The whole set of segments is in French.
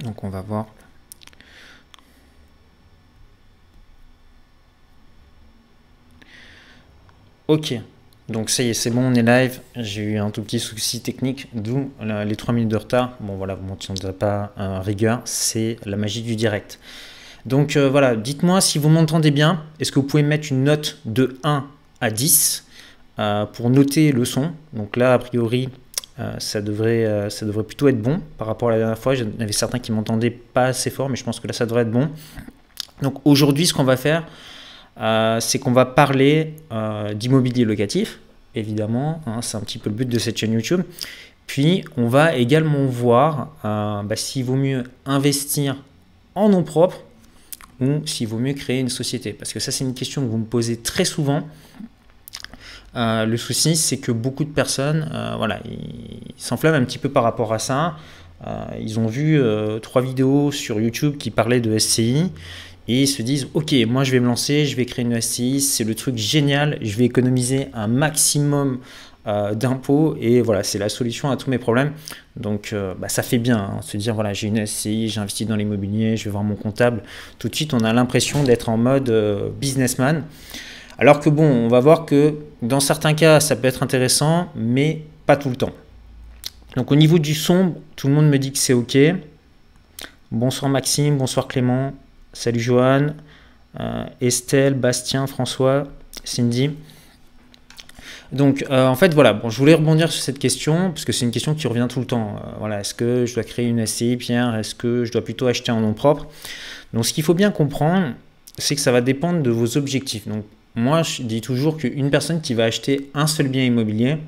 Donc on va voir. Ok, donc ça y est, c'est bon, on est live. J'ai eu un tout petit souci technique, d'où les 3 minutes de retard. Bon voilà, vous ne pas un rigueur, c'est la magie du direct. Donc euh, voilà, dites-moi si vous m'entendez bien. Est-ce que vous pouvez mettre une note de 1 à 10 euh, pour noter le son? Donc là, a priori, euh, ça, devrait, ça devrait plutôt être bon par rapport à la dernière fois. Il y avait certains qui m'entendaient pas assez fort, mais je pense que là, ça devrait être bon. Donc aujourd'hui, ce qu'on va faire, c'est qu'on va parler d'immobilier locatif, évidemment. Hein, c'est un petit peu le but de cette chaîne YouTube. Puis, on va également voir bah, s'il vaut mieux investir en nom propre ou s'il vaut mieux créer une société Parce que ça, c'est une question que vous me posez très souvent. Euh, le souci, c'est que beaucoup de personnes, euh, voilà, s'enflamment un petit peu par rapport à ça. Euh, ils ont vu trois vidéos sur YouTube qui parlaient de SCI et ils se disent Ok, moi je vais me lancer, je vais créer une SCI, c'est le truc génial, je vais économiser un maximum d'impôts et voilà, c'est la solution à tous mes problèmes. Donc bah, ça fait bien, hein, se dire voilà, j'ai une SCI, j'ai investi dans l'immobilier, je vais voir mon comptable. Tout de suite, on a l'impression d'être en mode businessman. Alors que bon, on va voir que dans certains cas, ça peut être intéressant, mais pas tout le temps. Donc au niveau du son, tout le monde me dit que c'est OK. Bonsoir Maxime, bonsoir Clément, salut Johan, Estelle, Bastien, François, Cindy. Donc, euh, en fait, voilà, bon, je voulais rebondir sur cette question, parce que c'est une question qui revient tout le temps. Euh, voilà, est-ce que je dois créer une SCI, Pierre? Est-ce que je dois plutôt acheter en nom propre? Donc, ce qu'il faut bien comprendre, c'est que ça va dépendre de vos objectifs. Donc, moi, je dis toujours qu'une personne qui va acheter un seul bien immobilier,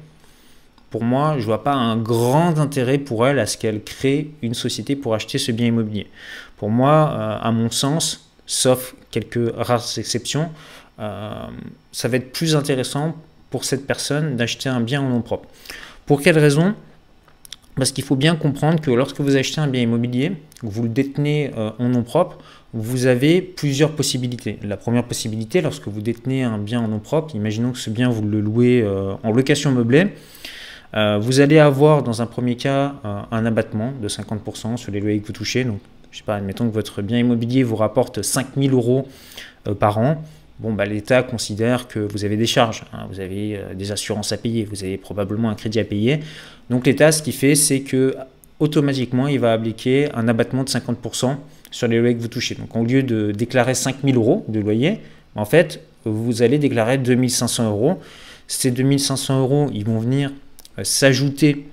pour moi, je ne vois pas un grand intérêt pour elle à ce qu'elle crée une société pour acheter ce bien immobilier. Pour moi, euh, à mon sens, sauf quelques rares exceptions, ça va être plus intéressant pour cette personne d'acheter un bien en nom propre. Pour quelle raison? Parce qu'il faut bien comprendre que lorsque vous achetez un bien immobilier, vous le détenez euh, en nom propre, vous avez plusieurs possibilités. La première possibilité, lorsque vous détenez un bien en nom propre, imaginons que ce bien vous le louez euh, en location meublée, euh, vous allez avoir dans un premier cas un abattement de 50% sur les loyers que vous touchez. Donc, je sais pas, admettons que votre bien immobilier vous rapporte 5000 euros par an bon, bah, l'État considère que vous avez des charges, hein. vous avez des assurances à payer, vous avez probablement un crédit à payer. Donc l'État, ce qu'il fait, c'est que automatiquement, il va appliquer un abattement de 50% sur les loyers que vous touchez. Donc au lieu de déclarer 5000 euros de loyer, en fait, vous allez déclarer 2500 euros. Ces 2500 euros, ils vont venir euh, s'ajouter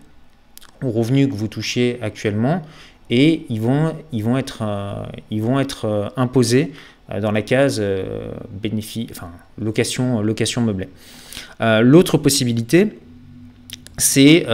aux revenus que vous touchez actuellement et ils vont, ils vont être, euh, ils vont être imposés euh, dans la case bénéfice, enfin, location, location meublée. L'autre possibilité, c'est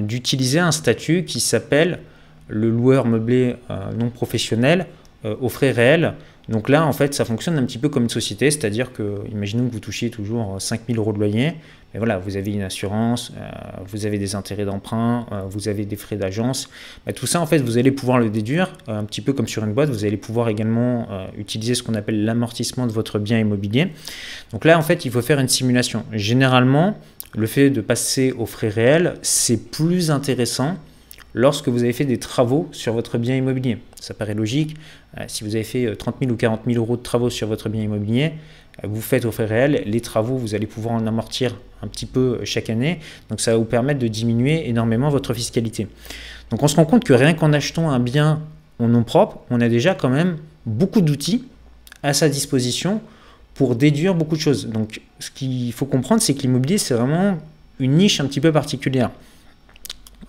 d'utiliser un statut qui s'appelle le loueur meublé non professionnel aux frais réels. Donc là, en fait, ça fonctionne un petit peu comme une société, c'est-à-dire que, imaginons que vous touchiez toujours 5000 euros de loyer, mais voilà, vous avez une assurance, euh, vous avez des intérêts d'emprunt, euh, vous avez des frais d'agence. Bah, tout ça, en fait, vous allez pouvoir le déduire, euh, un petit peu comme sur une boîte. Vous allez pouvoir également utiliser ce qu'on appelle l'amortissement de votre bien immobilier. Donc là, en fait, il faut faire une simulation. Généralement, le fait de passer aux frais réels, c'est plus intéressant lorsque vous avez fait des travaux sur votre bien immobilier. Ça paraît logique. si vous avez fait 30 000 ou 40 000 euros de travaux sur votre bien immobilier, vous faites au frais réel, les travaux, vous allez pouvoir en amortir un petit peu chaque année. Donc ça va vous permettre de diminuer énormément votre fiscalité. Donc on se rend compte que rien qu'en achetant un bien en nom propre, on a déjà quand même beaucoup d'outils à sa disposition pour déduire beaucoup de choses. Donc ce qu'il faut comprendre, c'est que l'immobilier, c'est vraiment une niche un petit peu particulière.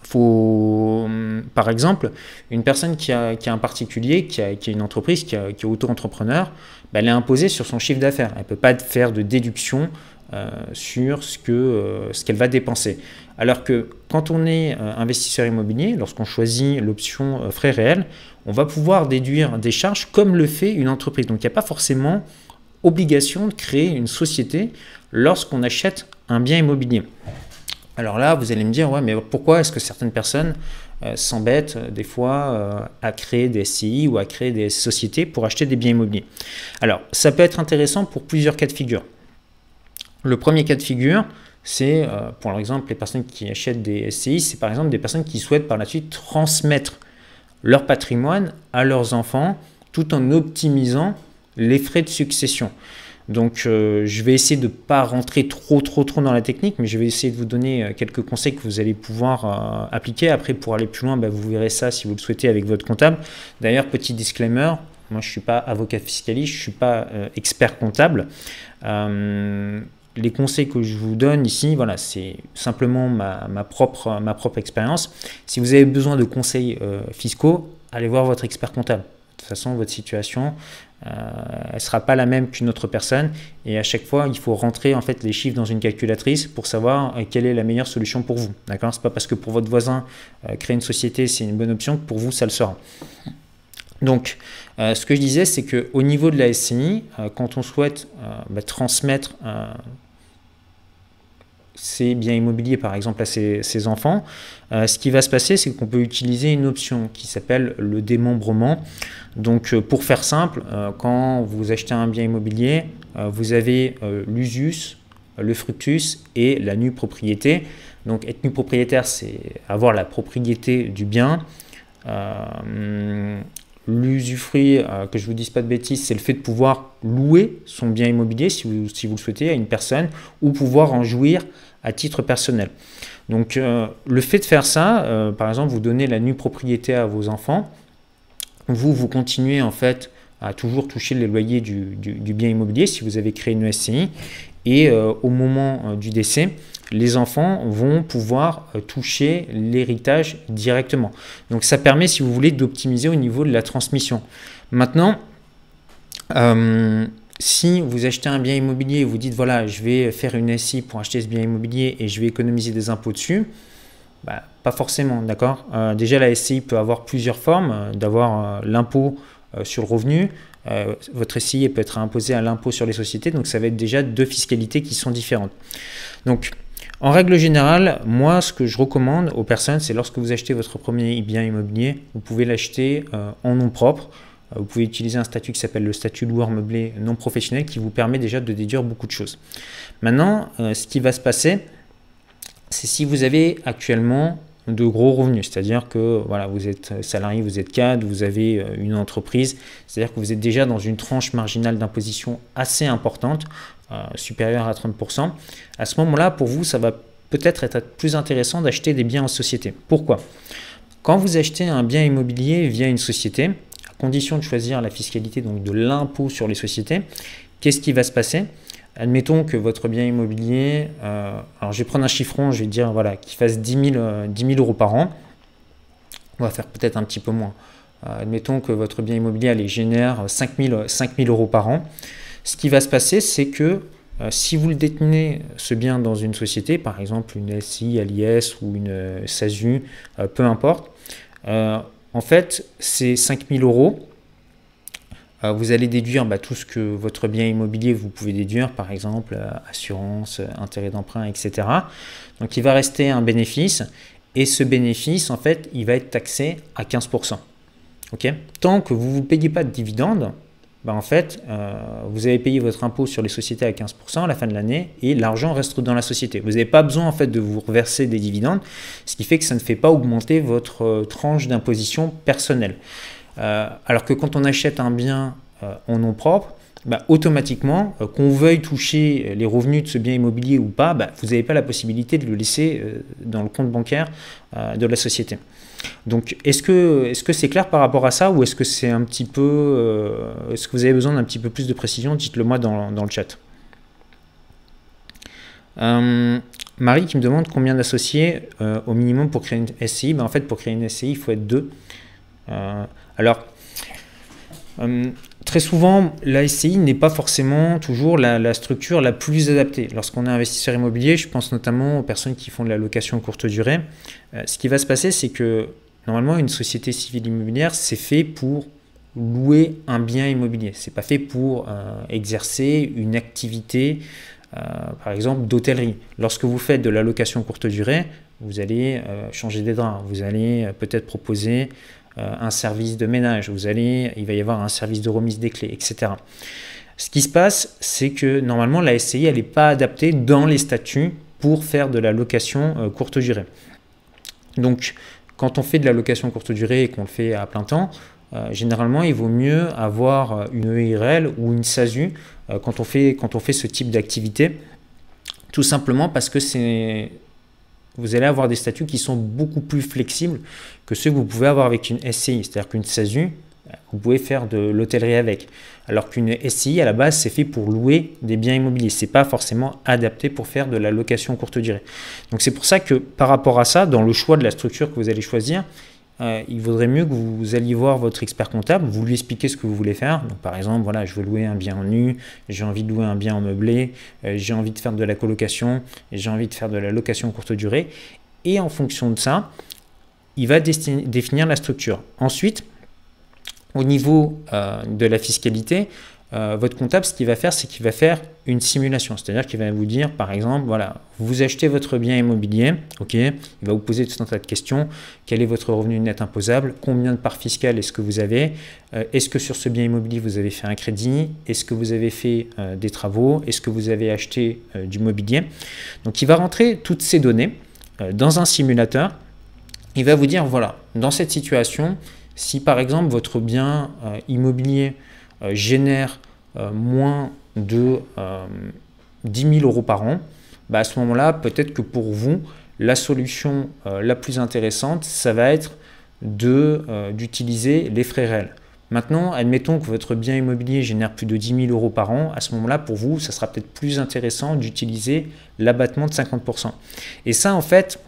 Faut, par exemple, une personne qui a, un particulier, qui a, une entreprise, qui, est auto-entrepreneur, bah, elle est imposée sur son chiffre d'affaires. Elle peut pas faire de déduction euh, sur ce qu'elle euh, ce qu'elle va dépenser. Alors que quand on est euh, investisseur immobilier, lorsqu'on choisit l'option frais réels, on va pouvoir déduire des charges comme le fait une entreprise. Donc il n'y a pas forcément obligation de créer une société lorsqu'on achète un bien immobilier. Alors là, vous allez me dire, ouais, mais pourquoi est-ce que certaines personnes euh, s'embêtent euh, des fois euh, à créer des SCI ou à créer des sociétés pour acheter des biens immobiliers? Alors, ça peut être intéressant pour plusieurs cas de figure. Le premier cas de figure, c'est, pour exemple, les personnes qui achètent des SCI, c'est par exemple des personnes qui souhaitent par la suite transmettre leur patrimoine à leurs enfants tout en optimisant les frais de succession. Donc euh, je vais essayer de ne pas rentrer trop trop trop dans la technique, mais je vais essayer de vous donner euh, quelques conseils que vous allez pouvoir euh, appliquer. Après, pour aller plus loin, bah, vous verrez ça si vous le souhaitez avec votre comptable. D'ailleurs, petit disclaimer, moi je ne suis pas avocat fiscaliste, je ne suis pas expert comptable. les conseils que je vous donne ici, voilà, c'est simplement ma, ma, propre, ma propre expérience. Si vous avez besoin de conseils fiscaux, allez voir votre expert comptable. De toute façon, votre situation, euh, elle ne sera pas la même qu'une autre personne. Et à chaque fois, il faut rentrer en fait les chiffres dans une calculatrice pour savoir euh, quelle est la meilleure solution pour vous. D'accord? C'est pas parce que pour votre voisin, euh, créer une société, c'est une bonne option que pour vous, ça le sera. Donc, ce que je disais, c'est qu'au niveau de la SCI, quand on souhaite bah, transmettre ses biens immobiliers, par exemple, à ses, enfants, euh, ce qui va se passer, c'est qu'on peut utiliser une option qui s'appelle le démembrement. Donc, euh, pour faire simple, euh, quand vous achetez un bien immobilier, vous avez l'usus, le fructus et la nue propriété. Donc, être nu propriétaire, c'est avoir la propriété du bien. L'usufruit, que je vous dise pas de bêtises, c'est le fait de pouvoir louer son bien immobilier, si vous, si vous le souhaitez, à une personne, ou pouvoir en jouir à titre personnel. Donc euh, le fait de faire ça, euh, par exemple, vous donnez la nue propriété à vos enfants, vous, vous continuez en fait à toujours toucher les loyers du, bien immobilier si vous avez créé une SCI, et euh, au moment du décès, les enfants vont pouvoir toucher l'héritage directement. Donc ça permet, si vous voulez, d'optimiser au niveau de la transmission. Maintenant, si vous achetez un bien immobilier vous dites voilà, je vais faire une SI pour acheter ce bien immobilier et je vais économiser des impôts dessus, bah, pas forcément, d'accord? Euh, Déjà, la SCI peut avoir plusieurs formes, euh, d'avoir euh, l'impôt sur le revenu. votre SCI peut être imposé à l'impôt sur les sociétés, donc ça va être déjà deux fiscalités qui sont différentes. Donc, en règle générale, moi, ce que je recommande aux personnes, c'est lorsque vous achetez votre premier bien immobilier, vous pouvez l'acheter en nom propre. Vous pouvez utiliser un statut qui s'appelle le statut loueur meublé non professionnel qui vous permet déjà de déduire beaucoup de choses. Maintenant, euh, ce qui va se passer, c'est si vous avez actuellement de gros revenus, c'est-à-dire que voilà, vous êtes salarié, vous êtes cadre, vous avez euh, une entreprise, c'est-à-dire que vous êtes déjà dans une tranche marginale d'imposition assez importante, euh, supérieure à 30%. À ce moment-là, pour vous, ça va peut-être être plus intéressant d'acheter des biens en société. Pourquoi? Quand vous achetez un bien immobilier via une société, condition de choisir la fiscalité donc de l'impôt sur les sociétés, qu'est-ce qui va se passer? Admettons que votre bien immobilier, euh, alors je vais prendre un chiffron, je vais dire voilà, qu'il fasse 10 000, euh, euros par an. On va faire peut-être un petit peu moins. Euh, admettons que votre bien immobilier allez, génère 5 000, 5 000 euros par an. Ce qui va se passer, c'est que si vous le détenez ce bien dans une société, par exemple une SI, LIS ou une SASU, peu importe, en fait, ces 5000 euros, euh, vous allez déduire bah, tout ce que votre bien immobilier vous pouvez déduire, par exemple euh, assurance, euh, intérêt d'emprunt, etc. Donc il va rester un bénéfice et ce bénéfice, en fait, il va être taxé à 15%. Tant que vous ne payez pas de dividendes, bah, en fait, euh, vous avez payé votre impôt sur les sociétés à 15% à la fin de l'année et l'argent reste dans la société. Vous n'avez pas besoin en fait de vous reverser des dividendes, ce qui fait que ça ne fait pas augmenter votre euh, tranche d'imposition personnelle. Euh, alors que quand on achète un bien en nom propre, bah, automatiquement, qu'on veuille toucher les revenus de ce bien immobilier ou pas, bah, vous n'avez pas la possibilité de le laisser dans le compte bancaire de la société. Donc, est-ce que est-ce que c'est clair par rapport à ça ou est-ce que c'est un petit peu, euh, est-ce que vous avez besoin d'un petit peu plus de précision? Dites-le moi dans, le chat. Euh, Marie qui me demande combien d'associés euh, au minimum pour créer une SCI. Ben, en fait, pour créer une SCI, il faut être deux. alors, très souvent, la SCI n'est pas forcément toujours la, structure la plus adaptée. Lorsqu'on est investisseur immobilier, je pense notamment aux personnes qui font de la location courte durée. Euh, ce qui va se passer, c'est que normalement, une société civile immobilière, c'est fait pour louer un bien immobilier. C'est pas fait pour euh, exercer une activité, euh, par exemple, d'hôtellerie. Lorsque vous faites de la location courte durée, vous allez changer des draps, vous allez peut-être proposer un service de ménage, vous allez, il va y avoir un service de remise des clés, etc. Ce qui se passe, c'est que normalement la SCI, elle n'est pas adaptée dans les statuts pour faire de la location euh, courte durée. Donc, quand on fait de la location courte durée et qu'on le fait à plein temps, euh, généralement, il vaut mieux avoir une EIRL ou une SASU euh, quand, on fait, quand on fait ce type d'activité, tout simplement parce que c'est vous allez avoir des statuts qui sont beaucoup plus flexibles que ceux que vous pouvez avoir avec une SCI. C'est-à-dire qu'une SASU, vous pouvez faire de l'hôtellerie avec. Alors qu'une SCI, à la base, c'est fait pour louer des biens immobiliers. Ce n'est pas forcément adapté pour faire de la location courte durée. Donc c'est pour ça que par rapport à ça, dans le choix de la structure que vous allez choisir, euh, il vaudrait mieux que vous alliez voir votre expert comptable, vous lui expliquez ce que vous voulez faire. Par exemple, voilà, je veux louer un bien en nu, j'ai envie de louer un bien en meublé, euh, j'ai envie de faire de la colocation, j'ai envie de faire de la location courte durée. Et en fonction de ça, il va définir la structure. Ensuite, au niveau euh, de la fiscalité, euh, votre comptable, ce qu'il va faire, c'est qu'il va faire une simulation. C'est-à-dire qu'il va vous dire, par exemple, voilà, vous achetez votre bien immobilier, ok, il va vous poser tout un tas de questions. Quel est votre revenu net imposable? Combien de parts fiscales est-ce que vous avez? Euh, Est-ce que sur ce bien immobilier, vous avez fait un crédit? Est-ce que vous avez fait euh, des travaux? Est-ce que vous avez acheté du mobilier? Donc, il va rentrer toutes ces données dans un simulateur. Il va vous dire, voilà, dans cette situation, si par exemple votre bien immobilier génère euh, moins de 10 euh, 000 euros par an, bah à ce moment-là, peut-être que pour vous, la solution la plus intéressante, ça va être d'utiliser les frais réels. Maintenant, admettons que votre bien immobilier génère plus de 10 000 euros par an. À ce moment-là, pour vous, ça sera peut-être plus intéressant d'utiliser l'abattement de 50%. Et ça, en fait,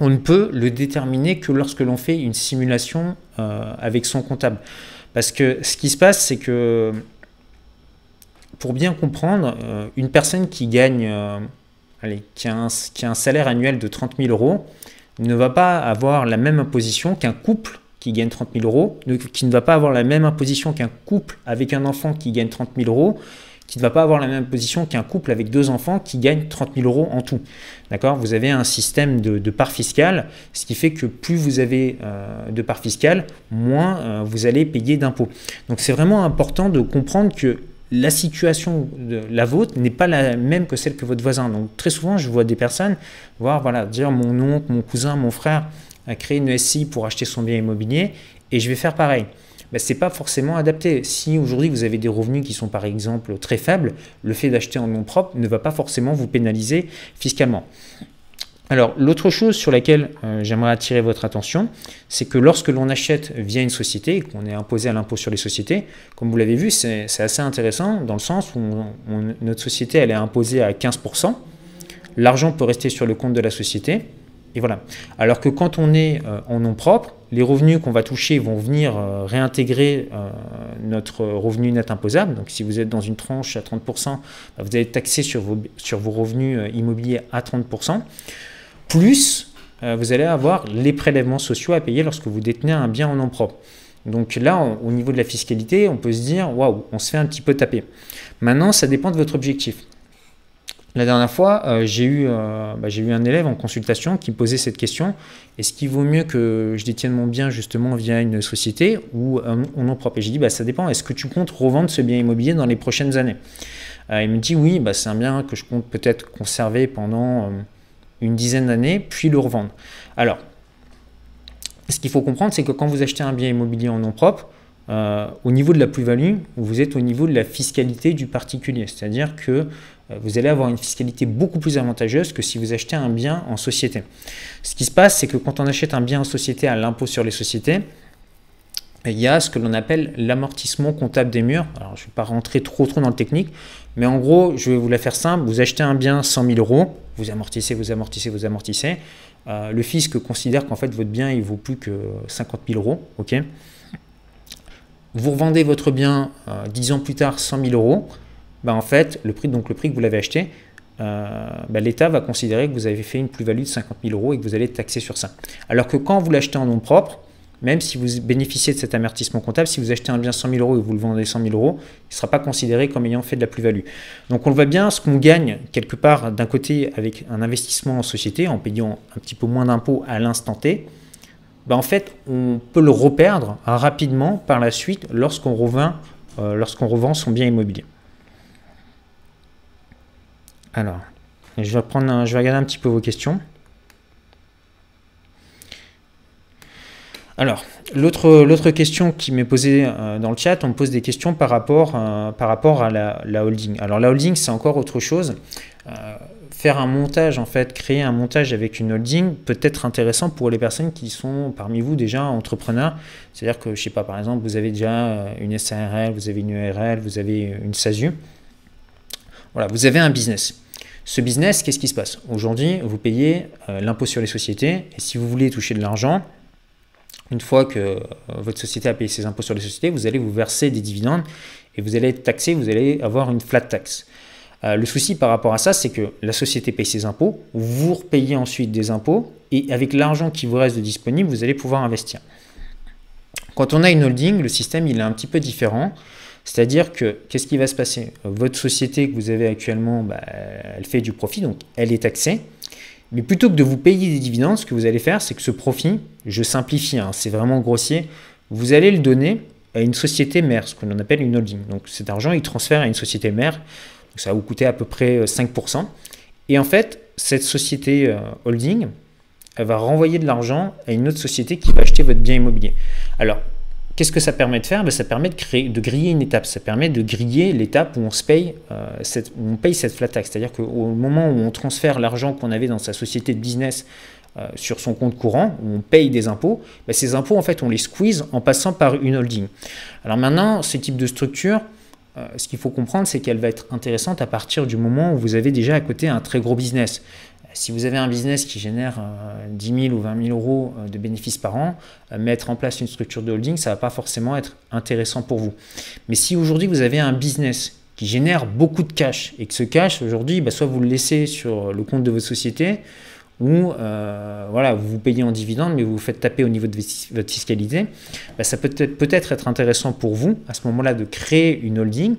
on ne peut le déterminer que lorsque l'on fait une simulation avec son comptable. Parce que ce qui se passe, c'est que pour bien comprendre, euh, une personne qui gagne, euh, allez, qui a, un, un, salaire annuel de 30 000 euros ne va pas avoir la même imposition qu'un couple qui gagne 30 000 euros, qui ne va pas avoir la même imposition qu'un couple avec un enfant qui gagne 30 000 euros, qui ne va pas avoir la même position qu'un couple avec deux enfants qui gagne 30 000 euros en tout. D'accord? Vous avez un système de, de part fiscale, ce qui fait que plus vous avez euh, de part fiscale, moins euh, vous allez payer d'impôts. Donc c'est vraiment important de comprendre que la situation de la vôtre n'est pas la même que celle que votre voisin. Donc très souvent, je vois des personnes voir, voilà, dire mon oncle, mon cousin, mon frère a créé une SCI pour acheter son bien immobilier et je vais faire pareil ben, ce n'est pas forcément adapté. Si aujourd'hui vous avez des revenus qui sont par exemple très faibles, le fait d'acheter en nom propre ne va pas forcément vous pénaliser fiscalement. Alors, l'autre chose sur laquelle euh, j'aimerais attirer votre attention, c'est que lorsque l'on achète via une société et qu'on est imposé à l'impôt sur les sociétés, comme vous l'avez vu, c'est assez intéressant dans le sens où notre société elle est imposée à 15%. L'argent peut rester sur le compte de la société, et voilà. Alors que quand on est euh, en nom propre, les revenus qu'on va toucher vont venir euh, réintégrer euh, notre revenu net imposable. Donc si vous êtes dans une tranche à 30%, bah, vous allez être taxé sur vos, revenus immobiliers à 30%. Plus, vous allez avoir les prélèvements sociaux à payer lorsque vous détenez un bien en nom propre. Donc là, au niveau de la fiscalité, on peut se dire, waouh, on se fait un petit peu taper. Maintenant, ça dépend de votre objectif. La dernière fois, euh, j'ai eu, euh, bah, eu un élève en consultation qui posait cette question est-ce qu'il vaut mieux que je détienne mon bien justement via une société ou en nom propre? Et j'ai dit bah, ça dépend. Est-ce que tu comptes revendre ce bien immobilier dans les prochaines années? Euh, Il me dit oui, bah, c'est un bien que je compte peut-être conserver pendant une dizaine d'années, puis le revendre. Alors, ce qu'il faut comprendre, c'est que quand vous achetez un bien immobilier en nom propre, au niveau de la plus-value, vous êtes au niveau de la fiscalité du particulier. C'est-à-dire que euh, vous allez avoir une fiscalité beaucoup plus avantageuse que si vous achetez un bien en société. Ce qui se passe, c'est que quand on achète un bien en société à l'impôt sur les sociétés, il y a ce que l'on appelle l'amortissement comptable des murs. Alors, je ne vais pas rentrer trop trop dans le technique, mais en gros, je vais vous la faire simple. Vous achetez un bien 100 000 euros, vous amortissez, vous amortissez, vous amortissez. Euh, le fisc considère qu'en fait votre bien il vaut plus que 50 000 euros. ok? Vous revendez votre bien euh, 10 ans plus tard 100 000 euros. Bah, en fait, le prix, donc le prix que vous l'avez acheté, euh, bah, l'État va considérer que vous avez fait une plus-value de 50 000 euros et que vous allez être taxé sur ça. Alors que quand vous l'achetez en nom propre, même si vous bénéficiez de cet amortissement comptable, si vous achetez un bien 100 000 euros et vous le vendez 100 000 euros, il ne sera pas considéré comme ayant fait de la plus-value. Donc on le voit bien, ce qu'on gagne quelque part d'un côté avec un investissement en société, en payant un petit peu moins d'impôts à l'instant T, bah, en fait on peut le reperdre rapidement par la suite lorsqu'on euh, lorsqu'on revend son bien immobilier. Alors, je vais, regarder un petit peu vos questions. Alors, l'autre question qui m'est posée euh, dans le chat, on me pose des questions par rapport, euh, à la, holding. Alors la holding, c'est encore autre chose. Euh, faire un montage, en fait, créer un montage avec une holding peut être intéressant pour les personnes qui sont parmi vous déjà entrepreneurs. C'est-à-dire que, je sais pas, par exemple, vous avez déjà une SARL, vous avez une URL, vous avez une SASU. Voilà, vous avez un business. Ce business, qu'est-ce qui se passe Aujourd'hui, vous payez l'impôt sur les sociétés et si vous voulez toucher de l'argent, une fois que euh, votre société a payé ses impôts sur les sociétés, vous allez vous verser des dividendes et vous allez être taxé, vous allez avoir une flat tax. Euh, le souci par rapport à ça, c'est que la société paye ses impôts, vous repayez ensuite des impôts et avec l'argent qui vous reste disponible, vous allez pouvoir investir. Quand on a une holding, le système il est un petit peu différent. C'est-à-dire que qu'est-ce qui va se passer? Votre société que vous avez actuellement, bah, elle fait du profit, donc elle est taxée. Mais plutôt que de vous payer des dividendes, ce que vous allez faire, c'est que ce profit, je simplifie, hein, c'est vraiment grossier, vous allez le donner à une société mère, ce qu'on appelle une holding. Donc cet argent, il transfère à une société mère, ça va vous coûter à peu près 5%. Euh, Et en fait, cette société euh, holding, elle va renvoyer de l'argent à une autre société qui va acheter votre bien immobilier. Alors, Qu'est-ce que ça permet de faire? Ben, Ça permet de, créer, de griller une étape. Ça permet de griller l'étape où on paye, euh, cette, on paye cette flat tax. C'est-à-dire qu'au moment où on transfère l'argent qu'on avait dans sa société de business euh, sur son compte courant, où on paye des impôts, ben, ces impôts, en fait, on les squeeze en passant par une holding. Alors maintenant, ce type de structure, euh, ce qu'il faut comprendre, c'est qu'elle va être intéressante à partir du moment où vous avez déjà à côté un très gros business. Si vous avez un business qui génère 10 euh, 000 ou 20 000 euros euh, de bénéfices par an, euh, mettre en place une structure de holding, ça ne va pas forcément être intéressant pour vous. Mais si aujourd'hui vous avez un business qui génère beaucoup de cash et que ce cash aujourd'hui, bah, soit vous le laissez sur le compte de votre société, ou voilà, vous payez en dividende, mais vous vous faites taper au niveau de votre fiscalité, bah, ça peut peut être être intéressant pour vous à ce moment-là de créer une holding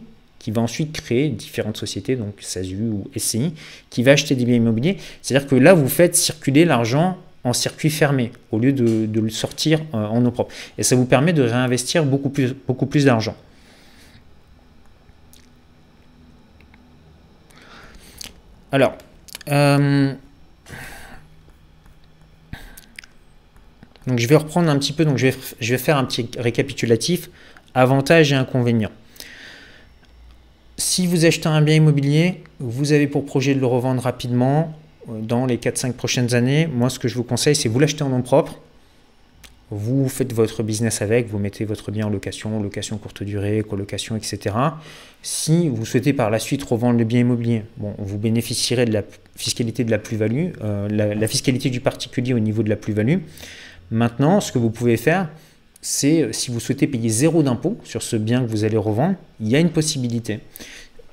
qui va ensuite créer différentes sociétés, donc SASU ou SCI, qui va acheter des biens immobiliers. C'est-à-dire que là, vous faites circuler l'argent en circuit fermé au lieu de, le sortir euh, en eau propre. Et ça vous permet de réinvestir beaucoup plus, beaucoup plus d'argent. Alors, euh, donc je vais reprendre un petit peu, donc je vais, je vais faire un petit récapitulatif, avantages et inconvénients. Si vous achetez un bien immobilier, vous avez pour projet de le revendre rapidement euh, dans les 4-5 prochaines années. Moi, ce que je vous conseille, c'est vous l'achetez en nom propre. Vous faites votre business avec, vous mettez votre bien en location, location courte durée, colocation, etc. Si vous souhaitez par la suite revendre le bien immobilier, vous bénéficierez de la fiscalité de la plus-value, euh, la, fiscalité du particulier au niveau de la plus-value. Maintenant, ce que vous pouvez faire, c'est euh, si vous souhaitez payer zéro d'impôt sur ce bien que vous allez revendre, il y a une possibilité.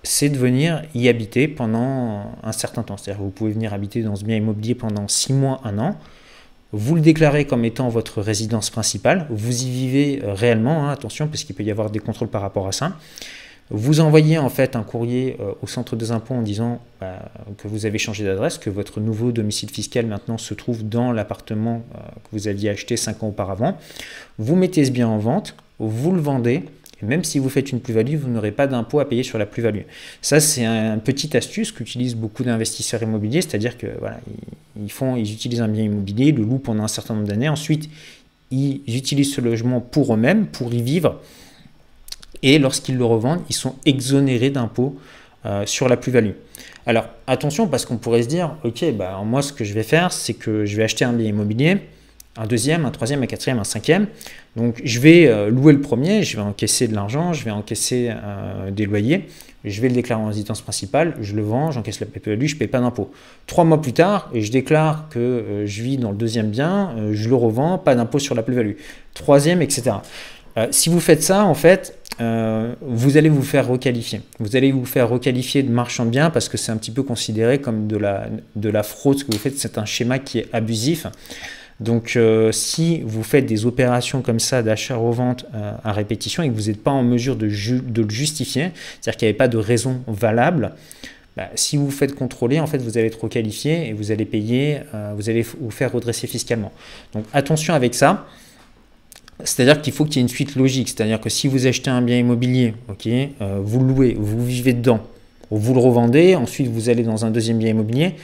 C'est de venir y habiter pendant un certain temps. C'est-à-dire que vous pouvez venir habiter dans ce bien immobilier pendant six mois, un an. Vous le déclarez comme étant votre résidence principale. Vous y vivez euh, réellement, hein, attention, parce qu'il peut y avoir des contrôles par rapport à ça. Vous envoyez en fait un courrier euh, au centre des impôts en disant bah, que vous avez changé d'adresse, que votre nouveau domicile fiscal maintenant se trouve dans l'appartement euh, que vous aviez acheté 5 ans auparavant. Vous mettez ce bien en vente, vous le vendez, et même si vous faites une plus-value, vous n'aurez pas d'impôt à payer sur la plus-value. Ça, c'est un, petite astuce qu'utilisent beaucoup d'investisseurs immobiliers, c'est-à-dire que voilà, ils, font, ils utilisent un bien immobilier, le louent pendant un certain nombre d'années, ensuite ils utilisent ce logement pour eux-mêmes, pour y vivre et lorsqu'ils le revendent, ils sont exonérés d'impôts euh, sur la plus-value. Alors attention parce qu'on pourrait se dire, ok, bah, moi ce que je vais faire, c'est que je vais acheter un bien immobilier, un deuxième, un troisième, un quatrième, un cinquième. Donc je vais euh, louer le premier, je vais encaisser de l'argent, je vais encaisser euh, des loyers, je vais le déclarer en résidence principale, je le vends, j'encaisse la plus-value, je ne paye pas d'impôt. Trois mois plus tard, je déclare que je vis dans le deuxième bien, je le revends, pas d'impôt sur la plus-value. Troisième, etc. si vous faites ça, en fait, euh, vous allez vous faire requalifier. Vous allez vous faire requalifier de marchand de biens parce que c'est un petit peu considéré comme de la, de la fraude. Ce que vous faites, c'est un schéma qui est abusif. Donc, euh, si vous faites des opérations comme ça d'achat-revente euh, à répétition et que vous n'êtes pas en mesure de, de le justifier, c'est-à-dire qu'il n'y avait pas de raison valable, bah, si vous vous faites contrôler, en fait, vous allez être requalifié et vous allez payer, vous allez vous faire redresser fiscalement. Donc, attention avec ça. C'est-à-dire qu'il faut qu'il y ait une suite logique. C'est-à-dire que si vous achetez un bien immobilier, euh, vous le louez, vous vivez dedans, vous le revendez, ensuite vous allez dans un deuxième bien immobilier,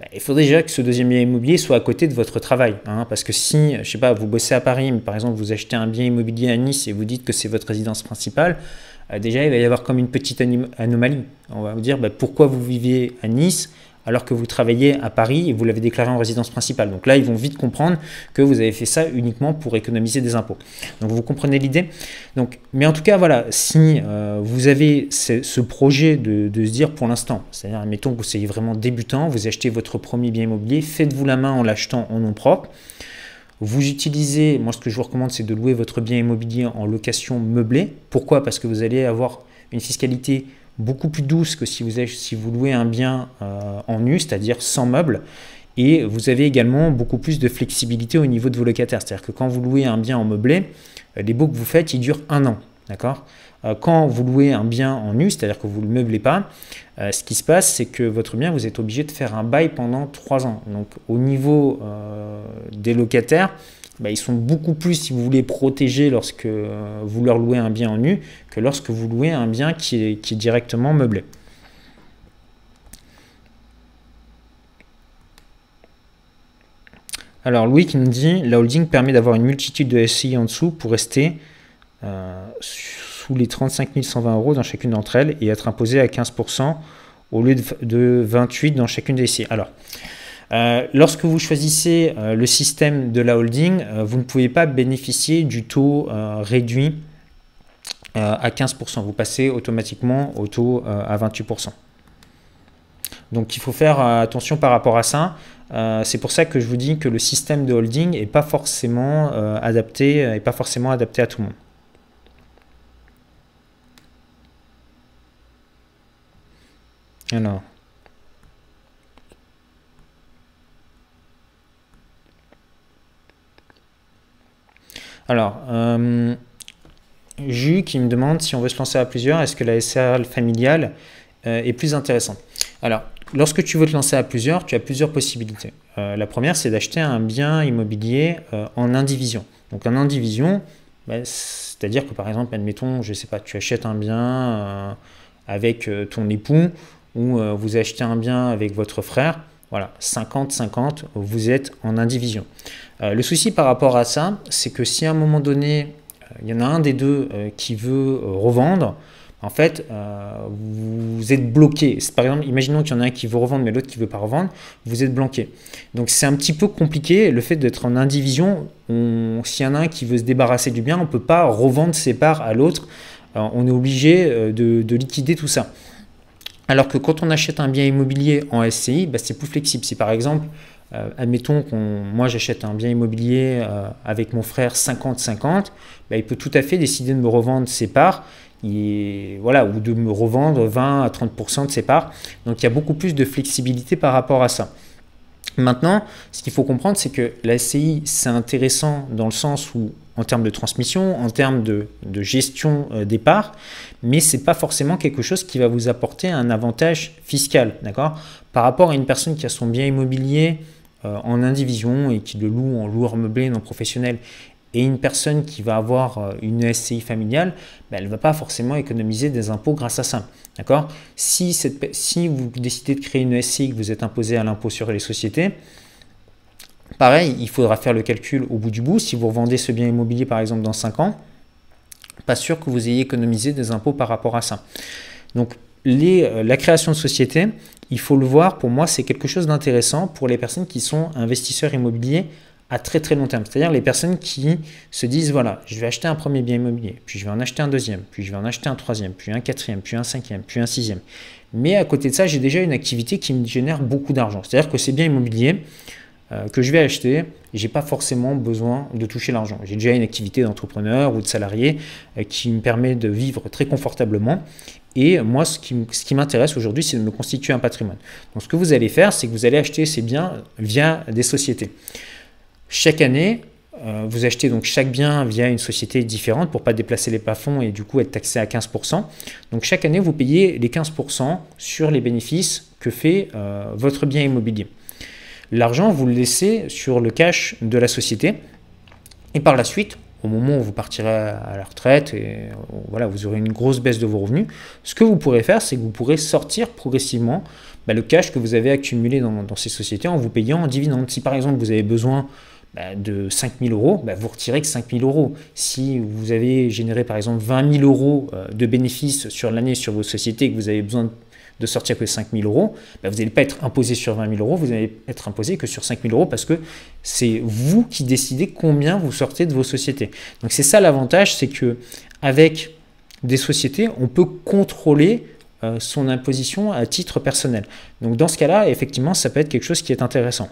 bah, il faut déjà que ce deuxième bien immobilier soit à côté de votre travail. Hein, parce que si, je sais pas, vous bossez à Paris, mais par exemple vous achetez un bien immobilier à Nice et vous dites que c'est votre résidence principale, euh, déjà il va y avoir comme une petite anomalie. On va vous dire bah, pourquoi vous vivez à Nice alors que vous travaillez à Paris et vous l'avez déclaré en résidence principale. Donc là, ils vont vite comprendre que vous avez fait ça uniquement pour économiser des impôts. Donc vous comprenez l'idée? Mais en tout cas, voilà, si euh, vous avez ce, projet de, se dire pour l'instant, c'est-à-dire, admettons que vous soyez vraiment débutant, vous achetez votre premier bien immobilier, faites-vous la main en l'achetant en nom propre. Vous utilisez, moi ce que je vous recommande, c'est de louer votre bien immobilier en location meublée. Pourquoi? Parce que vous allez avoir une fiscalité beaucoup plus douce que si vous, si vous louez un bien euh, en nu, c'est-à-dire sans meubles. Et vous avez également beaucoup plus de flexibilité au niveau de vos locataires. C'est-à-dire que quand vous louez un bien en meublé, euh, les baux que vous faites, ils durent un an. D'accord? Euh, Quand vous louez un bien en nu, c'est-à-dire que vous ne le meublez pas, ce qui se passe, c'est que votre bien, vous êtes obligé de faire un bail pendant trois ans. Donc au niveau des locataires, bah, ils sont beaucoup plus, si vous voulez, protégés lorsque euh, vous leur louez un bien en nu que lorsque vous louez un bien qui est, directement meublé. Alors Louis qui nous dit, la holding permet d'avoir une multitude de SCI en dessous pour rester euh, sous les 35 120 euros dans chacune d'entre elles et être imposé à 15% au lieu de, de 28 dans chacune des SCI. Alors, euh, lorsque vous choisissez euh, le système de la holding, euh, vous ne pouvez pas bénéficier du taux réduit à 15%. Vous passez automatiquement au taux à 28%. Donc il faut faire attention par rapport à ça. c'est pour ça que je vous dis que le système de holding n'est pas forcément adapté, pas forcément adapté à tout le monde. Alors. Alors, euh, Jus qui me demande si on veut se lancer à plusieurs, est-ce que la SRL familiale euh, est plus intéressante? Alors, lorsque tu veux te lancer à plusieurs, tu as plusieurs possibilités. Euh, la première, c'est d'acheter un bien immobilier en indivision. Donc, en indivision, bah, c'est-à-dire que par exemple, admettons, je ne sais pas, tu achètes un bien avec ton époux ou vous achetez un bien avec votre frère. Voilà, 50-50, vous êtes en indivision. Euh, le souci par rapport à ça, c'est que si à un moment donné, euh, il y en a un des deux euh, qui veut revendre, en fait, vous êtes bloqué. Par exemple, imaginons qu'il y en a un qui veut revendre, mais l'autre qui ne veut pas revendre, vous êtes bloqué. Donc c'est un petit peu compliqué, le fait d'être en indivision, s'il y en a un qui veut se débarrasser du bien, on ne peut pas revendre ses parts à l'autre, on est obligé de, liquider tout ça. Alors que quand on achète un bien immobilier en SCI, bah, c'est plus flexible. Si par exemple, euh, admettons que moi j'achète un bien immobilier euh, avec mon frère 50-50, bah, il peut tout à fait décider de me revendre ses parts voilà, ou de me revendre 20 à 30% de ses parts. Donc il y a beaucoup plus de flexibilité par rapport à ça. Maintenant, ce qu'il faut comprendre, c'est que la SCI, c'est intéressant dans le sens où, en termes de transmission, en termes de, gestion euh, des parts, mais ce n'est pas forcément quelque chose qui va vous apporter un avantage fiscal, Par rapport à une personne qui a son bien immobilier en indivision et qui le loue en loueur meublé non professionnel et une personne qui va avoir euh, une SCI familiale, ben, elle ne va pas forcément économiser des impôts grâce à ça. D'accord? Si, si vous décidez de créer une SCI, que vous êtes imposé à l'impôt sur les sociétés, pareil, il faudra faire le calcul au bout du bout. Si vous revendez ce bien immobilier par exemple dans 5 ans, pas sûr que vous ayez économisé des impôts par rapport à ça. Donc euh, la création de société, il faut le voir, pour moi, c'est quelque chose d'intéressant pour les personnes qui sont investisseurs immobiliers à très très long terme. C'est-à-dire les personnes qui se disent, voilà, je vais acheter un premier bien immobilier, puis je vais en acheter un deuxième, puis je vais en acheter un troisième, puis un quatrième, puis un cinquième, puis un sixième. Mais à côté de ça, j'ai déjà une activité qui me génère beaucoup d'argent. C'est-à-dire que ces biens immobiliers euh, que je vais acheter, j'ai pas forcément besoin de toucher l'argent. J'ai déjà une activité d'entrepreneur ou de salarié euh, qui me permet de vivre très confortablement. Et moi, ce qui, m'intéresse aujourd'hui, c'est de me constituer un patrimoine. Donc, ce que vous allez faire, c'est que vous allez acheter ces biens via des sociétés. Chaque année, euh, vous achetez donc chaque bien via une société différente pour pas déplacer les plafonds et du coup être taxé à 15%. Donc chaque année, vous payez les 15% sur les bénéfices que fait euh, votre bien immobilier. L'argent, vous le laissez sur le cash de la société et par la suite, au moment où vous partirez à la retraite, et voilà, vous aurez une grosse baisse de vos revenus, ce que vous pourrez faire, c'est que vous pourrez sortir progressivement bah, le cash que vous avez accumulé dans, ces sociétés en vous payant en dividende. Si par exemple vous avez besoin bah, de 5 000 euros, bah, vous retirez que 5 000 euros. Si vous avez généré par exemple 20 000 euros euh, de bénéfices sur l'année sur vos sociétés et que vous avez besoin de sortir que 5 000 euros, vous n'allez pas être imposé sur 20 000 euros, vous allez être imposé que sur 5 000 euros parce que c'est vous qui décidez combien vous sortez de vos sociétés. Donc c'est ça l'avantage, c'est que avec des sociétés, on peut contrôler euh, son imposition à titre personnel. Donc dans ce cas-là, effectivement, ça peut être quelque chose qui est intéressant.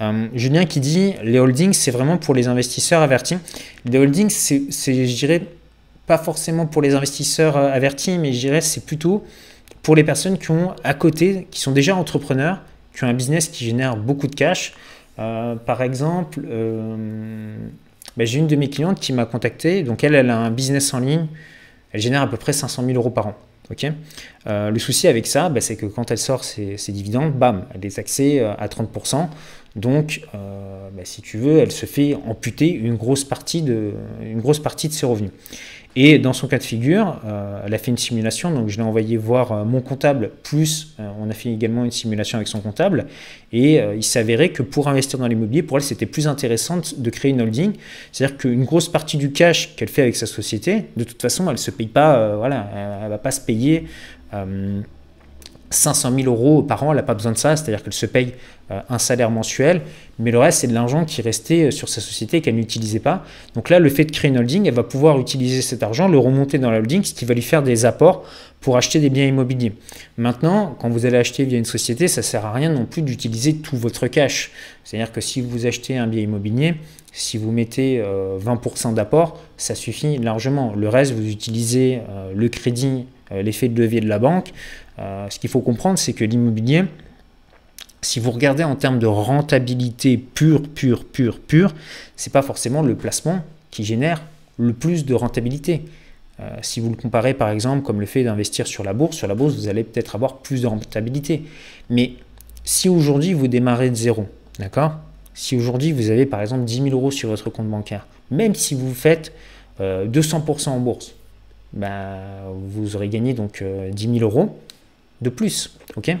Euh, Julien qui dit les holdings, c'est vraiment pour les investisseurs avertis. Les holdings, c'est, je dirais, pas forcément pour les investisseurs euh, avertis, mais je dirais c'est plutôt pour les personnes qui ont à côté, qui sont déjà entrepreneurs, qui ont un business qui génère beaucoup de cash. par exemple, ben, j'ai une de mes clientes qui m'a contacté, donc elle, elle a un business en ligne elle génère à peu près 500 000 euros par an. euh, le souci avec ça, bah, c'est que quand elle sort ses, dividendes, bam, elle est taxée euh, à 30%. Donc, euh, bah, si tu veux, elle se fait amputer une grosse partie de, une grosse partie de ses revenus. Et dans son cas de figure, euh, elle a fait une simulation, donc je l'ai envoyé voir euh, mon comptable, plus euh, on a fait également une simulation avec son comptable, et il s'avérait que pour investir dans l'immobilier, pour elle, c'était plus intéressant de créer une holding. C'est-à-dire qu'une grosse partie du cash qu'elle fait avec sa société, de toute façon, elle ne se paye pas, voilà, elle ne va pas se payer 500 000 euros par an, elle n'a pas besoin de ça, c'est-à-dire qu'elle se paye euh, un salaire mensuel, mais le reste, c'est de l'argent qui restait euh, sur sa société qu'elle n'utilisait pas. Donc là, le fait de créer une holding, elle va pouvoir utiliser cet argent, le remonter dans la holding, ce qui va lui faire des apports pour acheter des biens immobiliers. Maintenant, quand vous allez acheter via une société, ça ne sert à rien non plus d'utiliser tout votre cash. C'est-à-dire que si vous achetez un bien immobilier, si vous mettez 20% euh, d'apport, ça suffit largement. Le reste, vous utilisez le crédit, l'effet de levier de la banque, euh, ce qu'il faut comprendre, c'est que l'immobilier, si vous regardez en termes de rentabilité pure, pure, pure, pure, c'est pas forcément le placement qui génère le plus de rentabilité. Euh, si vous le comparez par exemple comme le fait d'investir sur la bourse, sur la bourse vous allez peut-être avoir plus de rentabilité. Mais si aujourd'hui vous démarrez de zéro, d'accord? Si aujourd'hui vous avez par exemple 10 000 euros sur votre compte bancaire, même si vous faites 200% euh, en bourse, ben, vous aurez gagné donc 10 000 euros de plus. ok?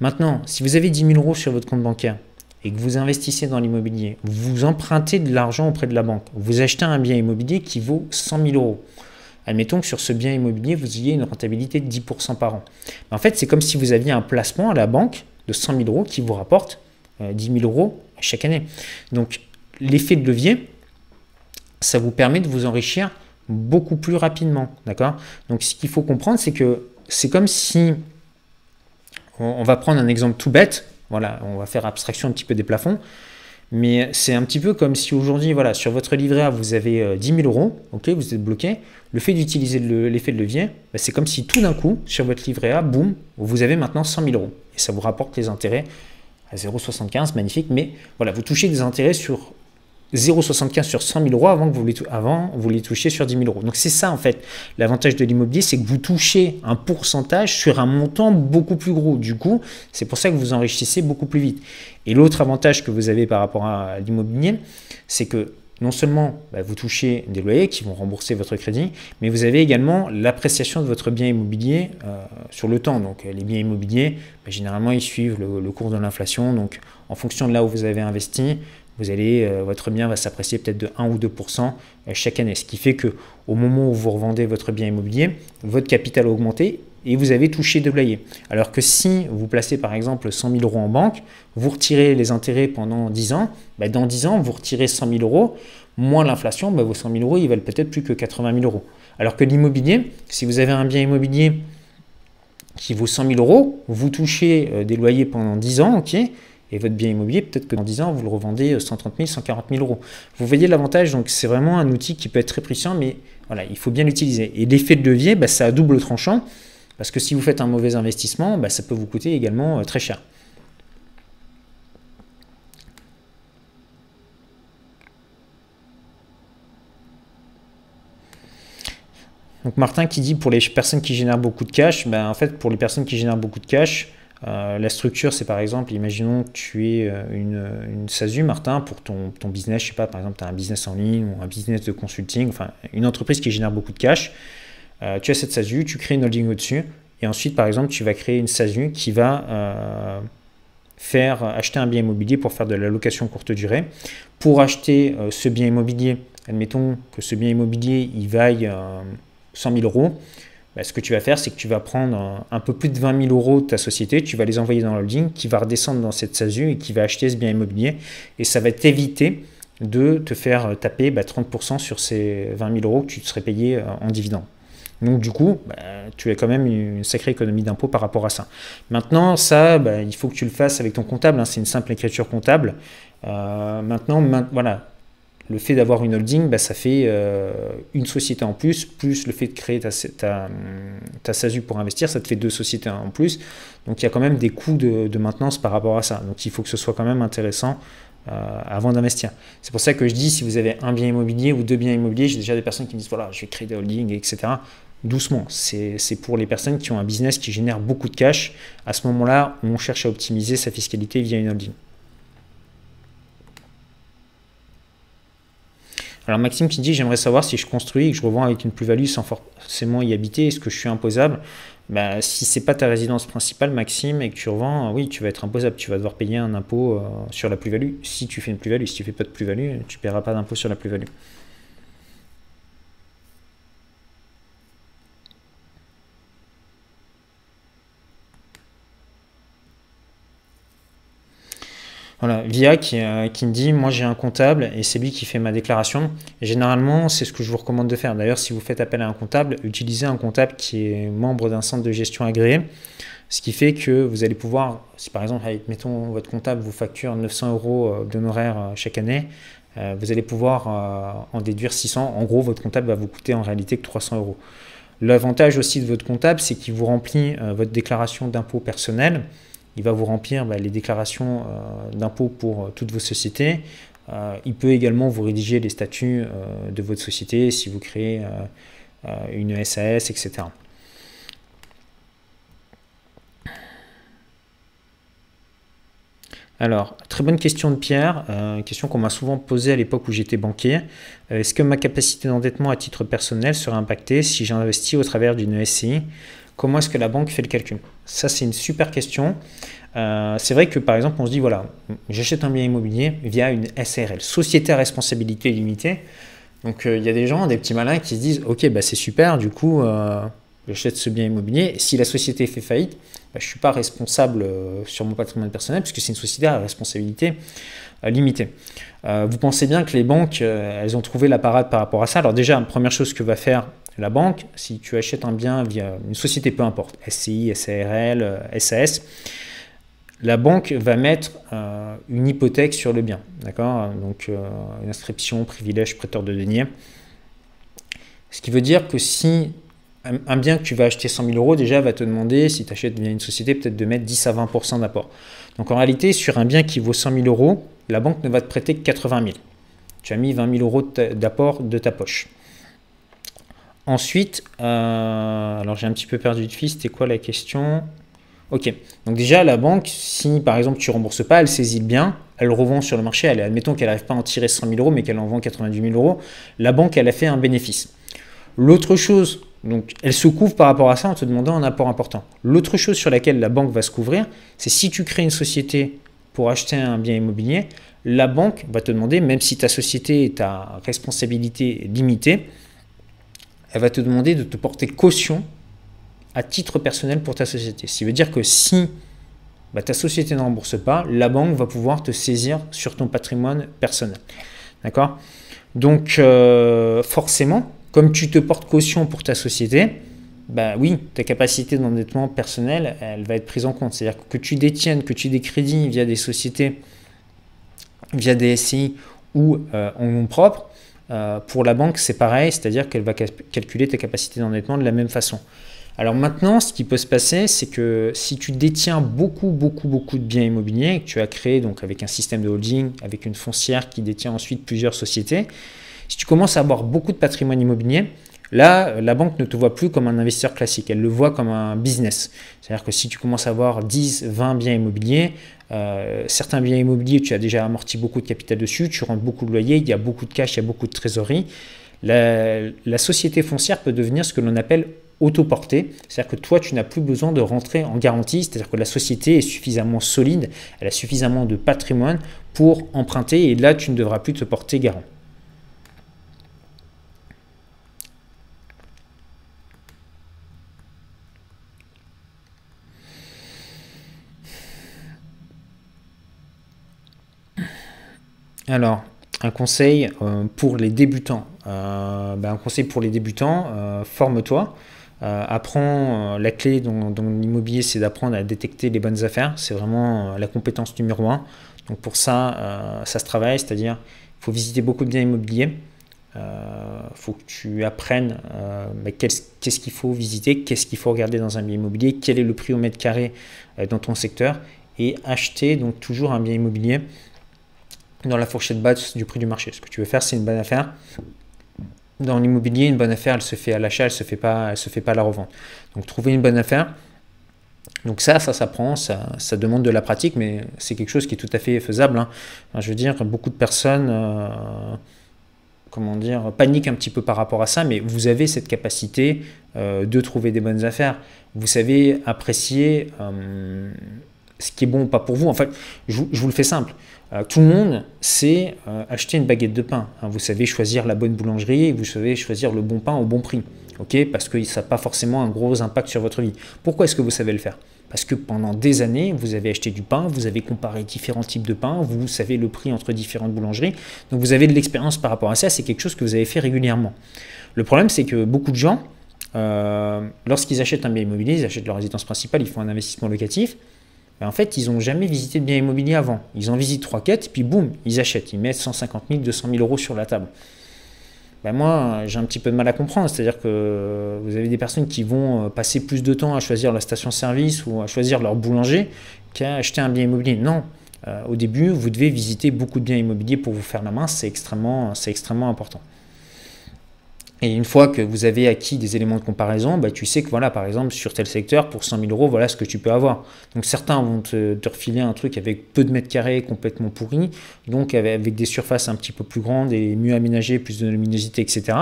Maintenant, si vous avez 10 000 euros sur votre compte bancaire et que vous investissez dans l'immobilier, vous empruntez de l'argent auprès de la banque, vous achetez un bien immobilier qui vaut 100 000 euros. Admettons que sur ce bien immobilier, vous ayez une rentabilité de 10% par an. En fait, c'est comme si vous aviez un placement à la banque de 100 000 euros qui vous rapporte 10 euh, 000 euros chaque année. Donc, l'effet de levier, ça vous permet de vous enrichir beaucoup plus rapidement. D'accord? Donc, ce qu'il faut comprendre, c'est que c'est comme si on, va prendre un exemple tout bête. Voilà, on va faire abstraction un petit peu des plafonds. Mais c'est un petit peu comme si aujourd'hui, voilà, sur votre livret A, vous avez 10 euh, 000 euros, ok, vous êtes bloqué. Le fait d'utiliser l'effet de levier, bah, c'est comme si tout d'un coup, sur votre livret A, boum, vous avez maintenant 100 000 euros. Et ça vous rapporte les intérêts à 0,75, magnifique. Mais voilà, vous touchez des intérêts sur 0,75 sur 100 000 euros avant que vous les, avant, vous les sur 10 000 euros. Donc c'est ça en fait. L'avantage de l'immobilier, c'est que vous touchez un pourcentage sur un montant beaucoup plus gros. Du coup, c'est pour ça que vous enrichissez beaucoup plus vite. Et l'autre avantage que vous avez par rapport à l'immobilier, c'est que non seulement bah, vous touchez des loyers qui vont rembourser votre crédit, mais vous avez également l'appréciation de votre bien immobilier euh, sur le temps. Donc les biens immobiliers, bah, généralement, ils suivent le cours de l'inflation. Donc en fonction de là où vous avez investi, vous allez, euh, votre bien va s'apprécier peut-être de 1 ou 2% euh, chaque année. Ce qui fait que au moment où vous revendez votre bien immobilier, votre capital a augmenté et vous avez touché de loyer. Alors que si vous placez par exemple 100 000 euros en banque, vous retirez les intérêts pendant 10 ans, bah, dans 10 ans, vous retirez 100 000 euros, moins l'inflation, bah, vos 100 000 euros, ils valent peut-être plus que 80 000 euros. Alors que l'immobilier, si vous avez un bien immobilier qui vaut 100 000 euros, vous touchez euh, des loyers pendant 10 ans, ok et votre bien immobilier, peut-être que dans 10 ans, vous le revendez 130 000, 140 000 euros. Vous voyez l'avantage, donc c'est vraiment un outil qui peut être très puissant, mais voilà, il faut bien l'utiliser. Et l'effet de levier, bah, ça a double tranchant, parce que si vous faites un mauvais investissement, bah, ça peut vous coûter également euh, très cher. Donc Martin qui dit pour les personnes qui génèrent beaucoup de cash, ben en fait pour les personnes qui génèrent beaucoup de cash, la structure, c'est par exemple, imaginons que tu es une, une SASU, Martin, pour ton, ton, business, je sais pas, par exemple, tu as un business en ligne ou un business de consulting, enfin, une entreprise qui génère beaucoup de cash. tu as cette SASU, tu crées une holding au-dessus, et ensuite, par exemple, tu vas créer une SASU qui va faire acheter un bien immobilier pour faire de la location courte durée. Pour acheter ce bien immobilier, admettons que ce bien immobilier, il vaille 100 000 euros, bah, ce que tu vas faire, c'est que tu vas prendre un, peu plus de 20 000 euros de ta société, tu vas les envoyer dans l'holding, qui va redescendre dans cette SASU et qui va acheter ce bien immobilier. Et ça va t'éviter de te faire taper 30% bah, sur ces 20 000 euros que tu serais payé euh, en dividende. Donc du coup, bah, tu as quand même une sacrée économie d'impôt par rapport à ça. Maintenant, ça, il faut que tu le fasses avec ton comptable. Hein. c'est une simple écriture comptable. Euh, maintenant, voilà, le fait d'avoir une holding, bah, ça fait euh, une société en plus, plus le fait de créer ta, ta, SASU pour investir, ça te fait deux sociétés en plus. Donc il y a quand même des coûts de, maintenance par rapport à ça. Donc il faut que ce soit quand même intéressant euh, avant d'investir. C'est pour ça que je dis, si vous avez un bien immobilier ou deux biens immobiliers, j'ai déjà des personnes qui me disent, voilà, je vais créer des holdings, etc. Doucement, c'est pour les personnes qui ont un business qui génère beaucoup de cash. À ce moment-là, on cherche à optimiser sa fiscalité via une holding. Alors Maxime qui dit j'aimerais savoir si je construis et que je revends avec une plus-value sans forcément y habiter, est-ce que je suis imposable? Bah, Si c'est pas ta résidence principale Maxime et que tu revends, oui tu vas être imposable, tu vas devoir payer un impôt euh, sur la plus-value si tu fais une plus-value. Si tu fais pas de plus-value, tu ne paieras pas d'impôt sur la plus-value. Voilà, Via qui, euh, qui, me dit Moi j'ai un comptable et c'est lui qui fait ma déclaration. généralement, c'est ce que je vous recommande de faire. D'ailleurs, si vous faites appel à un comptable, utilisez un comptable qui est membre d'un centre de gestion agréé. Ce qui fait que vous allez pouvoir, si par exemple, mettons votre comptable vous facture 900 euros euh, d'honoraires euh, chaque année, vous allez pouvoir en déduire 600. En gros, votre comptable va vous coûter en réalité que 300 euros. L'avantage aussi de votre comptable, c'est qu'il vous remplit votre déclaration d'impôt personnel il va vous remplir bah, les déclarations euh, d'impôts pour euh, toutes vos sociétés. Euh, il peut également vous rédiger les statuts de votre société si vous créez une SAS, etc. Alors, très bonne question de Pierre, question qu'on m'a souvent posée à l'époque où j'étais banquier. Est-ce que ma capacité d'endettement à titre personnel serait impactée si j'investis au travers d'une SCI Comment est-ce que la banque fait le calcul? Ça, c'est une super question. Euh, c'est vrai que par exemple, on se dit voilà, j'achète un bien immobilier via une SRL, Société à responsabilité limitée. Donc euh, il y a des gens, des petits malins qui se disent ok, bah, c'est super, du coup, euh, j'achète ce bien immobilier. si la société fait faillite, bah, je ne suis pas responsable sur mon patrimoine personnel puisque c'est une société à responsabilité limitée. vous pensez bien que les banques, elles ont trouvé la parade par rapport à ça? Alors déjà, première chose que va faire la banque, si tu achètes un bien via une société, peu importe, SCI, SARL, SAS, la banque va mettre euh, une hypothèque sur le bien, d'accord? Donc euh, une inscription, privilège, prêteur de deniers. Ce qui veut dire que si un, bien que tu vas acheter 100 000 euros, déjà va te demander, si tu achètes via une société, peut-être de mettre 10 à 20% d'apport. Donc en réalité, sur un bien qui vaut 100 000 euros, la banque ne va te prêter que 80 000. Tu as mis 20 000 euros d'apport de ta poche. Ensuite, euh, alors j'ai un petit peu perdu de fil, c'était quoi la question? Ok, donc déjà la banque, si par exemple tu rembourses pas, elle saisit le bien, elle le revend sur le marché, elle, admettons qu'elle n'arrive pas à en tirer 100 000 euros, mais qu'elle en vend 90 000 euros, la banque, elle a fait un bénéfice. L'autre chose, donc elle se couvre par rapport à ça en te demandant un apport important. L'autre chose sur laquelle la banque va se couvrir, c'est si tu crées une société pour acheter un bien immobilier, la banque va te demander, même si ta société est à responsabilité limitée, elle va te demander de te porter caution à titre personnel pour ta société. Ce qui veut dire que si bah, ta société ne rembourse pas, la banque va pouvoir te saisir sur ton patrimoine personnel. D'accord? Donc, euh, forcément, comme tu te portes caution pour ta société, bah oui, ta capacité d'endettement personnel, elle va être prise en compte. C'est-à-dire que tu détiennes, que tu aies des crédits via des sociétés, via des SCI ou euh, en nom propre, euh, pour la banque, c'est pareil, c'est-à-dire qu'elle va calculer tes capacités d'endettement de la même façon. Alors maintenant, ce qui peut se passer, c'est que si tu détiens beaucoup, beaucoup, beaucoup de biens immobiliers, que tu as créé donc avec un système de holding, avec une foncière qui détient ensuite plusieurs sociétés, si tu commences à avoir beaucoup de patrimoine immobilier, Là, la banque ne te voit plus comme un investisseur classique, elle le voit comme un business. C'est-à-dire que si tu commences à avoir 10, 20 biens immobiliers, euh, certains biens immobiliers, tu as déjà amorti beaucoup de capital dessus, tu rentres beaucoup de loyers, il y a beaucoup de cash, il y a beaucoup de trésorerie. La, société foncière peut devenir ce que l'on appelle autoportée, c'est-à-dire que toi, tu n'as plus besoin de rentrer en garantie, c'est-à-dire que la société est suffisamment solide, elle a suffisamment de patrimoine pour emprunter, et là, tu ne devras plus te porter garant. Alors, un conseil euh, pour les débutants. Euh, ben, un conseil pour les débutants, euh, forme-toi. apprends la clé dans, l'immobilier, c'est d'apprendre à détecter les bonnes affaires. C'est vraiment la compétence numéro un. Donc pour ça, ça se travaille, c'est-à-dire il faut visiter beaucoup de biens immobiliers. Il faut que tu apprennes ben, qu'est-ce qu'il faut visiter, qu'est-ce qu'il faut regarder dans un bien immobilier, quel est le prix au mètre carré dans ton secteur et acheter donc toujours un bien immobilier dans la fourchette basse du prix du marché. Ce que tu veux faire, c'est une bonne affaire. Dans l'immobilier, une bonne affaire, elle se fait à l'achat, elle se se fait pas à la revente. Donc trouver une bonne affaire. Donc ça, ça s'apprend, ça, ça, demande de la pratique, mais c'est quelque chose qui est tout à fait faisable. Hein. je veux dire, beaucoup de personnes, euh, comment dire, paniquent un petit peu par rapport à ça, mais vous avez cette capacité euh, de trouver des bonnes affaires. Vous savez apprécier euh, ce qui est bon ou pas pour vous. En fait, je vous le fais simple. Euh, tout le monde sait euh, acheter une baguette de pain. Hein. vous savez choisir la bonne boulangerie, vous savez choisir le bon pain au bon prix. Parce que ça n'a pas forcément un gros impact sur votre vie. Pourquoi est-ce que vous savez le faire? Parce que pendant des années, vous avez acheté du pain, vous avez comparé différents types de pain, vous savez le prix entre différentes boulangeries. Donc vous avez de l'expérience par rapport à ça, c'est quelque chose que vous avez fait régulièrement. Le problème, c'est que beaucoup de gens, euh, lorsqu'ils achètent un bien immobilier, ils achètent leur résidence principale, ils font un investissement locatif, en fait, ils n'ont jamais visité de bien immobilier avant. Ils en visitent 3 4 puis boum, ils achètent. Ils mettent 150 000, 200 000 euros sur la table. Ben moi, j'ai un petit peu de mal à comprendre. C'est-à-dire que vous avez des personnes qui vont euh, passer plus de temps à choisir la station-service ou à choisir leur boulanger qu'à acheter un bien immobilier. Non. Euh, au début, vous devez visiter beaucoup de biens immobiliers pour vous faire la main. C'est extrêmement important. Et une fois que vous avez acquis des éléments de comparaison, bah, tu sais que voilà, par exemple, sur tel secteur, pour 100 000 euros, voilà ce que tu peux avoir. Donc certains vont te, refiler un truc avec peu de mètres carrés, complètement pourri, donc avec, des surfaces un petit peu plus grandes et mieux aménagées, plus de luminosité, etc.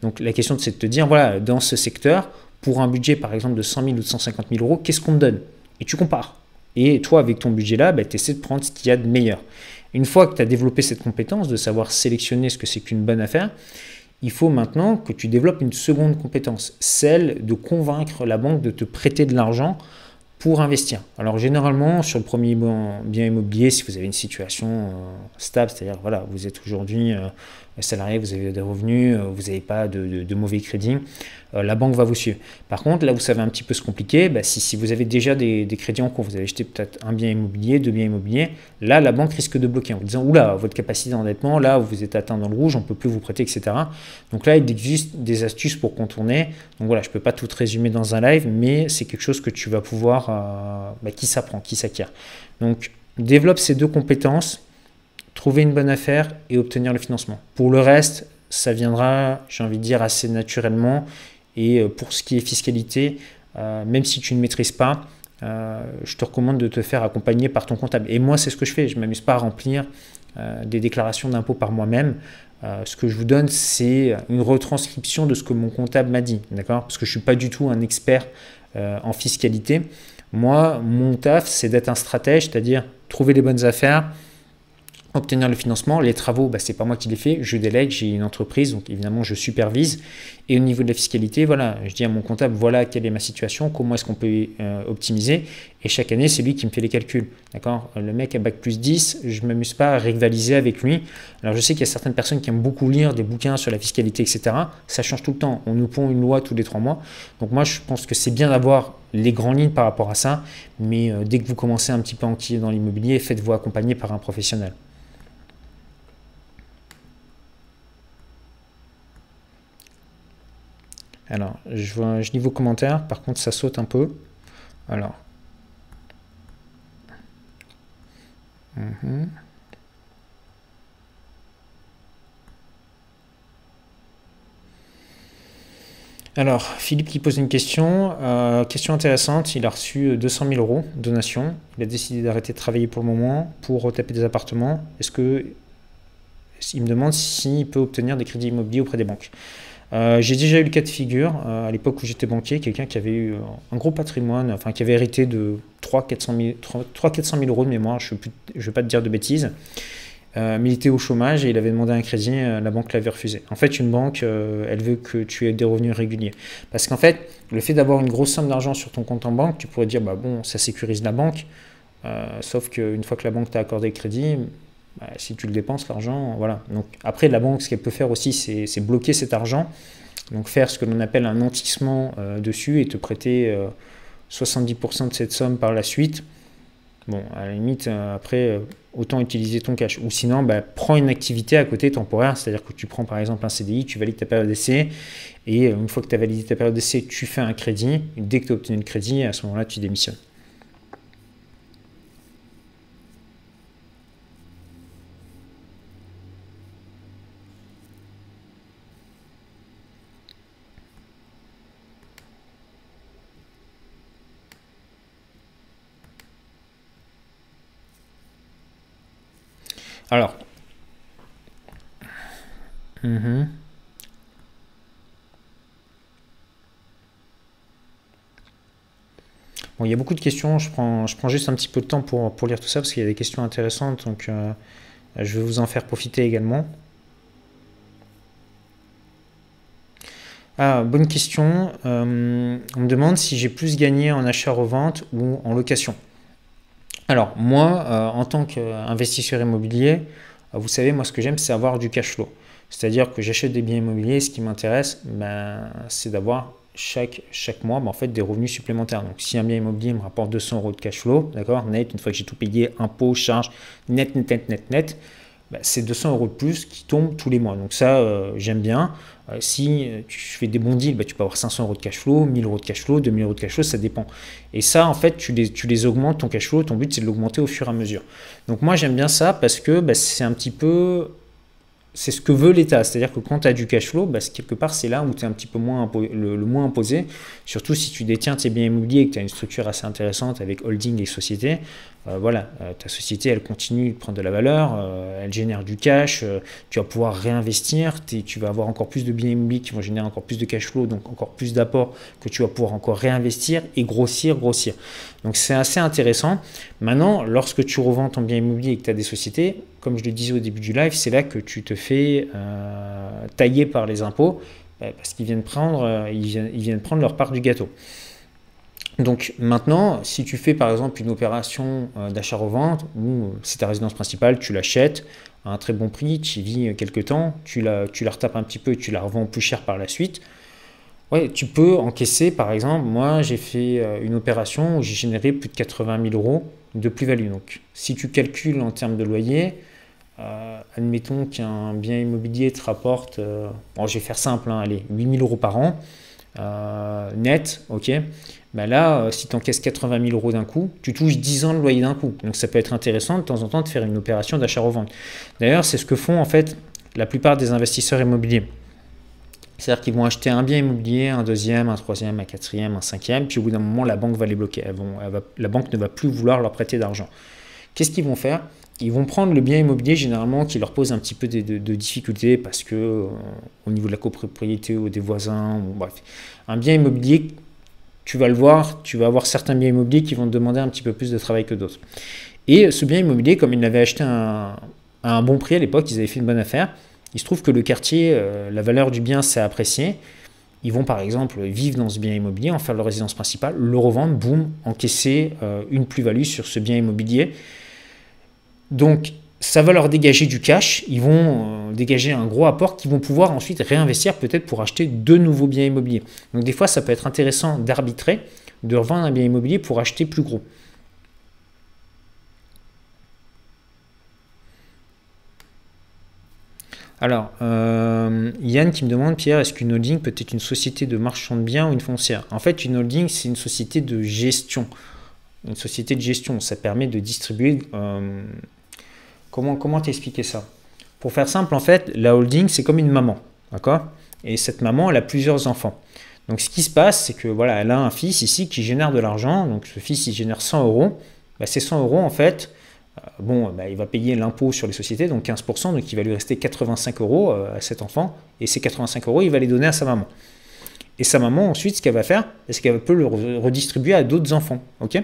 Donc la question c'est de te dire, voilà, dans ce secteur, pour un budget par exemple de 100 000 ou de 150 000 euros, qu'est-ce qu'on me donne? Et tu compares. Et toi, avec ton budget-là, bah, tu essaies de prendre ce qu'il y a de meilleur. Une fois que tu as développé cette compétence de savoir sélectionner ce que c'est qu'une bonne affaire, il faut maintenant que tu développes une seconde compétence, celle de convaincre la banque de te prêter de l'argent pour investir. Alors généralement, sur le premier bien immobilier, si vous avez une situation euh, stable, c'est-à-dire voilà, vous êtes aujourd'hui euh, salarié, vous avez des revenus, euh, vous n'avez pas de, mauvais crédits, euh, la banque va vous suivre. Par contre, là ça va un petit peu se compliquer, bah, si, vous avez déjà des, crédits en cours, vous avez acheté peut-être un bien immobilier, deux biens immobiliers, là, la banque risque de bloquer en vous disant, oula, votre capacité d'endettement, là, vous êtes atteint dans le rouge, on ne peut plus vous prêter, etc. Donc là, il existe des astuces pour contourner. Donc voilà, je ne peux pas tout résumer dans un live, mais c'est quelque chose que tu vas pouvoir, euh, bah, qui s'apprend, qui s'acquiert. Donc, développe ces deux compétences trouver une bonne affaire et obtenir le financement. Pour le reste, ça viendra, j'ai envie de dire, assez naturellement. Et euh, pour ce qui est fiscalité, euh, même si tu ne maîtrises pas, euh, je te recommande de te faire accompagner par ton comptable. Et moi, c'est ce que je fais. Je ne m'amuse pas à remplir des déclarations d'impôts par moi-même. ce que je vous donne, c'est une retranscription de ce que mon comptable m'a dit. D'accord? Parce que je ne suis pas du tout un expert en fiscalité. Moi, mon taf, c'est d'être un stratège, c'est-à-dire trouver les bonnes affaires, obtenir le financement. Les travaux, bah, c'est pas moi qui les fais, je délègue, j'ai une entreprise, donc évidemment je supervise. Et au niveau de la fiscalité, voilà, je dis à mon comptable, voilà quelle est ma situation, comment est-ce qu'on peut euh, optimiser. Et chaque année, c'est lui qui me fait les calculs. D'accord? Le mec a bac plus 10, je ne m'amuse pas à rivaliser avec lui. Alors je sais qu'il y a certaines personnes qui aiment beaucoup lire des bouquins sur la fiscalité, etc. Ça change tout le temps. On nous pond une loi tous les trois mois. Donc moi, je pense que c'est bien d'avoir les grandes lignes par rapport à ça. Mais euh, dès que vous commencez un petit peu à dans l'immobilier, faites-vous accompagner par un professionnel. Alors, je vois, je niveau commentaire, par contre, ça saute un peu. Alors. Mhm. Philippe qui pose une question, euh, question intéressante, il a reçu 200 000 euros de donation, il a décidé d'arrêter de travailler pour le moment pour retaper des appartements. Est-ce que il me demande s'il peut obtenir des crédits immobiliers auprès des banques euh, j'ai déjà eu le cas de figure, euh, à l'époque où j'étais banquier, quelqu'un qui avait eu un gros patrimoine, enfin qui avait hérité de 300-400 000, euros de mémoire, je ne vais pas te dire de bêtises, euh, mais il était au chômage et il avait demandé un crédit, la banque l'avait refusé. En fait, une banque, elle veut que tu aies des revenus réguliers. Parce qu'en fait, le fait d'avoir une grosse somme d'argent sur ton compte en banque, tu pourrais dire, bah bon, ça sécurise la banque, sauf qu'une fois que la banque t'a accordé le crédit, bah, si tu le dépenses, l'argent, voilà. Donc, après, la banque, ce qu'elle peut faire aussi, c'est bloquer cet argent, donc faire ce que l'on appelle un nantissement euh, dessus et te prêter 70% euh, de cette somme par la suite. Bon, à la limite, euh, après, autant utiliser ton cash. Ou sinon, bah, prends une activité à côté temporaire, c'est-à-dire que tu prends par exemple un CDI, tu valides ta période d'essai, et une fois que tu as validé ta période d'essai, tu fais un crédit. dès que tu as obtenu le crédit, à ce moment-là, tu démissionnes. Alors. Mhm. Bon, il y a beaucoup de questions. Je prends, je prends juste un petit peu de temps pour, pour lire tout ça parce qu'il y a des questions intéressantes. Donc, euh, je vais vous en faire profiter également. Ah, bonne question. Euh, on me demande si j'ai plus gagné en achat-revente ou en location. Alors, moi, euh, en tant qu'investisseur immobilier, euh, vous savez, moi, ce que j'aime, c'est avoir du cash flow. C'est-à-dire que j'achète des biens immobiliers, ce qui m'intéresse, ben, c'est d'avoir chaque, mois ben, en fait, des revenus supplémentaires. Donc, si un bien immobilier me rapporte 200 euros de cash flow, d'accord, net, une fois que j'ai tout payé, impôts, charges, net, net, net, net, net, ben, c'est 200 euros de plus qui tombent tous les mois. Donc, ça, euh, j'aime bien. Euh, si tu fais des bons deals, bah, tu peux avoir 500 euros de cash flow, 1000 euros de cash flow, 2000 euros de cash flow, ça dépend. Et ça, en fait, tu les, tu augmentes, ton cash flow, ton but, c'est de l'augmenter au fur et à mesure. Donc moi, j'aime bien ça parce que bah, c'est un petit peu c'est ce que veut l'État. C'est-à-dire que quand tu as du cash flow, bah, quelque part, c'est là où tu es un petit peu moins le, moins imposé. Surtout si tu détiens tes biens immobiliers et que tu as une structure assez intéressante avec holding et société. Euh, voilà, euh, ta société, elle continue de prendre de la valeur, euh, elle génère du cash, tu vas pouvoir réinvestir, tu vas avoir encore plus de immobiliers qui vont générer encore plus de cash flow, donc encore plus d'apports que tu vas pouvoir encore réinvestir et grossir, grossir. Donc c'est assez intéressant. Maintenant, lorsque tu revends ton bien immobilier et que tu as des sociétés, comme je le disais au début du live, c'est là que tu te fais tailler par les impôts parce qu'ils viennent ils viennent prendre leur part du gâteau. Donc maintenant, si tu fais par exemple une opération euh, d'achat-revente, où c'est ta résidence principale, tu l'achètes à un très bon prix, tu y vis quelques temps, tu la, retapes un petit peu tu la revends plus cher par la suite, ouais, tu peux encaisser par exemple, moi j'ai fait euh, une opération où j'ai généré plus de 80 000 euros de plus-value. Donc si tu calcules en termes de loyer, euh, admettons qu'un bien immobilier te rapporte, bon, je vais faire simple, hein, allez, 8 000 euros par an, net, ok bah là, euh, si tu encaisses 80 000 euros d'un coup, tu touches 10 ans de loyer d'un coup. Donc ça peut être intéressant de temps en temps de faire une opération d'achat-revente. D'ailleurs, c'est ce que font en fait la plupart des investisseurs immobiliers. C'est-à-dire qu'ils vont acheter un bien immobilier, un deuxième, un troisième, un quatrième, un cinquième, puis au bout d'un moment, la banque va les bloquer. la banque ne va plus vouloir leur prêter d'argent. Qu'est-ce qu'ils vont faire? Ils vont prendre le bien immobilier généralement qui leur pose un petit peu de, difficultés parce que euh, au niveau de la copropriété ou des voisins, bref, un bien immobilier tu vas le voir, tu vas avoir certains biens immobiliers qui vont te demander un petit peu plus de travail que d'autres. Et ce bien immobilier, comme ils l'avaient acheté à un, bon prix à l'époque, ils avaient fait une bonne affaire, il se trouve que le quartier, euh, la valeur du bien s'est appréciée. Ils vont par exemple vivre dans ce bien immobilier, en faire leur résidence principale, le revendre, boum, encaisser euh, une plus-value sur ce bien immobilier. Donc ça va leur dégager du cash, ils vont euh, dégager un gros apport qu'ils vont pouvoir ensuite réinvestir peut-être pour acheter de nouveaux biens immobiliers. Donc des fois, ça peut être intéressant d'arbitrer, de revendre un bien immobilier pour acheter plus gros. Alors, euh, Yann qui me demande, Pierre, est-ce qu'une holding peut être une société de marchand de biens ou une foncière? En fait, une holding, c'est une société de gestion. Une société de gestion, ça permet de distribuer euh, Comment, comment t'expliquer ça? Pour faire simple, en fait, la holding, c'est comme une maman. Et cette maman, elle a plusieurs enfants. Donc ce qui se passe, c'est que voilà, elle a un fils ici qui génère de l'argent. Donc ce fils, il génère 100 euros. Bah, ces 100 euros, en fait, euh, bon, bah, il va payer l'impôt sur les sociétés, donc 15%, donc il va lui rester 85 euros euh, à cet enfant. Et ces 85 euros, il va les donner à sa maman. Et sa maman, ensuite, ce qu'elle va faire, c'est qu'elle peut le redistribuer à d'autres enfants. ok?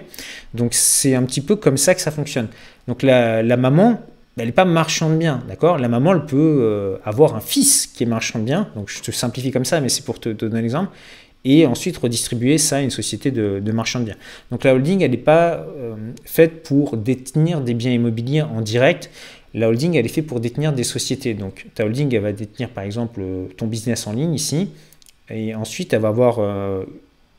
Donc c'est un petit peu comme ça que ça fonctionne. Donc la, maman, elle n'est pas marchande bien, d'accord? La maman, elle peut euh, avoir un fils qui est marchand bien. Donc je te simplifie comme ça, mais c'est pour te, donner l'exemple et ensuite redistribuer ça à une société de, de marchand de biens. Donc la holding, elle n'est pas euh, faite pour détenir des biens immobiliers en direct. La holding, elle est faite pour détenir des sociétés. Donc ta holding, elle va détenir par exemple ton business en ligne ici, et ensuite elle va avoir euh,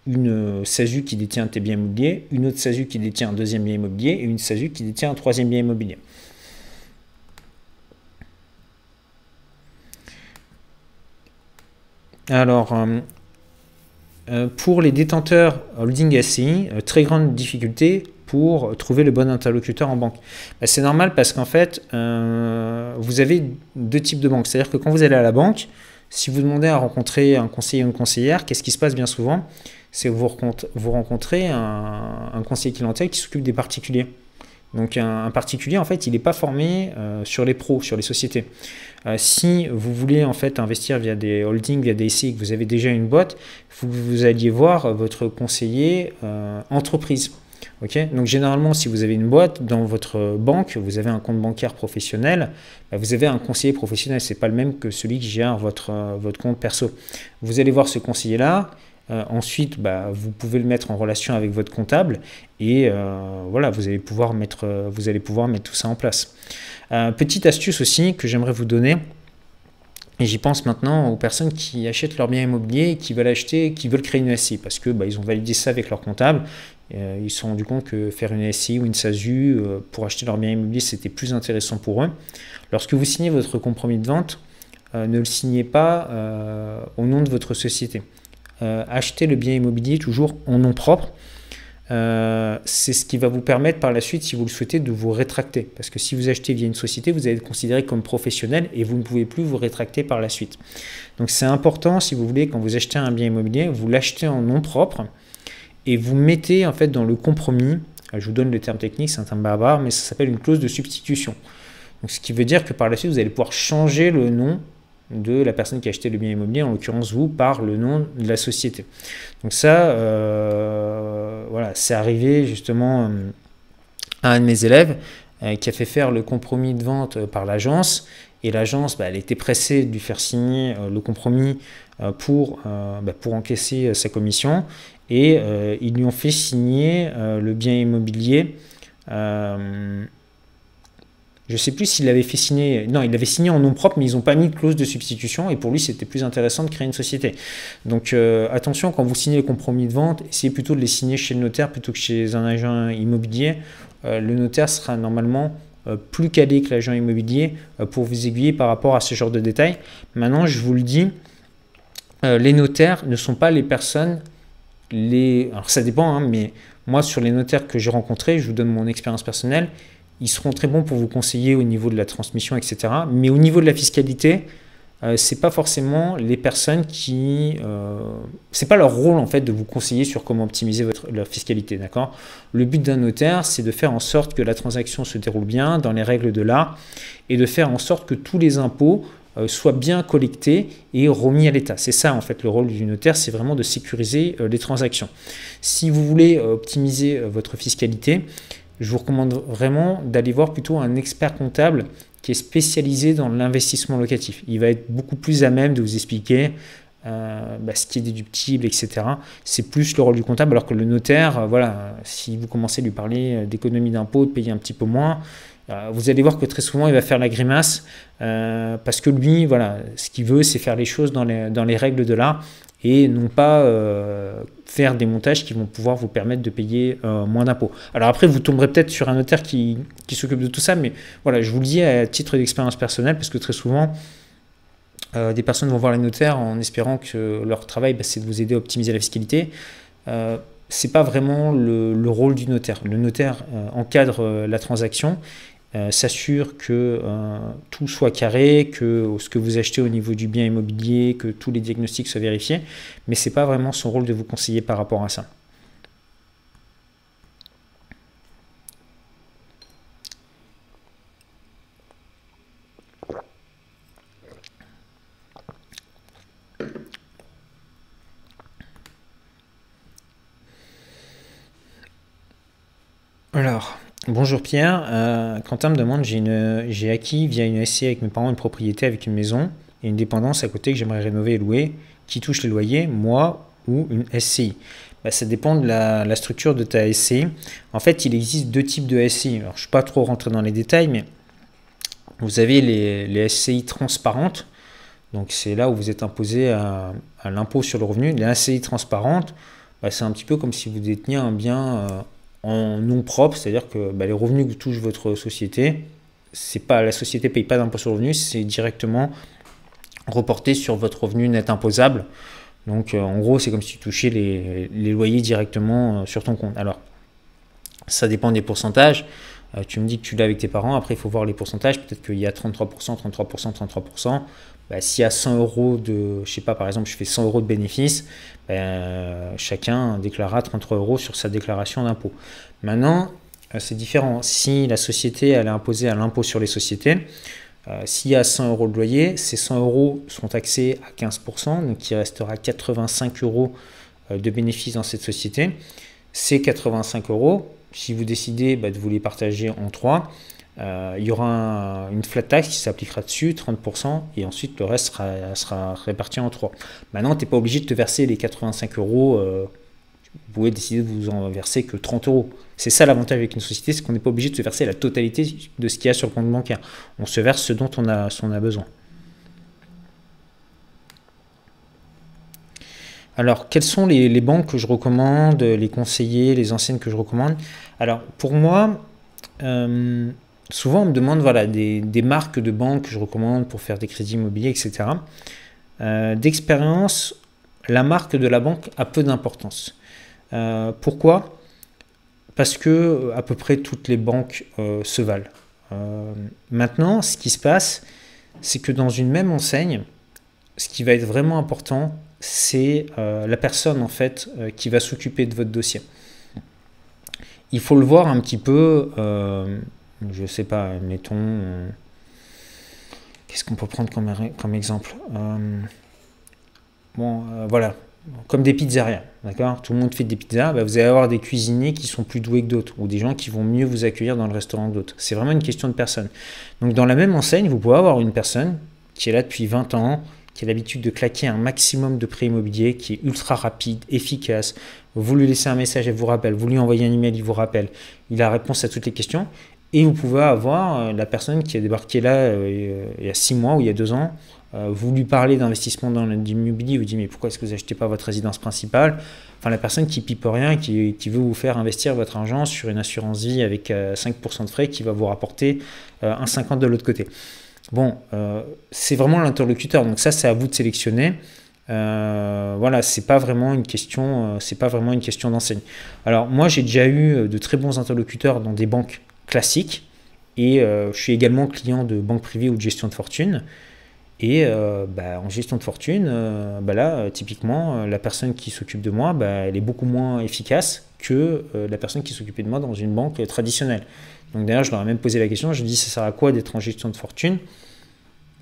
une SASU qui détient tes biens immobiliers, une autre SASU qui détient un deuxième bien immobilier et une SASU qui détient un troisième bien immobilier. Alors, euh, euh, pour les détenteurs holding SCI, euh, très grande difficulté pour trouver le bon interlocuteur en banque. Bah, c'est normal parce qu'en fait, vous avez deux types de banques. C'est-à-dire que quand vous allez à la banque, si vous demandez à rencontrer un conseiller ou une conseillère, qu'est-ce qui se passe bien souvent? C'est que vous, rencontrez un conseiller clientèle qui s'occupe des particuliers. Donc un, particulier, en fait, il n'est pas formé euh, sur les pros, sur les sociétés. Euh, si vous voulez en fait investir via des holdings, via des que vous avez déjà une boîte, vous, alliez voir votre conseiller euh, entreprise. Donc généralement, si vous avez une boîte dans votre banque, vous avez un compte bancaire professionnel, bah, vous avez un conseiller professionnel. C'est pas le même que celui qui gère votre, votre compte perso. Vous allez voir ce conseiller-là. Euh, ensuite, bah, vous pouvez le mettre en relation avec votre comptable et euh, voilà, vous allez, pouvoir mettre, euh, vous allez pouvoir mettre tout ça en place. petite astuce aussi que j'aimerais vous donner, et j'y pense maintenant aux personnes qui achètent leur bien immobilier qui veulent acheter, qui veulent créer une SCI parce que bah, ils ont validé ça avec leur comptable. ils se sont rendus compte que faire une SCI ou une SASU pour acheter leur bien immobilier, c'était plus intéressant pour eux. Lorsque vous signez votre compromis de vente, ne le signez pas au nom de votre société. Euh, acheter le bien immobilier toujours en nom propre. Euh, c'est ce qui va vous permettre par la suite, si vous le souhaitez, de vous rétracter. Parce que si vous achetez via une société, vous allez être considéré comme professionnel et vous ne pouvez plus vous rétracter par la suite. Donc c'est important, si vous voulez, quand vous achetez un bien immobilier, vous l'achetez en nom propre et vous mettez en fait dans le compromis, je vous donne le terme technique, c'est un terme barbare, mais ça s'appelle une clause de substitution. Donc, ce qui veut dire que par la suite, vous allez pouvoir changer le nom de la personne qui a acheté le bien immobilier, en l'occurrence vous, par le nom de la société. Donc ça, euh, voilà, c'est arrivé justement euh, à un de mes élèves euh, qui a fait faire le compromis de vente par l'agence. Et l'agence, bah, elle était pressée de lui faire signer le compromis pour, bah, pour encaisser sa commission. Et ils lui ont fait signer le bien immobilier je ne sais plus s'il avait fait signer. Non, il avait signé en nom propre, mais ils n'ont pas mis de clause de substitution. Et pour lui, c'était plus intéressant de créer une société. Donc euh, attention, quand vous signez les compromis de vente, essayez plutôt de les signer chez le notaire plutôt que chez un agent immobilier. Euh, le notaire sera normalement euh, plus calé que l'agent immobilier pour vous aiguiller par rapport à ce genre de détails. Maintenant, je vous le dis, les notaires ne sont pas les personnes. Les... Alors ça dépend, hein, mais moi, sur les notaires que j'ai rencontrés, je vous donne mon expérience personnelle ils seront très bons pour vous conseiller au niveau de la transmission, etc. Mais au niveau de la fiscalité, euh, c'est pas forcément les personnes qui, euh, c'est pas leur rôle en fait de vous conseiller sur comment optimiser votre fiscalité, d'accord? Le but d'un notaire, c'est de faire en sorte que la transaction se déroule bien dans les règles de l'art et de faire en sorte que tous les impôts euh, soient bien collectés et remis à l'État. C'est ça en fait le rôle du notaire, c'est vraiment de sécuriser les transactions. Si vous voulez optimiser votre fiscalité, je vous recommande vraiment d'aller voir plutôt un expert comptable qui est spécialisé dans l'investissement locatif. Il va être beaucoup plus à même de vous expliquer euh, bah, ce qui est déductible, etc. C'est plus le rôle du comptable, alors que le notaire, euh, voilà, si vous commencez à lui parler euh, d'économie d'impôt, de payer un petit peu moins, vous allez voir que très souvent il va faire la grimace parce que lui, voilà, ce qu'il veut, c'est faire les choses dans les, dans les règles de l'art et non pas euh, faire des montages qui vont pouvoir vous permettre de payer euh, moins d'impôts. Alors après, vous tomberez peut-être sur un notaire qui, qui s'occupe de tout ça, mais voilà, je vous le dis à titre d'expérience personnelle, parce que très souvent, euh, des personnes vont voir les notaires en espérant que leur travail, bah, c'est de vous aider à optimiser la fiscalité. Euh, c'est pas vraiment le, le, rôle du notaire. Le notaire encadre la transaction s'assure que tout soit carré, que ce que vous achetez au niveau du bien immobilier, que tous les diagnostics soient vérifiés, mais ce n'est pas vraiment son rôle de vous conseiller par rapport à ça. Alors, bonjour Pierre. Euh, Quentin me demande j'ai acquis via une SCI avec mes parents une propriété avec une maison et une dépendance à côté que j'aimerais rénover et louer. Qui touche les loyers, moi ou une SCI bah, Ça dépend de la, structure de ta SCI. En fait, il existe deux types de SCI. Alors, je ne suis pas trop rentré dans les détails, mais vous avez les, SCI transparentes. Donc, c'est là où vous êtes imposé à, l'impôt sur le revenu. Les SCI transparentes, bah, c'est un petit peu comme si vous déteniez un bien. Euh, en nom propre, c'est-à-dire que bah, les revenus que touche votre société, c'est pas la société paye pas d'impôt sur le revenu, c'est directement reporté sur votre revenu net imposable. Donc euh, en gros, c'est comme si tu touchais les, loyers directement euh, sur ton compte. Alors, ça dépend des pourcentages. Euh, tu me dis que tu l'as avec tes parents, après il faut voir les pourcentages. Peut-être qu'il y a 33%, 33%, 33%. Bah, S'il y a 100 euros de, je sais pas, par exemple, je fais 100 euros de bénéfices, ben, chacun déclarera 33 euros sur sa déclaration d'impôt. Maintenant, euh, c'est différent. Si la société elle est imposée à l'impôt sur les sociétés, euh, s'il y a 100 euros de loyer, ces 100 euros sont taxés à 15%, donc il restera 85 euros euh, de bénéfices dans cette société. Ces 85 euros, si vous décidez bah, de vous les partager en trois, euh, il y aura une flat tax qui s'appliquera dessus, 30%, et ensuite le reste sera, réparti en 3. Maintenant, tu n'es pas obligé de te verser les 85 euros. Euh, vous pouvez décider de vous en verser que 30 euros. C'est ça l'avantage avec une société, c'est qu'on n'est pas obligé de se verser la totalité de ce qu'il y a sur le compte bancaire. On se verse ce dont on a, on a besoin. Alors, quelles sont les, banques que je recommande, les conseillers, les anciennes que je recommande? Alors, pour moi, euh, souvent on me demande des, marques de banque que je recommande pour faire des crédits immobiliers, etc. Euh, d'expérience, la marque de la banque a peu d'importance. Euh, pourquoi? Parce que euh, à peu près toutes les banques se valent. maintenant, ce qui se passe, c'est que dans une même enseigne, ce qui va être vraiment important, c'est la personne en fait qui va s'occuper de votre dossier. Il faut le voir un petit peu je sais pas, mettons. Euh, qu'est-ce qu'on peut prendre comme, comme exemple euh, Bon, euh, voilà, comme des pizzerias, d'accord? Tout le monde fait des pizzas, bah, vous allez avoir des cuisiniers qui sont plus doués que d'autres, ou des gens qui vont mieux vous accueillir dans le restaurant que d'autres. C'est vraiment une question de personne. Donc dans la même enseigne, vous pouvez avoir une personne qui est là depuis 20 ans, qui a l'habitude de claquer un maximum de prêts immobiliers, qui est ultra rapide, efficace. Vous lui laissez un message, elle vous rappelle. Vous lui envoyez un email, il vous rappelle. Il a réponse à toutes les questions. Et vous pouvez avoir euh, la personne qui a débarqué là euh, il y a six mois ou il y a deux ans, euh, vous lui parlez d'investissement dans l'immobilier, vous dites mais pourquoi est-ce que vous n'achetez pas votre résidence principale? Enfin la personne qui pipe rien, qui, qui, veut vous faire investir votre argent sur une assurance vie avec 5% de frais qui va vous rapporter un 50 de l'autre côté. Bon, c'est vraiment l'interlocuteur, donc ça c'est à vous de sélectionner. Voilà, c'est pas vraiment une question, c'est pas vraiment une question d'enseigne. Alors moi j'ai déjà eu de très bons interlocuteurs dans des banques classique. Et euh, je suis également client de banque privée ou de gestion de fortune. Et euh, bah, en gestion de fortune, euh, bah là, typiquement, la personne qui s'occupe de moi, bah, elle est beaucoup moins efficace que la personne qui s'occupait de moi dans une banque traditionnelle. Donc d'ailleurs, je leur ai même posé la question, je me dis, ça sert à quoi d'être en gestion de fortune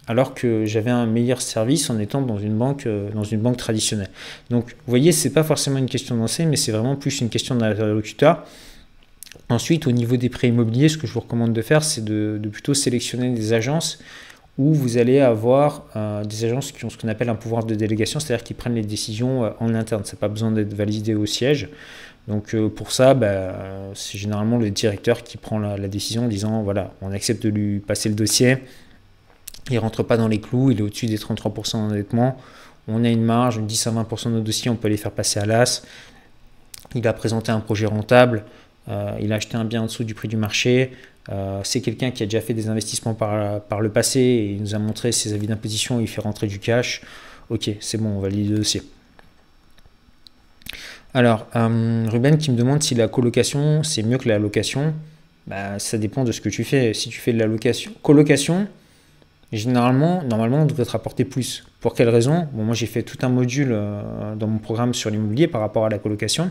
alors que j'avais un meilleur service en étant dans une banque, dans une banque traditionnelle? Donc vous voyez, c'est pas forcément une question d'enseigne, mais c'est vraiment plus une question d'interlocuteur. Ensuite, au niveau des prêts immobiliers, ce que je vous recommande de faire, c'est de, plutôt sélectionner des agences où vous allez avoir euh, des agences qui ont ce qu'on appelle un pouvoir de délégation, c'est-à-dire qui prennent les décisions euh, en interne. Ça n'a pas besoin d'être validé au siège. Donc euh, pour ça, bah, c'est généralement le directeur qui prend la, décision en disant, voilà, on accepte de lui passer le dossier, il ne rentre pas dans les clous, il est au-dessus des 33% d'endettement, on a une marge, 10 à 20% de nos dossiers, on peut les faire passer à l'AS, il a présenté un projet rentable, il a acheté un bien en dessous du prix du marché. Euh, c'est quelqu'un qui a déjà fait des investissements par, le passé et il nous a montré ses avis d'imposition, il fait rentrer du cash. Ok, c'est bon, on valide le dossier. Alors, euh, Ruben qui me demande si la colocation c'est mieux que la location. bah, ça dépend de ce que tu fais. Si tu fais de la location, colocation, généralement, normalement, on devrait te rapporter plus. Pour quelle raison? Bon, Moi, j'ai fait tout un module euh, dans mon programme sur l'immobilier par rapport à la colocation.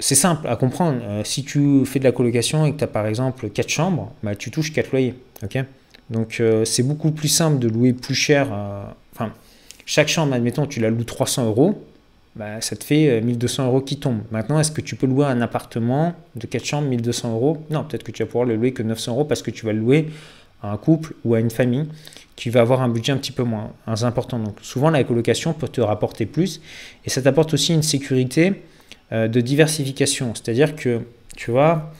C'est simple à comprendre. Euh, si tu fais de la colocation et que tu as par exemple 4 chambres, bah, tu touches 4 loyers. Donc, euh, c'est beaucoup plus simple de louer plus cher. Enfin, chaque chambre, admettons, tu la loues 300 euros. Bah, ça te fait 1200 euros qui tombent. Maintenant, est-ce que tu peux louer un appartement de 4 chambres 1200 euros? Non, peut-être que tu vas pouvoir le louer que 900 euros parce que tu vas le louer à un couple ou à une famille qui va avoir un budget un petit peu moins important. Donc souvent la colocation peut te rapporter plus et ça t'apporte aussi une sécurité euh, de diversification. C'est-à-dire que tu vois,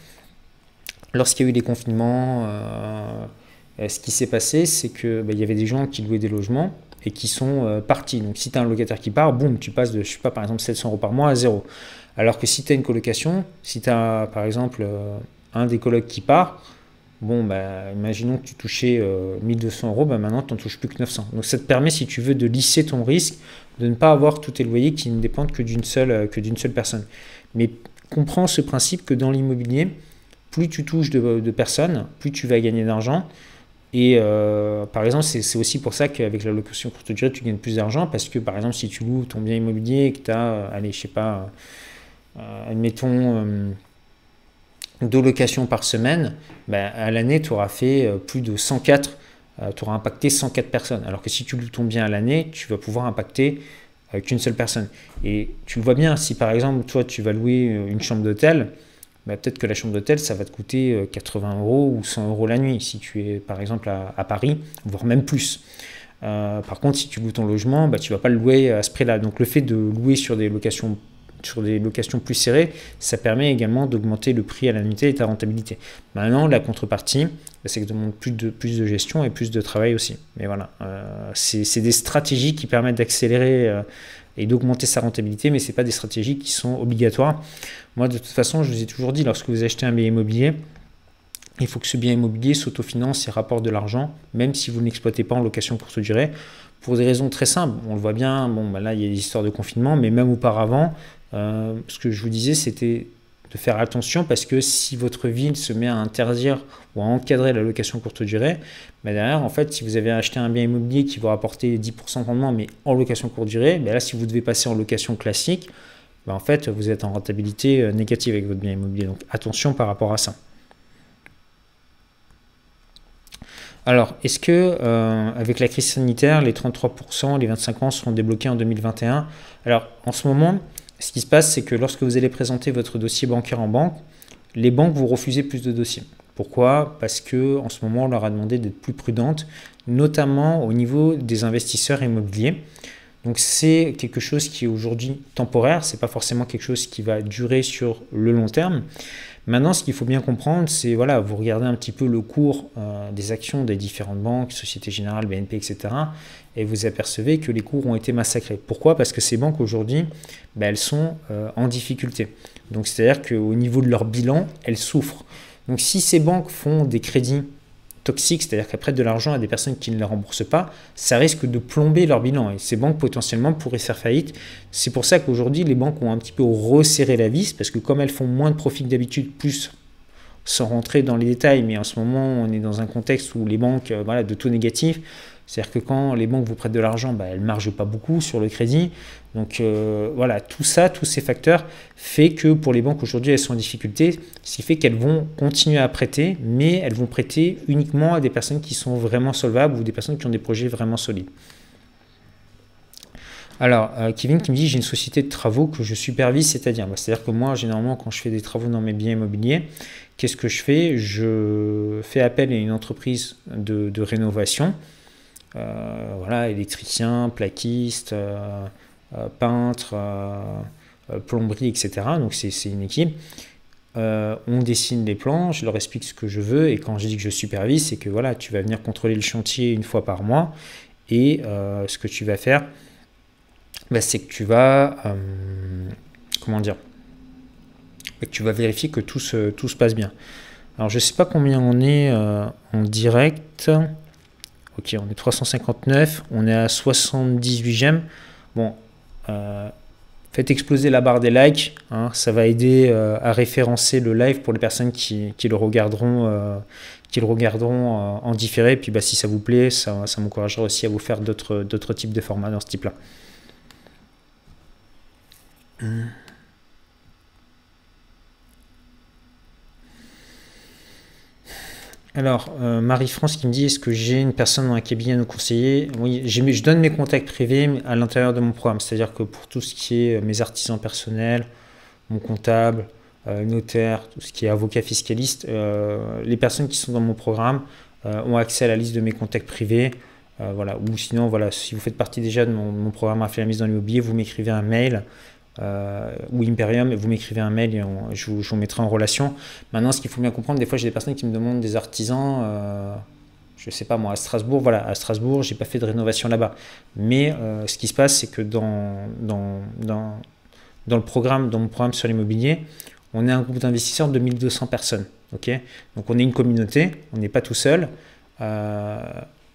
lorsqu'il y a eu les confinements, euh, ce qui s'est passé, c'est qu'il bah, y avait des gens qui louaient des logements et qui sont euh, partis. Donc si tu as un locataire qui part, boum, tu passes de, je sais pas, par exemple 700 euros par mois à zéro. Alors que si tu as une colocation, si tu as par exemple un des colocs qui part, Bon, bah, imaginons que tu touchais 1200 euh, euros, bah, maintenant tu n'en touches plus que 900. Donc ça te permet, si tu veux, de lisser ton risque, de ne pas avoir tous tes loyers qui ne dépendent que d'une seule, euh, seule personne. Mais comprends ce principe que dans l'immobilier, plus tu touches de, personnes, plus tu vas gagner d'argent. Et euh, par exemple, c'est aussi pour ça qu'avec la location courte durée, tu gagnes plus d'argent parce que par exemple, si tu loues ton bien immobilier et que tu as, allez, je sais pas, admettons deux locations par semaine, ben, à l'année, tu auras fait euh, plus de 104, euh, tu auras impacté 104 personnes. Alors que si tu loues ton bien à l'année, tu vas pouvoir impacter euh, qu'une seule personne. Et tu le vois bien, si par exemple, toi, tu vas louer une chambre d'hôtel, ben, peut-être que la chambre d'hôtel, ça va te coûter 80 euros ou 100 euros la nuit, si tu es par exemple à, Paris, voire même plus. par contre, si tu loues ton logement, ben, tu ne vas pas le louer à ce prix-là. Donc le fait de louer sur des locations sur des locations plus serrées, ça permet également d'augmenter le prix à l'unité et ta rentabilité. Maintenant, la contrepartie, c'est que ça demande plus de, plus de gestion et plus de travail aussi. Mais voilà, euh, c'est des stratégies qui permettent d'accélérer euh, et d'augmenter sa rentabilité, mais ce pas des stratégies qui sont obligatoires. Moi, de toute façon, je vous ai toujours dit, lorsque vous achetez un bien immobilier, il faut que ce bien immobilier s'autofinance et rapporte de l'argent, même si vous ne l'exploitez pas en location courte durée, pour des raisons très simples. On le voit bien, bon, bah là, il y a des histoires de confinement, mais même auparavant, euh, ce que je vous disais, c'était de faire attention parce que si votre ville se met à interdire ou à encadrer la location courte durée, bah derrière, en fait, si vous avez acheté un bien immobilier qui vous rapportait 10% de rendement, mais en location courte durée, bah là, si vous devez passer en location classique, bah en fait, vous êtes en rentabilité euh, négative avec votre bien immobilier. Donc attention par rapport à ça. Alors, est-ce que euh, avec la crise sanitaire, les 33%, les 25 ans seront débloqués en 2021 Alors, en ce moment, ce qui se passe, c'est que lorsque vous allez présenter votre dossier bancaire en banque, les banques vous refusez plus de dossiers. Pourquoi? Parce que en ce moment, on leur a demandé d'être plus prudentes, notamment au niveau des investisseurs immobiliers. Donc c'est quelque chose qui est aujourd'hui temporaire, c'est pas forcément quelque chose qui va durer sur le long terme. Maintenant, ce qu'il faut bien comprendre, c'est voilà, vous regardez un petit peu le cours euh, des actions des différentes banques, Société Générale, BNP, etc et vous apercevez que les cours ont été massacrés. Pourquoi? Parce que ces banques aujourd'hui, ben, elles sont euh, en difficulté. Donc c'est-à-dire qu'au niveau de leur bilan, elles souffrent. Donc si ces banques font des crédits toxiques, c'est-à-dire qu'elles prêtent de l'argent à des personnes qui ne les remboursent pas, ça risque de plomber leur bilan et ces banques potentiellement pourraient faire faillite. C'est pour ça qu'aujourd'hui les banques ont un petit peu resserré la vis parce que comme elles font moins de profits que d'habitude, plus sans rentrer dans les détails, mais en ce moment on est dans un contexte où les banques euh, voilà, de taux négatifs c'est-à-dire que quand les banques vous prêtent de l'argent, bah, elles ne margent pas beaucoup sur le crédit. Donc euh, voilà, tout ça, tous ces facteurs fait que pour les banques aujourd'hui, elles sont en difficulté, ce qui fait qu'elles vont continuer à prêter, mais elles vont prêter uniquement à des personnes qui sont vraiment solvables ou des personnes qui ont des projets vraiment solides. Alors, euh, Kevin qui me dit j'ai une société de travaux que je supervise, c'est-à-dire, bah, c'est-à-dire que moi, généralement, quand je fais des travaux dans mes biens immobiliers, qu'est-ce que je fais? Je fais appel à une entreprise de rénovation voilà, électricien, plaquiste, euh, euh, peintre, plomberie, etc. Donc c'est une équipe. on dessine les plans, je leur explique ce que je veux, et quand je dis que je supervise, c'est que voilà, tu vas venir contrôler le chantier une fois par mois, et ce que tu vas faire, bah, c'est que tu vas, comment dire, bah, tu vas vérifier que tout se, tout se passe bien. Alors je ne sais pas combien on est en direct. Ok, on est 359, on est à 78 j'aime. Bon, euh, faites exploser la barre des likes. Hein. ça va aider à référencer le live pour les personnes qui, le regarderont, qui le regarderont en différé. Puis bah, si ça vous plaît, ça, ça m'encouragera aussi à vous faire d'autres types de formats dans ce type-là. Alors, euh, Marie-France qui me dit est-ce que j'ai une personne dans un cabinet à nous conseiller? Oui, je donne mes contacts privés à l'intérieur de mon programme. C'est-à-dire que pour tout ce qui est euh, mes artisans personnels, mon comptable, euh, notaire, tout ce qui est avocat fiscaliste, les personnes qui sont dans mon programme ont accès à la liste de mes contacts privés. voilà. Ou sinon, voilà, si vous faites partie déjà de mon, programme à faire la mise dans l'immobilier, vous m'écrivez un mail euh, ou Imperium, vous m'écrivez un mail et je, vous, mettrai en relation. Maintenant, ce qu'il faut bien comprendre, des fois j'ai des personnes qui me demandent des artisans, euh, je sais pas moi, à Strasbourg, voilà, à Strasbourg, j'ai pas fait de rénovation là-bas. Mais euh, ce qui se passe, c'est que dans, dans, dans, dans, le programme, dans mon programme sur l'immobilier, on est un groupe d'investisseurs de 1200 personnes. Donc on est une communauté, on n'est pas tout seul.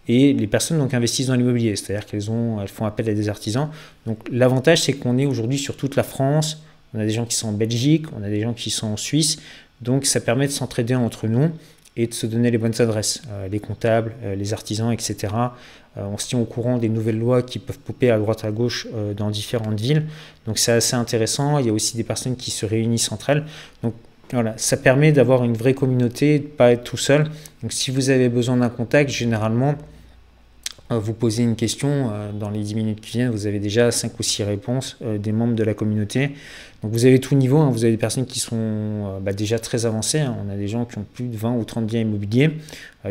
Et les personnes donc investissent dans l'immobilier, c'est-à-dire qu'elles ont, elles font appel à des artisans. Donc l'avantage c'est qu'on est aujourd'hui sur toute la France. On a des gens qui sont en Belgique, on a des gens qui sont en Suisse. Donc ça permet de s'entraider entre nous et de se donner les bonnes adresses, euh, les comptables, euh, les artisans, etc. Euh, on se tient au courant des nouvelles lois qui peuvent popper à droite à gauche dans différentes villes. Donc c'est assez intéressant. Il y a aussi des personnes qui se réunissent entre elles. Donc voilà, ça permet d'avoir une vraie communauté, de ne pas être tout seul. Donc si vous avez besoin d'un contact, généralement, vous posez une question, euh, dans les 10 minutes qui viennent, vous avez déjà 5 ou 6 réponses euh, des membres de la communauté. Donc vous avez tout niveau, hein. vous avez des personnes qui sont bah, déjà très avancées, hein. on a des gens qui ont plus de 20 ou 30 biens immobiliers,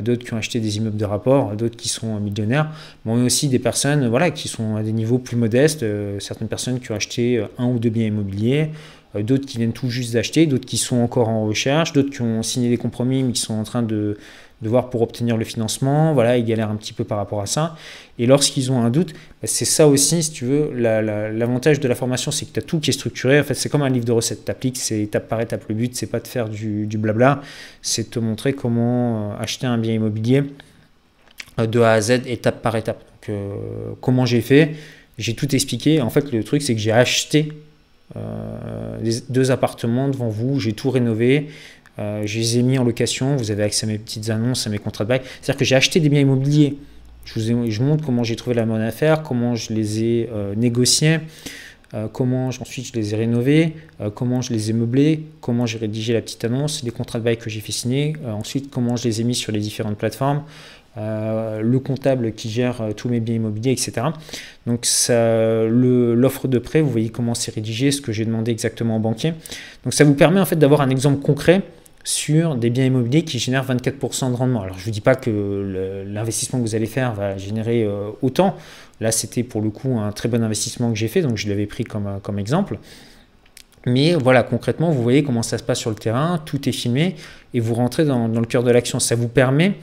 d'autres qui ont acheté des immeubles de rapport, d'autres qui sont millionnaires, mais on a aussi des personnes voilà, qui sont à des niveaux plus modestes, certaines personnes qui ont acheté un ou deux biens immobiliers, d'autres qui viennent tout juste d'acheter, d'autres qui sont encore en recherche, d'autres qui ont signé des compromis mais qui sont en train de, de voir pour obtenir le financement. Voilà, ils galèrent un petit peu par rapport à ça. Et lorsqu'ils ont un doute, bah, c'est ça aussi, si tu veux, l'avantage de la formation, c'est que tu as tout qui est structuré. En fait, c'est comme un livre de recettes. Tu appliques, c'est étape par étape. Le but, c'est pas de faire du, blabla, c'est de te montrer comment euh, acheter un bien immobilier euh, de A à Z, étape par étape. Donc, euh, comment j'ai fait? J'ai tout expliqué. En fait, le truc, c'est que j'ai acheté deux appartements devant vous, j'ai tout rénové, euh, je les ai mis en location, vous avez accès à mes petites annonces, à mes contrats de bail. C'est-à-dire que j'ai acheté des biens immobiliers. Je vous, montre comment j'ai trouvé la bonne affaire, comment je les ai euh, négociés, euh, comment ensuite je les ai rénovés, comment je les ai meublés, comment j'ai rédigé la petite annonce, les contrats de bail que j'ai fait signer, ensuite comment je les ai mis sur les différentes plateformes, le comptable qui gère tous mes biens immobiliers, etc. Donc l'offre de prêt, vous voyez comment c'est rédigé, ce que j'ai demandé exactement au banquier. Donc ça vous permet en fait d'avoir un exemple concret sur des biens immobiliers qui génèrent 24% de rendement. Alors je ne vous dis pas que l'investissement que vous allez faire va générer euh, autant. Là, c'était pour le coup un très bon investissement que j'ai fait, donc je l'avais pris comme, euh, comme exemple. Mais voilà, concrètement, vous voyez comment ça se passe sur le terrain, tout est filmé et vous rentrez dans, le cœur de l'action. Ça vous permet,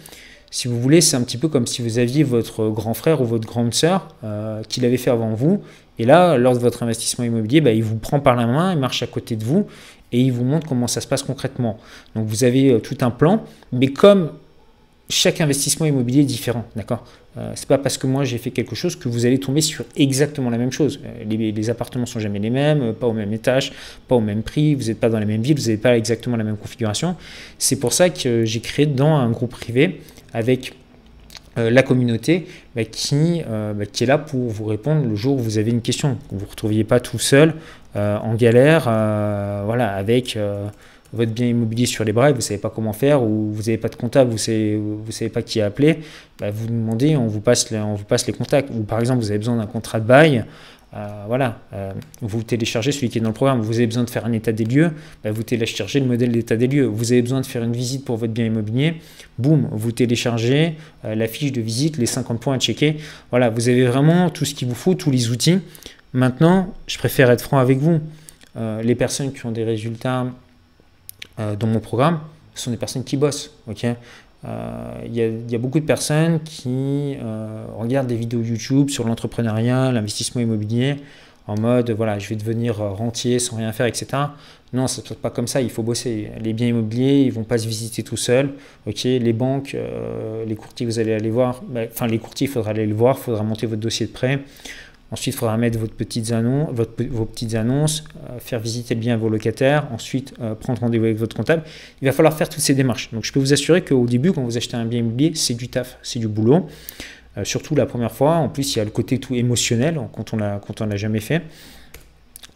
si vous voulez, c'est un petit peu comme si vous aviez votre grand frère ou votre grande sœur euh, qui l'avait fait avant vous. Et là, lors de votre investissement immobilier, bah, il vous prend par la main, il marche à côté de vous et il vous montre comment ça se passe concrètement. Donc vous avez euh, tout un plan, mais comme chaque investissement immobilier est différent, d'accord? Euh, C'est pas parce que moi j'ai fait quelque chose que vous allez tomber sur exactement la même chose. Euh, les, les, appartements sont jamais les mêmes, pas au même étage, pas au même prix, vous n'êtes pas dans la même ville, vous n'avez pas exactement la même configuration. C'est pour ça que j'ai créé dans un groupe privé avec la communauté bah, qui, bah, qui est là pour vous répondre le jour où vous avez une question. Que vous ne vous retrouviez pas tout seul euh, en galère, euh, voilà, avec euh, votre bien immobilier sur les bras et vous ne savez pas comment faire ou vous n'avez pas de comptable, vous ne savez, vous savez pas qui appeler, bah, vous demandez, on vous, passe les, on vous passe les contacts. Ou par exemple, vous avez besoin d'un contrat de bail, voilà, vous téléchargez celui qui est dans le programme. Vous avez besoin de faire un état des lieux, bah, vous téléchargez le modèle d'état des lieux. Vous avez besoin de faire une visite pour votre bien immobilier, boum, vous téléchargez la fiche de visite, les 50 points à checker. Voilà, vous avez vraiment tout ce qu'il vous faut, tous les outils Maintenant, je préfère être franc avec vous. Euh, les personnes qui ont des résultats euh, dans mon programme ce sont des personnes qui bossent. Euh, il y, a beaucoup de personnes qui regardent des vidéos YouTube sur l'entrepreneuriat, l'investissement immobilier, en mode voilà, je vais devenir rentier sans rien faire, etc. Non, ça ne pas comme ça, il faut bosser. Les biens immobiliers, ils ne vont pas se visiter tout seuls. les banques, les courtiers, vous allez aller voir. Ben, enfin, les courtiers, il faudra aller les voir, il faudra monter votre dossier de prêt. Ensuite, il faudra mettre vos petites annonces, euh, faire visiter le bien à vos locataires, ensuite euh, prendre rendez-vous avec votre comptable. Il va falloir faire toutes ces démarches. Donc, je peux vous assurer qu'au début, quand vous achetez un bien immobilier, c'est du taf, c'est du boulot. Euh, surtout la première fois. En plus, il y a le côté tout émotionnel quand on l'a quand on l'a jamais fait.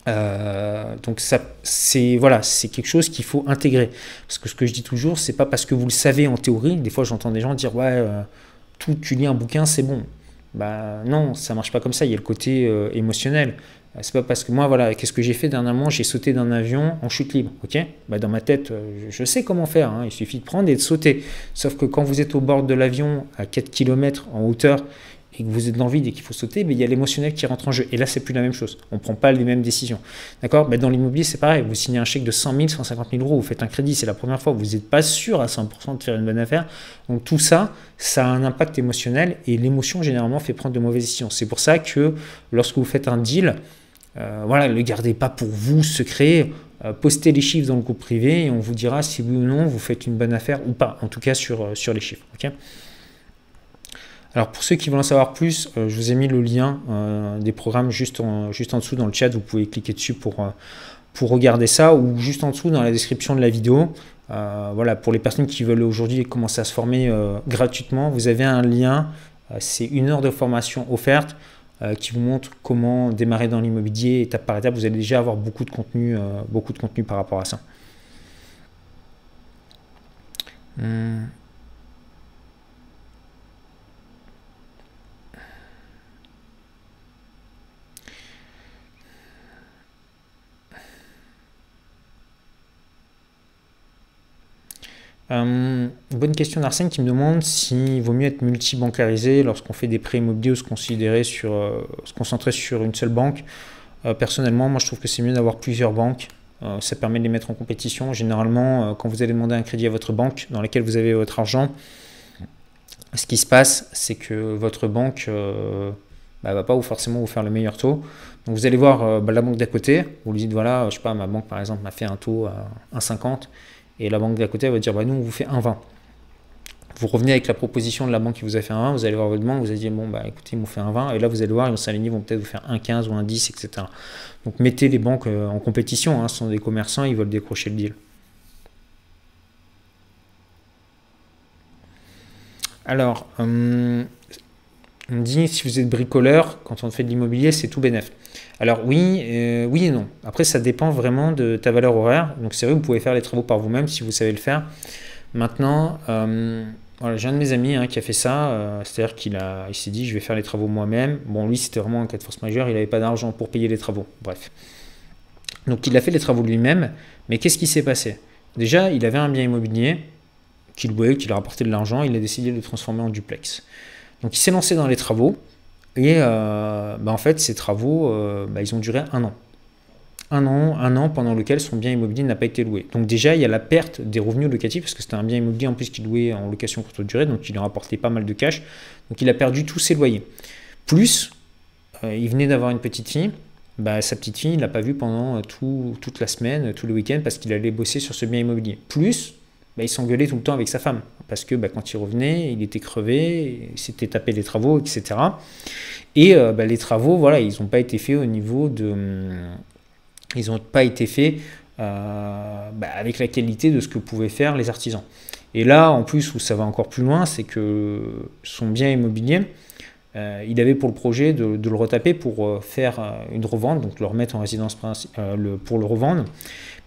donc c'est voilà, quelque chose qu'il faut intégrer. Parce que ce que je dis toujours, c'est pas parce que vous le savez en théorie. Des fois, j'entends des gens dire ouais, tout tu lis un bouquin, c'est bon. Bah non, ça marche pas comme ça. Il y a le côté euh, émotionnel. Euh, c'est pas parce que moi, voilà, qu'est-ce que j'ai fait dernièrement? J'ai sauté d'un avion en chute libre, ok? Bah, Dans ma tête, euh, je sais comment faire, hein. il suffit de prendre et de sauter. Sauf que quand vous êtes au bord de l'avion, à 4 km en hauteur, et que vous êtes dans le vide et qu'il faut sauter, mais il y a l'émotionnel qui rentre en jeu. Et là, c'est plus la même chose. On ne prend pas les mêmes décisions. D'accord? Mais Dans l'immobilier, c'est pareil. Vous signez un chèque de 100 000, 150 000 euros, vous faites un crédit, c'est la première fois, vous n'êtes pas sûr à 100% de faire une bonne affaire. Donc tout ça, ça a un impact émotionnel et l'émotion, généralement, fait prendre de mauvaises décisions. C'est pour ça que lorsque vous faites un deal, euh, voilà, ne le gardez pas pour vous secret. Euh, postez les chiffres dans le groupe privé et on vous dira si oui ou non vous faites une bonne affaire ou pas, en tout cas sur, euh, sur les chiffres. Alors pour ceux qui veulent en savoir plus, euh, je vous ai mis le lien euh, des programmes juste en, dessous dans le chat. Vous pouvez cliquer dessus pour, euh, pour regarder ça ou juste en dessous dans la description de la vidéo. voilà, pour les personnes qui veulent aujourd'hui commencer à se former gratuitement, vous avez un lien. C'est une heure de formation offerte qui vous montre comment démarrer dans l'immobilier étape par étape. Vous allez déjà avoir beaucoup de contenu, beaucoup de contenu par rapport à ça. Hum. Euh, bonne question d'Arsène qui me demande s'il vaut mieux être multi-bancarisé lorsqu'on fait des prêts immobiliers ou se, euh, concentrer sur une seule banque. Euh, personnellement, moi je trouve que c'est mieux d'avoir plusieurs banques. ça permet de les mettre en compétition. Généralement, quand vous allez demander un crédit à votre banque dans laquelle vous avez votre argent, ce qui se passe, c'est que votre banque ne bah, va pas forcément vous faire le meilleur taux. Donc vous allez voir bah, la banque d'à côté, vous lui dites voilà, je sais pas, ma banque par exemple m'a fait un taux à 1,50 et la banque d'à côté va dire bah, nous, on vous fait un 20. Vous revenez avec la proposition de la banque qui vous a fait un 20, vous allez voir votre banque, vous allez dire bon, bah écoutez, ils m'ont fait un 20, et là vous allez voir, ils vont s'aligner, vont peut-être vous faire un 15 ou un 10, etc. Donc mettez les banques euh, en compétition, hein, ce sont des commerçants, ils veulent décrocher le deal. Alors, hum, on dit si vous êtes bricoleur, quand on fait de l'immobilier, c'est tout bénef. Alors oui, euh, oui et non. Après, ça dépend vraiment de ta valeur horaire. Donc c'est vrai, vous pouvez faire les travaux par vous-même si vous savez le faire. Maintenant, euh, j'ai un de mes amis hein, qui a fait ça. Euh, c'est-à-dire qu'il il s'est dit, je vais faire les travaux moi-même. Bon, lui, c'était vraiment un cas de force majeure. Il n'avait pas d'argent pour payer les travaux. Bref. Donc il a fait les travaux lui-même. Mais qu'est-ce qui s'est passé? Déjà, il avait un bien immobilier qu'il louait, qui lui rapportait de l'argent. Il a décidé de le transformer en duplex. Donc il s'est lancé dans les travaux. Et euh, bah, en fait, ces travaux, euh, bah, ils ont duré un an. Un an, un an pendant lequel son bien immobilier n'a pas été loué. Donc déjà, il y a la perte des revenus locatifs, parce que c'était un bien immobilier en plus qu'il louait en location courte durée, donc il a rapporté pas mal de cash. Donc il a perdu tous ses loyers. Plus, euh, il venait d'avoir une petite fille. Bah, sa petite fille, il ne l'a pas vue pendant tout, toute la semaine, tout le week-end, parce qu'il allait bosser sur ce bien immobilier. Plus, bah, il s'engueulait tout le temps avec sa femme. Parce que bah, quand il revenait, il était crevé, il s'était tapé des travaux, etc. Et euh, bah, les travaux, voilà, ils n'ont pas été faits au niveau de. Hum, ils n'ont pas été faits euh, avec la qualité de ce que pouvaient faire les artisans. Et là, en plus, où ça va encore plus loin, c'est que son bien immobilier, euh, il avait pour le projet de, le retaper pour faire une revente, donc le remettre en résidence pour le revendre.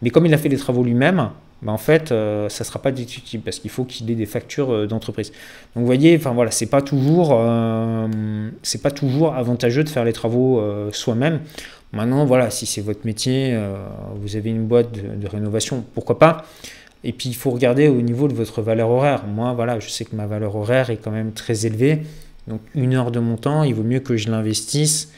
Mais comme il a fait les travaux lui-même, bah, en fait, euh, ça ne sera pas déductible parce qu'il faut qu'il ait des factures euh, d'entreprise. Donc vous voyez, enfin voilà, c'est pas toujours, euh, c'est pas toujours avantageux de faire les travaux soi-même. Maintenant, voilà, si c'est votre métier, vous avez une boîte de, de, rénovation, pourquoi pas? Et puis il faut regarder au niveau de votre valeur horaire. Moi, voilà, je sais que ma valeur horaire est quand même très élevée. Donc une heure de mon temps, il vaut mieux que je l'investisse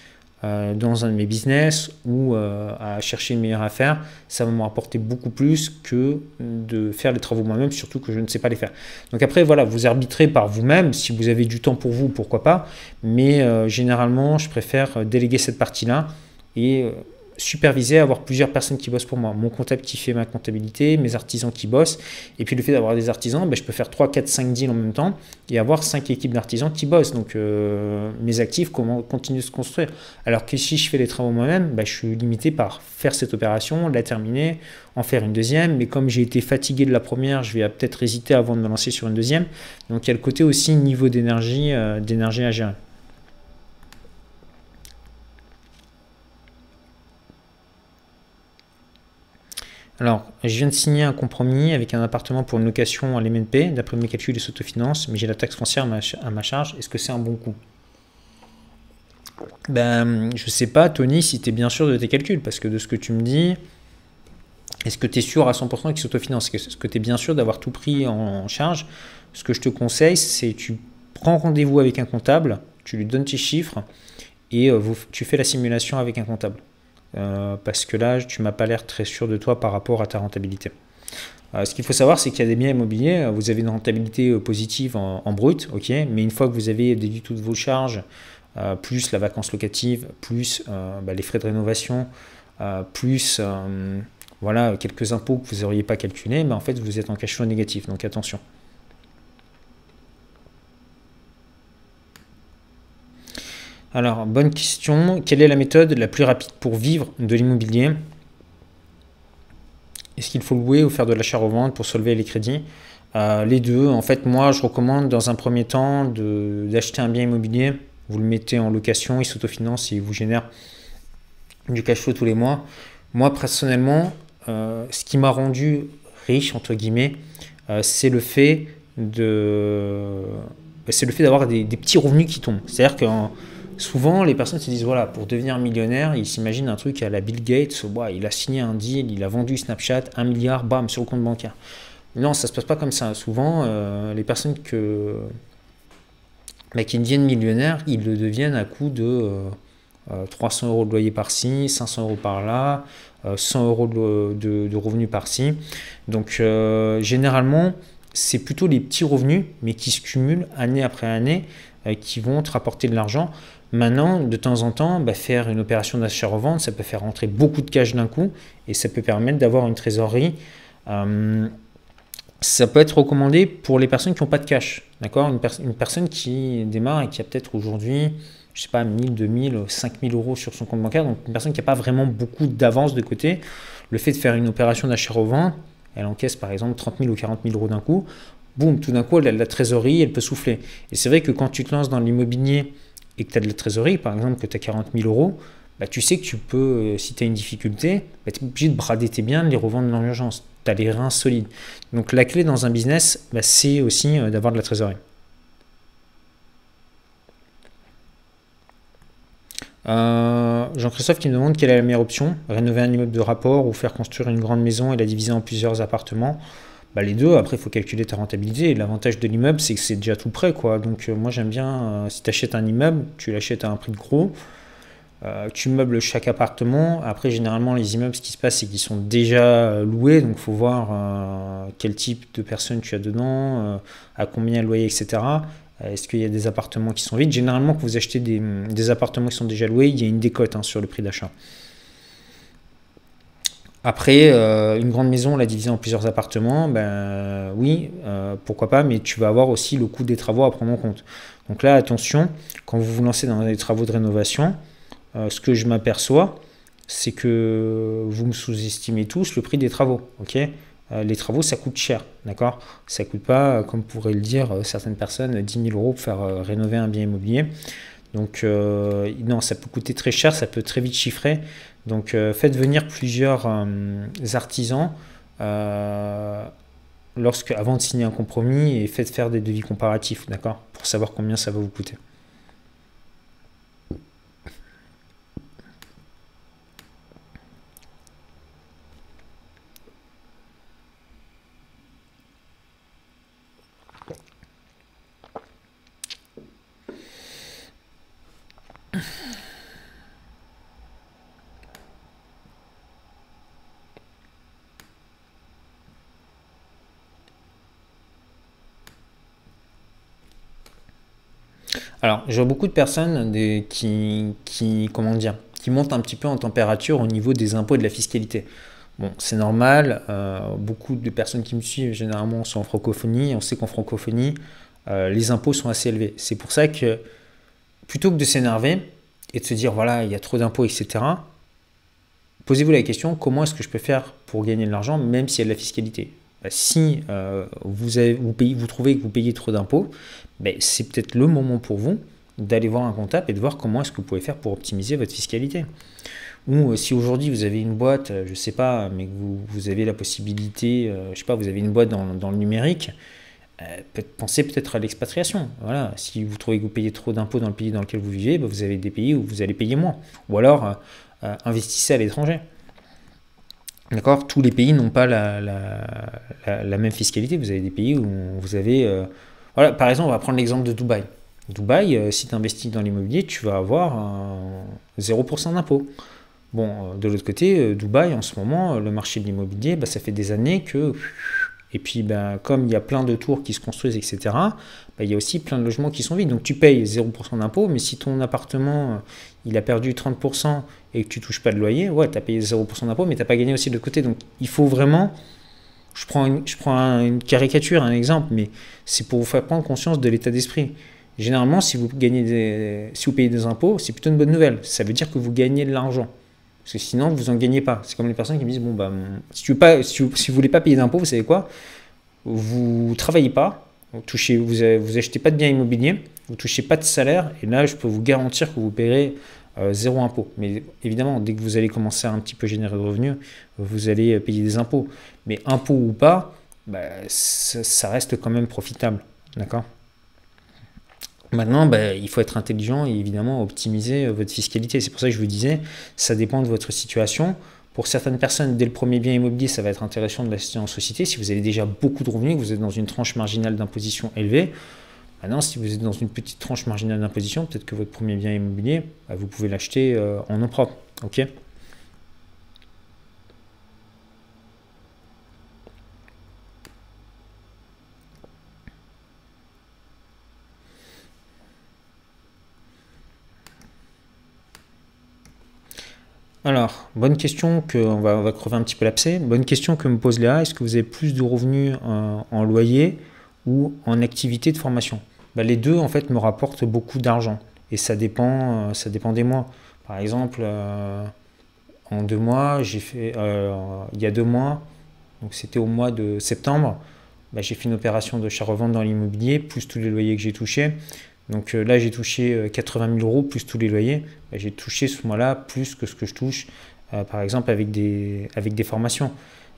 euh, dans un de mes business ou euh, à chercher une meilleure affaire, ça va me rapporter beaucoup plus que de faire les travaux moi-même, surtout que je ne sais pas les faire. Donc après, voilà, vous arbitrez par vous-même. Si vous avez du temps pour vous, pourquoi pas. Mais euh, généralement, je préfère déléguer cette partie-là et superviser, avoir plusieurs personnes qui bossent pour moi. Mon comptable qui fait ma comptabilité, mes artisans qui bossent. Et puis le fait d'avoir des artisans, ben, je peux faire 3, 4, 5 deals en même temps et avoir 5 équipes d'artisans qui bossent. Donc euh, mes actifs continuent de se construire. Alors que si je fais les travaux moi-même, ben, je suis limité par faire cette opération, la terminer, en faire une deuxième. Mais comme j'ai été fatigué de la première, je vais peut-être hésiter avant de me lancer sur une deuxième. Donc il y a le côté aussi niveau d'énergie, euh, d'énergie à gérer. Alors, je viens de signer un compromis avec un appartement pour une location à l'MNP. D'après mes calculs, il s'autofinance, mais j'ai la taxe foncière à ma charge. Est-ce que c'est un bon coup? Ben, je sais pas, Tony, si tu es bien sûr de tes calculs, parce que de ce que tu me dis, est-ce que tu es sûr à 100% qu'il s'autofinance? Est-ce que tu es bien sûr d'avoir tout pris en charge? Ce que je te conseille, c'est tu prends rendez-vous avec un comptable, tu lui donnes tes chiffres et euh, tu fais la simulation avec un comptable. Euh, parce que là, tu m'as pas l'air très sûr de toi par rapport à ta rentabilité. Euh, ce qu'il faut savoir, c'est qu'il y a des biens immobiliers, euh, vous avez une rentabilité positive en, brut, ok, mais une fois que vous avez déduit toutes vos charges, plus la vacance locative, plus bah, les frais de rénovation, plus voilà, quelques impôts que vous n'auriez pas calculés, mais en fait vous êtes en cash flow négatif, donc attention. Alors, bonne question. Quelle est la méthode la plus rapide pour vivre de l'immobilier? Est-ce qu'il faut louer ou faire de l'achat-revente pour solver les crédits? Euh, Les deux. En fait, moi, je recommande dans un premier temps d'acheter un bien immobilier. Vous le mettez en location, il s'autofinance et il vous génère du cash flow tous les mois. Moi, personnellement, euh, ce qui m'a rendu riche, entre guillemets, euh, c'est le fait de c'est le d'avoir des, des, petits revenus qui tombent. C'est-à-dire que souvent les personnes se disent voilà, pour devenir millionnaire, ils s'imaginent un truc à la Bill Gates, il a signé un deal, il a vendu Snapchat, un milliard, bam, sur le compte bancaire. Non, ça se passe pas comme ça. Souvent, euh, les personnes que, bah, qui deviennent millionnaires, ils le deviennent à coût de 300 euh, euh, euros de loyer par-ci, 500 euros par-là, 100 euros de, de revenus par-ci. Donc, généralement, c'est plutôt les petits revenus, mais qui se cumulent année après année, qui vont te rapporter de l'argent. Maintenant, de temps en temps, bah, faire une opération d'achat-revente, ça peut faire rentrer beaucoup de cash d'un coup et ça peut permettre d'avoir une trésorerie. Euh, ça peut être recommandé pour les personnes qui n'ont pas de cash. D'accord? Une, personne qui démarre et qui a peut-être aujourd'hui, je sais pas, 1000, 2000, 5000 euros sur son compte bancaire, donc une personne qui n'a pas vraiment beaucoup d'avance de côté, le fait de faire une opération d'achat-revente, elle encaisse par exemple 30 000 ou 40 000 euros d'un coup, boum, tout d'un coup, elle a la trésorerie, elle peut souffler. Et c'est vrai que quand tu te lances dans l'immobilier, et que tu as de la trésorerie, par exemple, que tu as 40 000 euros, bah, tu sais que tu peux, euh, si tu as une difficulté, bah, tu es obligé de brader tes biens, de les revendre dans l'urgence. Tu as les reins solides. Donc la clé dans un business, bah, c'est aussi euh, d'avoir de la trésorerie. Euh, Jean-Christophe qui me demande quelle est la meilleure option, rénover un immeuble de rapport ou faire construire une grande maison et la diviser en plusieurs appartements. Bah, les deux, après, il faut calculer ta rentabilité. L'avantage de l'immeuble, c'est que c'est déjà tout prêt. Quoi. Donc, euh, moi, j'aime bien, euh, si tu achètes un immeuble, tu l'achètes à un prix de gros. Euh, tu meubles chaque appartement. Après, généralement, les immeubles, ce qui se passe, c'est qu'ils sont déjà loués. Donc, il faut voir quel type de personnes tu as dedans, à combien le loyer, etc. Est-ce qu'il y a des appartements qui sont vides? Généralement, quand vous achetez des, appartements qui sont déjà loués, il y a une décote hein, sur le prix d'achat. Après, euh, une grande maison, la diviser en plusieurs appartements, ben oui, euh, pourquoi pas, mais tu vas avoir aussi le coût des travaux à prendre en compte. Donc là, attention, quand vous vous lancez dans les travaux de rénovation, euh, ce que je m'aperçois, c'est que vous me sous-estimez tous le prix des travaux. ok? Les travaux, ça coûte cher, d'accord? Ça coûte pas, comme pourraient le dire certaines personnes, 10 000 euros pour faire rénover un bien immobilier. Donc non, ça peut coûter très cher, ça peut très vite chiffrer. Donc euh, faites venir plusieurs euh, artisans euh, avant de signer un compromis et faites faire des devis comparatifs, d'accord? Pour savoir combien ça va vous coûter. Alors, je vois beaucoup de personnes qui, comment dire, qui monte un petit peu en température au niveau des impôts et de la fiscalité. Bon, c'est normal, beaucoup de personnes qui me suivent généralement sont en francophonie, on sait qu'en francophonie, les impôts sont assez élevés. C'est pour ça que plutôt que de s'énerver et de se dire voilà, il y a trop d'impôts, etc., posez-vous la question comment est-ce que je peux faire pour gagner de l'argent, même s'il y a de la fiscalité? Si euh, vous, trouvez que vous payez trop d'impôts, c'est peut-être le moment pour vous d'aller voir un comptable et de voir comment est-ce que vous pouvez faire pour optimiser votre fiscalité. Ou euh, si aujourd'hui vous avez une boîte, euh, je ne sais pas, mais vous, avez la possibilité, je sais pas, vous avez une boîte dans, le numérique, pensez peut-être à l'expatriation. Voilà, si vous trouvez que vous payez trop d'impôts dans le pays dans lequel vous vivez, bah, vous avez des pays où vous allez payer moins. Ou alors, euh, investissez à l'étranger. D'accord Tous les pays n'ont pas la, même fiscalité. Vous avez des pays où vous avez. Euh, par exemple, on va prendre l'exemple de Dubaï. Dubaï, euh, si tu investis dans l'immobilier, tu vas avoir 0% d'impôt. Bon, de l'autre côté, Dubaï, en ce moment, le marché de l'immobilier, bah, ça fait des années que et puis, ben, comme il y a plein de tours qui se construisent, etc., ben, il y a aussi plein de logements qui sont vides. Donc, tu payes 0% d'impôt, mais si ton appartement, il a perdu 30% et que tu touches pas de loyer, ouais, tu as payé 0% d'impôt, mais tu n'as pas gagné aussi de côté. Donc, il faut vraiment... Je prends une, je prends une caricature, un exemple, mais c'est pour vous faire prendre conscience de l'état d'esprit. Généralement, si vous, gagnez si vous payez des impôts, c'est plutôt une bonne nouvelle. Ça veut dire que vous gagnez de l'argent. Parce que sinon, vous n'en gagnez pas. C'est comme les personnes qui me disent Bon, bah, si, tu veux pas, si, vous, voulez pas payer d'impôts, vous savez quoi? Vous travaillez pas, vous touchez, vous, vous achetez pas de biens immobiliers, vous touchez pas de salaire, et là, je peux vous garantir que vous paierez euh, zéro impôt. Mais évidemment, dès que vous allez commencer à un petit peu générer de revenus, vous allez payer des impôts. Mais impôts ou pas, bah, ça reste quand même profitable. D'accord? Maintenant, ben, il faut être intelligent et évidemment optimiser euh, votre fiscalité. C'est pour ça que je vous disais, ça dépend de votre situation. Pour certaines personnes, dès le premier bien immobilier, ça va être intéressant de l'acheter en société. Si vous avez déjà beaucoup de revenus, que vous êtes dans une tranche marginale d'imposition élevée, maintenant, si vous êtes dans une petite tranche marginale d'imposition, peut-être que votre premier bien immobilier, ben, vous pouvez l'acheter euh, en nom propre. ok? Alors, bonne question que on va, crever un petit peu l'abcès. Bonne question que me pose Léa. Est-ce que vous avez plus de revenus en, loyer ou en activité de formation? Bah, Les deux, en fait, me rapportent beaucoup d'argent. Et ça dépend, euh, ça dépend des mois. Par exemple, euh, en deux mois, j'ai fait, euh, il y a deux mois, donc c'était au mois de septembre, bah, j'ai fait une opération de chat-revente dans l'immobilier, plus tous les loyers que j'ai touchés. Donc euh, là, j'ai touché 80 euh, 000 euros plus tous les loyers. J'ai touché ce mois-là plus que ce que je touche, euh, par exemple, avec des, avec des formations.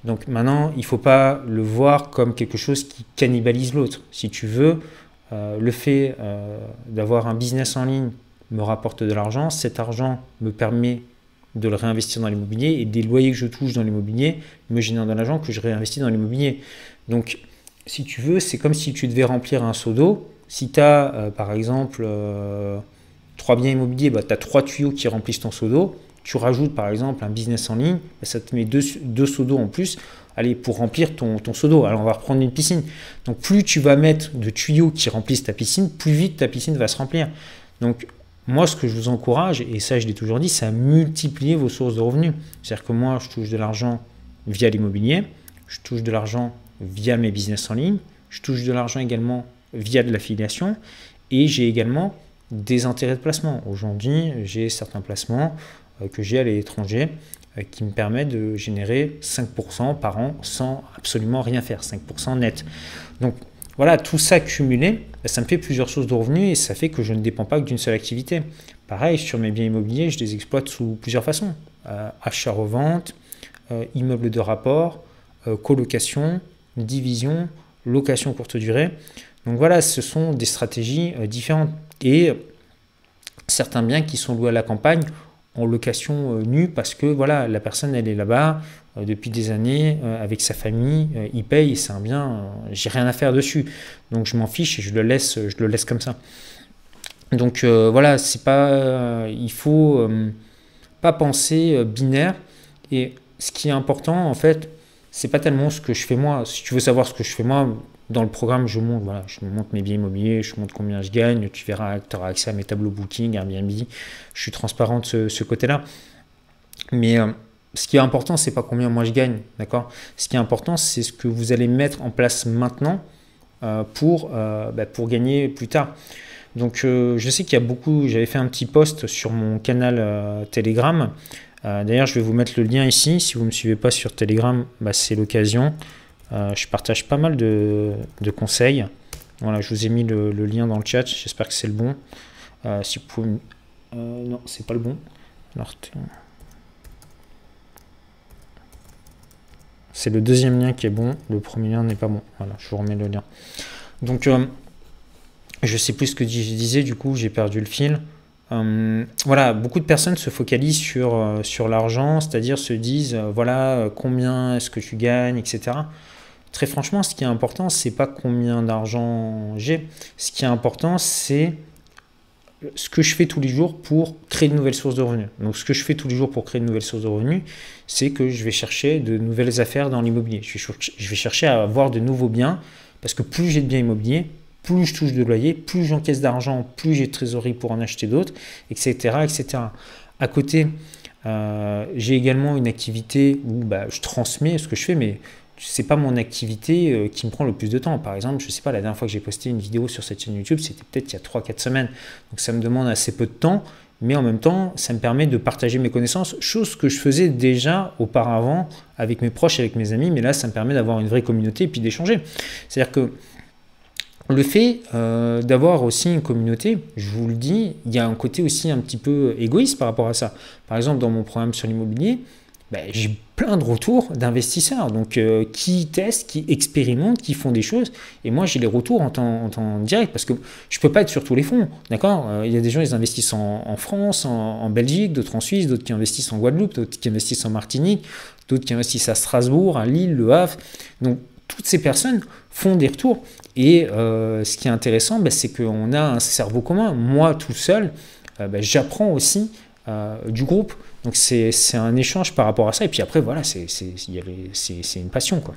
Donc maintenant, il ne faut pas le voir comme quelque chose qui cannibalise l'autre. Si tu veux, le fait d'avoir un business en ligne me rapporte de l'argent. Cet argent me permet de le réinvestir dans l'immobilier et des loyers que je touche dans l'immobilier me génèrent de l'argent que je réinvestis dans l'immobilier. Donc, si tu veux, c'est comme si tu devais remplir un seau d'eau si tu as, euh, par exemple, euh, trois biens immobiliers, bah, tu as trois tuyaux qui remplissent ton seau d'eau. Tu rajoutes, par exemple, un business en ligne, bah, ça te met deux, seaux d'eau en plus allez, pour remplir ton, ton seau d'eau. Alors, on va reprendre une piscine. Donc, plus tu vas mettre de tuyaux qui remplissent ta piscine, plus vite ta piscine va se remplir. Donc, moi, ce que je vous encourage, et ça, je l'ai toujours dit, c'est à multiplier vos sources de revenus. C'est-à-dire que moi, je touche de l'argent via l'immobilier, je touche de l'argent via mes business en ligne, je touche de l'argent également via de l'affiliation. Et j'ai également des intérêts de placement. Aujourd'hui, j'ai certains placements euh, que j'ai à l'étranger euh, qui me permettent de générer 5% par an sans absolument rien faire, 5% net. Donc voilà, tout ça cumulé, bah, ça me fait plusieurs sources de revenus et ça fait que je ne dépends pas que d'une seule activité. Pareil, sur mes biens immobiliers, je les exploite sous plusieurs façons. Euh, achat-revente, immeuble de rapport, colocation, division, location courte durée. Donc voilà, ce sont des stratégies euh, différentes. Et certains biens qui sont loués à la campagne en location euh, nue parce que voilà, la personne elle est là-bas euh, depuis des années avec sa famille, il paye, c'est un bien, j'ai rien à faire dessus. Donc je m'en fiche et je le laisse, je le laisse comme ça. Donc voilà, c'est pas, il faut pas penser binaire. Et ce qui est important en fait, c'est pas tellement ce que je fais moi. Si tu veux savoir ce que je fais moi, dans le programme, je montre, voilà, je montre mes biens immobiliers, je montre combien je gagne, tu verras, tu auras accès à mes tableaux booking, Airbnb, je suis transparent de ce, côté-là. Mais euh, ce qui est important, c'est pas combien moi je gagne, d'accord? Ce qui est important, c'est ce que vous allez mettre en place maintenant euh, pour, euh, bah, pour gagner plus tard. Donc je sais qu'il y a beaucoup, j'avais fait un petit post sur mon canal Telegram. D'ailleurs, je vais vous mettre le lien ici. Si vous ne me suivez pas sur Telegram, bah, c'est l'occasion. Euh, je partage pas mal de, conseils. Voilà, je vous ai mis le, lien dans le chat. J'espère que c'est le bon. Euh, si vous pouvez... Euh, non, c'est pas le bon. c'est le deuxième lien qui est bon. Le premier lien n'est pas bon. Voilà, je vous remets le lien. Donc, je sais plus ce que je disais. Du coup, j'ai perdu le fil. voilà, beaucoup de personnes se focalisent sur, sur l'argent, c'est-à-dire se disent, voilà, combien est-ce que tu gagnes, etc. Très franchement, ce qui est important, c'est pas combien d'argent j'ai. Ce qui est important, c'est ce que je fais tous les jours pour créer de nouvelles sources de revenus. Donc, ce que je fais tous les jours pour créer de nouvelles sources de revenus, c'est que je vais chercher de nouvelles affaires dans l'immobilier. Je vais chercher à avoir de nouveaux biens parce que plus j'ai de biens immobiliers, plus je touche de loyer, plus j'encaisse d'argent, plus j'ai de trésorerie pour en acheter d'autres, etc., etc. À côté, euh, j'ai également une activité où bah, je transmets ce que je fais, mais c'est pas mon activité euh, qui me prend le plus de temps. Par exemple, je sais pas, la dernière fois que j'ai posté une vidéo sur cette chaîne YouTube, c'était peut-être il y a 3-4 semaines. Donc ça me demande assez peu de temps, mais en même temps, ça me permet de partager mes connaissances, chose que je faisais déjà auparavant avec mes proches, avec mes amis, mais là, ça me permet d'avoir une vraie communauté et puis d'échanger. C'est-à-dire que le fait euh, d'avoir aussi une communauté, je vous le dis, il y a un côté aussi un petit peu égoïste par rapport à ça. Par exemple, dans mon programme sur l'immobilier, ben, j'ai plein de retours d'investisseurs, donc euh, qui testent, qui expérimentent, qui font des choses. Et moi, j'ai les retours en temps, direct parce que je peux pas être sur tous les fonds, d'accord? Euh, Il y a des gens qui investissent en, France, en, Belgique, d'autres en Suisse, d'autres qui investissent en Guadeloupe, d'autres qui investissent en Martinique, d'autres qui investissent à Strasbourg, à Lille, Le Havre. Donc, toutes ces personnes font des retours. Et euh, ce qui est intéressant, ben, c'est qu'on a un cerveau commun. Moi, tout seul, ben, j'apprends aussi du groupe. Donc c'est un échange par rapport à ça. Et puis après, voilà, c'est une passion. quoi.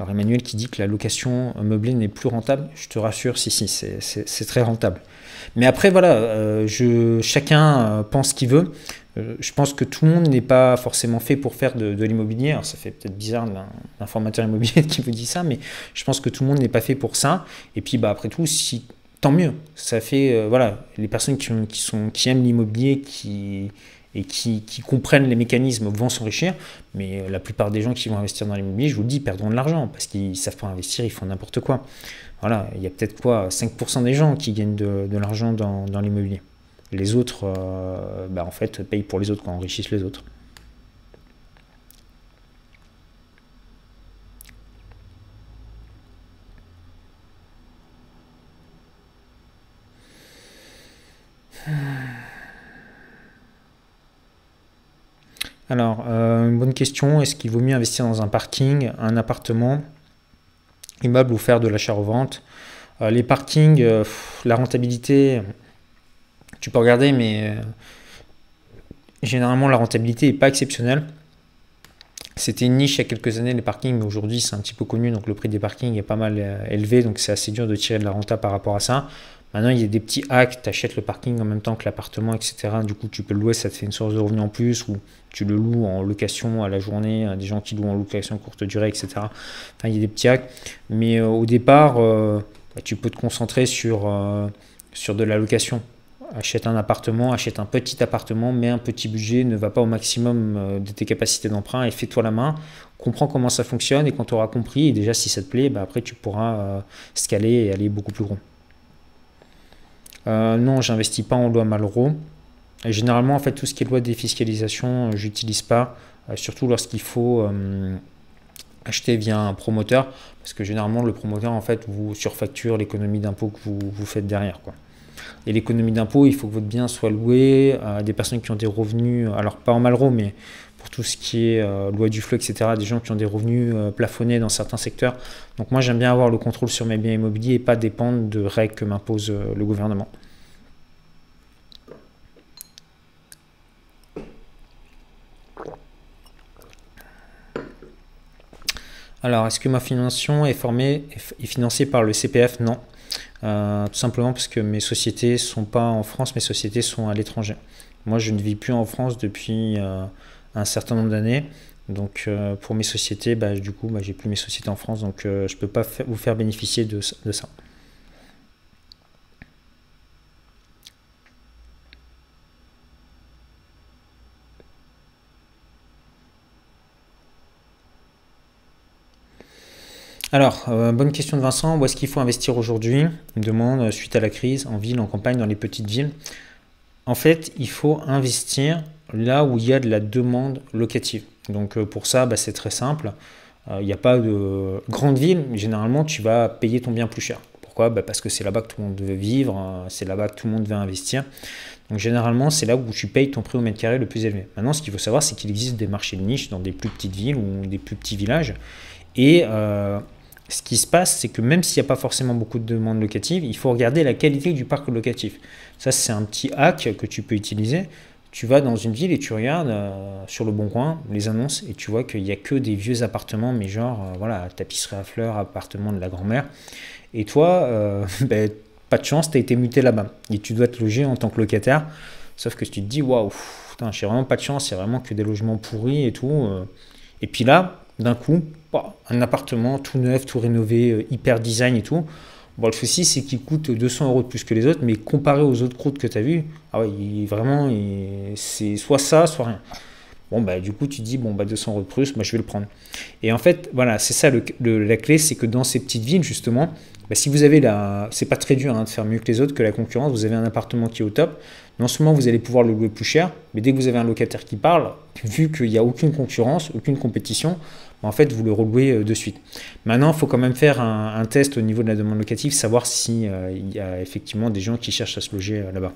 Alors Emmanuel qui dit que la location meublée n'est plus rentable, je te rassure, si, si, c'est très rentable. Mais après, voilà, euh, je, chacun euh, pense ce qu'il veut. Euh, je pense que tout le monde n'est pas forcément fait pour faire de, l'immobilier. Ça fait peut-être bizarre d'un formateur immobilier qui vous dit ça, mais je pense que tout le monde n'est pas fait pour ça. Et puis bah, après tout, si, tant mieux. Ça fait, voilà, les personnes qui, sont, qui aiment l'immobilier, qui et qui, comprennent les mécanismes vont s'enrichir, mais la plupart des gens qui vont investir dans l'immobilier, je vous le dis, perdront de l'argent parce qu'ils savent pas investir, ils font n'importe quoi. Voilà, il y a peut-être quoi 5% des gens qui gagnent de, l'argent dans l'immobilier. Les autres, euh, bah en fait, payent pour les autres, quand enrichissent les autres. Alors, euh, une bonne question, est-ce qu'il vaut mieux investir dans un parking, un appartement, immeuble ou faire de l'achat-revente? Euh, Les parkings, euh, la rentabilité, tu peux regarder, mais généralement la rentabilité n'est pas exceptionnelle. C'était une niche il y a quelques années, les parkings, mais aujourd'hui c'est un petit peu connu, donc le prix des parkings est pas mal élevé, donc c'est assez dur de tirer de la renta par rapport à ça. Maintenant, il y a des petits hacks, tu achètes le parking en même temps que l'appartement, etc. Du coup, tu peux le louer, ça te fait une source de revenus en plus, ou tu le loues en location à la journée, des gens qui louent en location courte durée, etc. Enfin, il y a des petits hacks. Mais euh, au départ, euh, bah, tu peux te concentrer sur, euh, sur de la location. Achète un appartement, achète un petit appartement, mets un petit budget, ne va pas au maximum de tes capacités d'emprunt et fais-toi la main. Comprends comment ça fonctionne et quand tu auras compris, et déjà si ça te plaît, bah, après tu pourras scaler et aller beaucoup plus gros. Euh, non, j'investis pas en loi Malraux. Généralement, en fait, tout ce qui est loi de défiscalisation, euh, j'utilise pas, euh, surtout lorsqu'il faut acheter via un promoteur, parce que généralement, le promoteur, en fait, vous surfacture l'économie d'impôt que vous, faites derrière. Et l'économie d'impôt, il faut que votre bien soit loué à des personnes qui ont des revenus, alors pas en Malraux, mais pour tout ce qui est euh, loi du flux, etc., des gens qui ont des revenus euh, plafonnés dans certains secteurs. Donc moi, j'aime bien avoir le contrôle sur mes biens immobiliers et pas dépendre de règles que m'impose euh, le gouvernement. Alors, est-ce que ma financement est, formée, est financée par le CPF Non. Euh, tout simplement parce que mes sociétés sont pas en France, mes sociétés sont à l'étranger. Moi, je ne vis plus en France depuis euh, un certain nombre d'années. Donc, euh, pour mes sociétés, bah, du coup, bah, j'ai plus mes sociétés en France, donc je ne peux pas vous faire bénéficier de, de ça. Alors, euh, bonne question de Vincent. Où est-ce qu'il faut investir aujourd'hui? Il demande euh, suite à la crise, en ville, en campagne, dans les petites villes. En fait, il faut investir là où il y a de la demande locative. Donc euh, pour ça, bah, c'est très simple. Il n'y a pas de grande ville. Généralement, tu vas payer ton bien plus cher. Pourquoi? Bah, Parce que c'est là-bas que tout le monde veut vivre, c'est là-bas que tout le monde veut investir. Donc généralement, c'est là où tu payes ton prix au mètre carré le plus élevé. Maintenant, ce qu'il faut savoir, c'est qu'il existe des marchés de niche dans des plus petites villes ou des plus petits villages. Et ce qui se passe, c'est que même s'il n'y a pas forcément beaucoup de demandes locatives, il faut regarder la qualité du parc locatif. Ça, c'est un petit hack que tu peux utiliser. Tu vas dans une ville et tu regardes euh, sur le bon coin les annonces et tu vois qu'il n'y a que des vieux appartements, mais genre, euh, voilà, tapisserie à fleurs, appartement de la grand-mère. Et toi, euh, ben, pas de chance, tu as été muté là-bas. Et tu dois te loger en tant que locataire. Sauf que tu te dis, waouh, j'ai vraiment pas de chance, c'est vraiment que des logements pourris et tout. Et puis là, d'un coup, un appartement tout neuf, tout rénové, euh, hyper design et tout. Bon, le souci, c'est qu'il coûte 200 euros de plus que les autres, mais comparé aux autres croûtes que tu as vues, ah ouais, vraiment, c'est soit ça, soit rien. Bon, bah, du coup, tu dis, bon, bah, 200 euros de plus, bah, je vais le prendre. Et en fait, voilà, c'est ça la clé, c'est que dans ces petites villes, justement, bah, si vous avez la. C'est pas très dur hein, de faire mieux que les autres, que la concurrence, vous avez un appartement qui est au top, non seulement vous allez pouvoir le louer plus cher, mais dès que vous avez un locataire qui parle, vu qu'il n'y a aucune concurrence, aucune compétition, en fait, vous le relouez euh, de suite. Maintenant, il faut quand même faire un, test au niveau de la demande locative, savoir s'il euh, y a effectivement des gens qui cherchent à se loger euh, là-bas.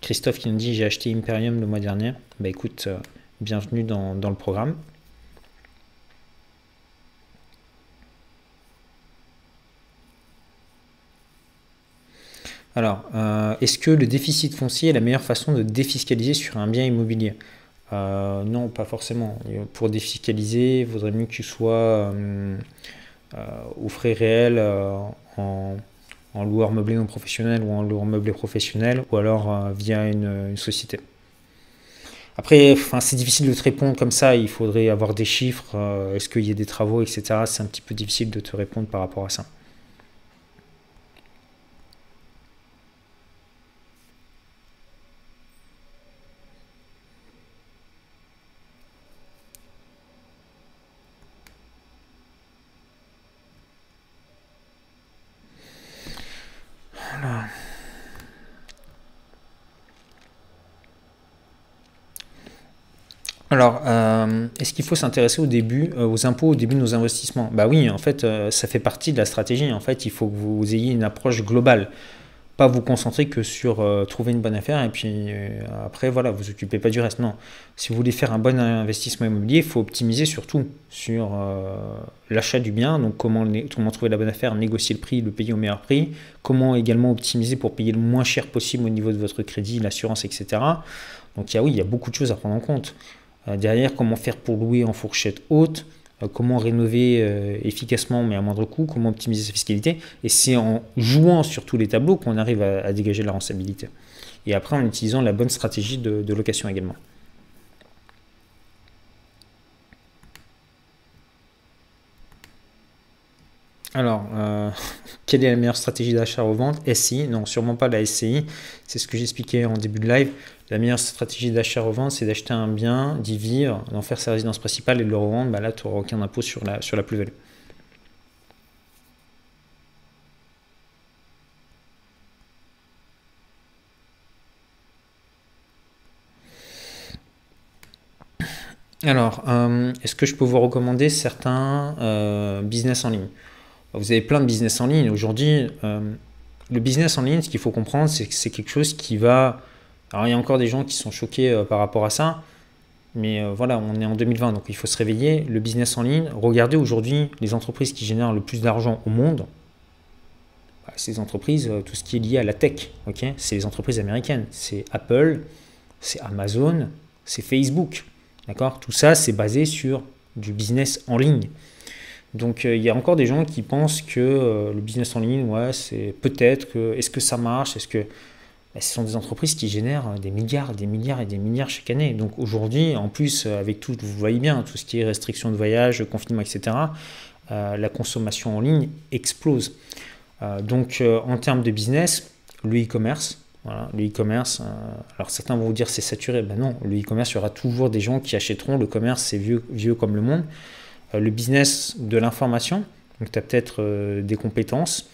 Christophe qui nous dit j'ai acheté Imperium le mois dernier. Bah écoute, bienvenue dans, le programme. Alors, euh, est-ce que le déficit foncier est la meilleure façon de défiscaliser sur un bien immobilier? Euh, Non, pas forcément. Pour défiscaliser, il vaudrait mieux que tu sois euh, au frais réel en, loueur meublé non professionnel ou en loueur meublé professionnel ou alors via une, société. Après, c'est difficile de te répondre comme ça, il faudrait avoir des chiffres, est-ce qu'il y a des travaux, etc. C'est un petit peu difficile de te répondre par rapport à ça. Alors, euh, est-ce qu'il faut s'intéresser au début, euh, aux impôts au début de nos investissements? Bah oui, en fait, euh, ça fait partie de la stratégie. En fait, il faut que vous ayez une approche globale, pas vous concentrer que sur trouver une bonne affaire et puis après, voilà, vous occupez pas du reste. Non, si vous voulez faire un bon investissement immobilier, il faut optimiser surtout sur l'achat du bien. Donc, comment, comment trouver la bonne affaire, négocier le prix, le payer au meilleur prix. Comment également optimiser pour payer le moins cher possible au niveau de votre crédit, l'assurance, etc. Donc, il y a, oui, il y a beaucoup de choses à prendre en compte. Euh, derrière, comment faire pour louer en fourchette haute, euh, comment rénover euh, efficacement mais à moindre coût, comment optimiser sa fiscalité. Et c'est en jouant sur tous les tableaux qu'on arrive à, dégager la rentabilité. Et après, en utilisant la bonne stratégie de location également. Alors, quelle est la meilleure stratégie d'achat-revente? SI Non, sûrement pas la SCI. C'est ce que j'expliquais en début de live. La meilleure stratégie d'achat-revente, c'est d'acheter un bien, d'y vivre, d'en faire sa résidence principale et de le revendre. Bah là, tu n'auras aucun impôt sur la, sur la plus-value. Alors, euh, est-ce que je peux vous recommander certains euh, business en ligne? Vous avez plein de business en ligne. Aujourd'hui, euh, le business en ligne, ce qu'il faut comprendre, c'est que c'est quelque chose qui va... Alors il y a encore des gens qui sont choqués euh, par rapport à ça, mais euh, voilà, on est en 2020, donc il faut se réveiller. Le business en ligne, regardez aujourd'hui les entreprises qui génèrent le plus d'argent au monde. Bah, ces entreprises, tout ce qui est lié à la tech, ok? C'est les entreprises américaines. C'est Apple, c'est Amazon, c'est Facebook. D'accord? Tout ça, c'est basé sur du business en ligne. Donc il y a encore des gens qui pensent que le business en ligne, ouais, c'est peut-être que est-ce que ça marche? Est-ce que ce sont des entreprises qui génèrent des milliards, des milliards et des milliards chaque année. Donc aujourd'hui, en plus, avec tout, vous voyez bien, tout ce qui est restriction de voyage, confinement, etc., la consommation en ligne explose. donc en termes de business, le e-commerce, le e-commerce, euh, alors certains vont vous dire c'est saturé, ben non, le e-commerce, il y aura toujours des gens qui achèteront, le commerce c'est vieux, vieux comme le monde. Euh, le business de l'information, donc tu as peut-être euh, des compétences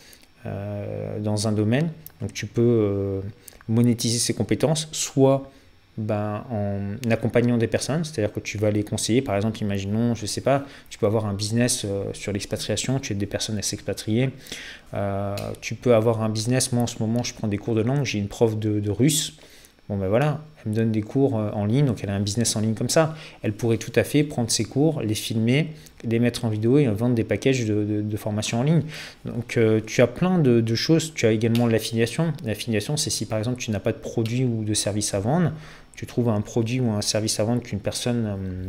dans un domaine, donc tu peux monétiser ces compétences, soit ben, en accompagnant des personnes, c'est-à-dire que tu vas les conseiller. Par exemple, imaginons, je ne sais pas, tu peux avoir un business euh, sur l'expatriation, tu aides des personnes à s'expatrier. Euh, tu peux avoir un business, moi en ce moment, je prends des cours de langue, j'ai une prof de russe. Bon ben voilà, me donne des cours euh, en ligne, donc elle a un business en ligne comme ça. Elle pourrait tout à fait prendre ses cours, les filmer, les mettre en vidéo et vendre des packages de, formation en ligne. Donc euh, tu as plein de, choses. Tu as également l'affiliation. L'affiliation, c'est si par exemple tu n'as pas de produit ou de service à vendre, tu trouves un produit ou un service à vendre qu'une personne euh,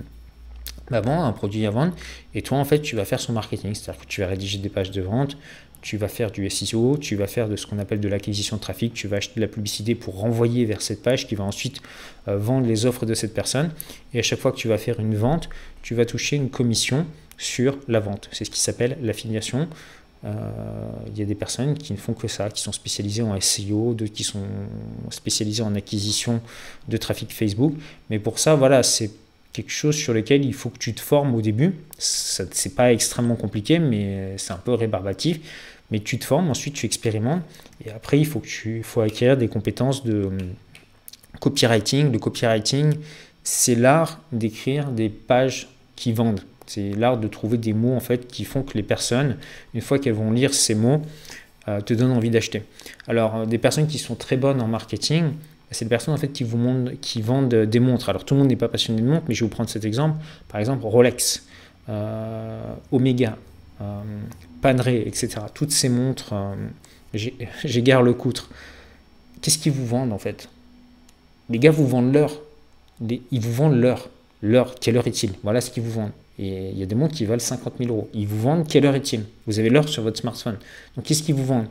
va vendre, un produit à vendre, et toi en fait tu vas faire son marketing, c'est-à-dire que tu vas rédiger des pages de vente, tu vas faire du SEO, tu vas faire de ce qu'on appelle de l'acquisition de trafic, tu vas acheter de la publicité pour renvoyer vers cette page qui va ensuite euh, vendre les offres de cette personne. Et à chaque fois que tu vas faire une vente, tu vas toucher une commission sur la vente. C'est ce qui s'appelle l'affiliation. Euh, il y a des personnes qui ne font que ça, qui sont spécialisées en SEO, de, qui sont spécialisées en acquisition de trafic Facebook. Mais pour ça, voilà, c'est quelque chose sur lequel il faut que tu te formes au début. Ce n'est pas extrêmement compliqué, mais c'est un peu rébarbatif mais tu te formes, ensuite tu expérimentes, et après il faut, que tu, faut acquérir des compétences de hum, copywriting. Le copywriting, c'est l'art d'écrire des pages qui vendent. C'est l'art de trouver des mots en fait qui font que les personnes, une fois qu'elles vont lire ces mots, euh, te donnent envie d'acheter. Alors euh, des personnes qui sont très bonnes en marketing, c'est des personnes en fait qui vous qui vendent des montres. Alors tout le monde n'est pas passionné de montres, mais je vais vous prendre cet exemple. Par exemple Rolex, euh, Omega, Panerai, etc. Toutes ces montres, euh, j'égare le coutre. Qu'est-ce qu'ils vous vendent en fait? Les gars vous vendent l'heure. Ils vous vendent l'heure. L'heure, quelle heure est-il? Voilà ce qu'ils vous vendent. Et il y a des montres qui valent 50 000 euros. Ils vous vendent quelle heure est-il? Vous avez l'heure sur votre smartphone. Donc qu'est-ce qu'ils vous vendent?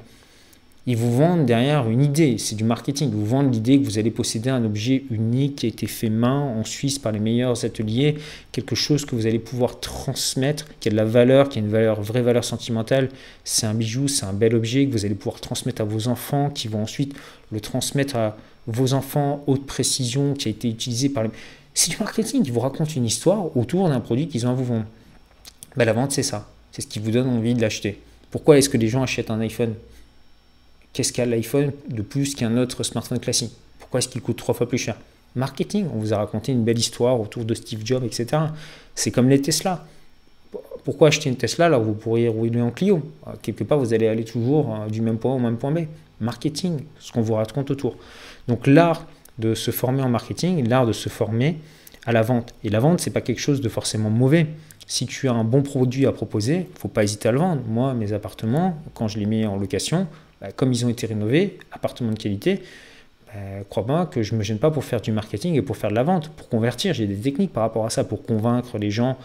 Ils vous vendent derrière une idée, c'est du marketing. Ils vous vendent l'idée que vous allez posséder un objet unique qui a été fait main en Suisse par les meilleurs ateliers, quelque chose que vous allez pouvoir transmettre, qui a de la valeur, qui a une valeur, vraie valeur sentimentale. C'est un bijou, c'est un bel objet que vous allez pouvoir transmettre à vos enfants, qui vont ensuite le transmettre à vos enfants, haute précision, qui a été utilisé par les... C'est du marketing, qui vous raconte une histoire autour d'un produit qu'ils ont à vous vendre. Ben, la vente, c'est ça. C'est ce qui vous donne envie de l'acheter. Pourquoi est-ce que les gens achètent un iPhone? Qu'est-ce qu'a l'iPhone de plus qu'un autre smartphone classique? Pourquoi est-ce qu'il coûte trois fois plus cher? Marketing, on vous a raconté une belle histoire autour de Steve Jobs, etc. C'est comme les Tesla. Pourquoi acheter une Tesla? Alors vous pourriez rouler en Clio Quelque part, vous allez aller toujours euh, du même point au même point B. Marketing, ce qu'on vous raconte autour. Donc l'art de se former en marketing, l'art de se former à la vente. Et la vente, c'est pas quelque chose de forcément mauvais. Si tu as un bon produit à proposer, faut pas hésiter à le vendre. Moi, mes appartements, quand je les mets en location, bah, comme ils ont été rénovés, appartements de qualité, bah, crois-moi que je ne me gêne pas pour faire du marketing et pour faire de la vente, pour convertir. J'ai des techniques par rapport à ça, pour convaincre les gens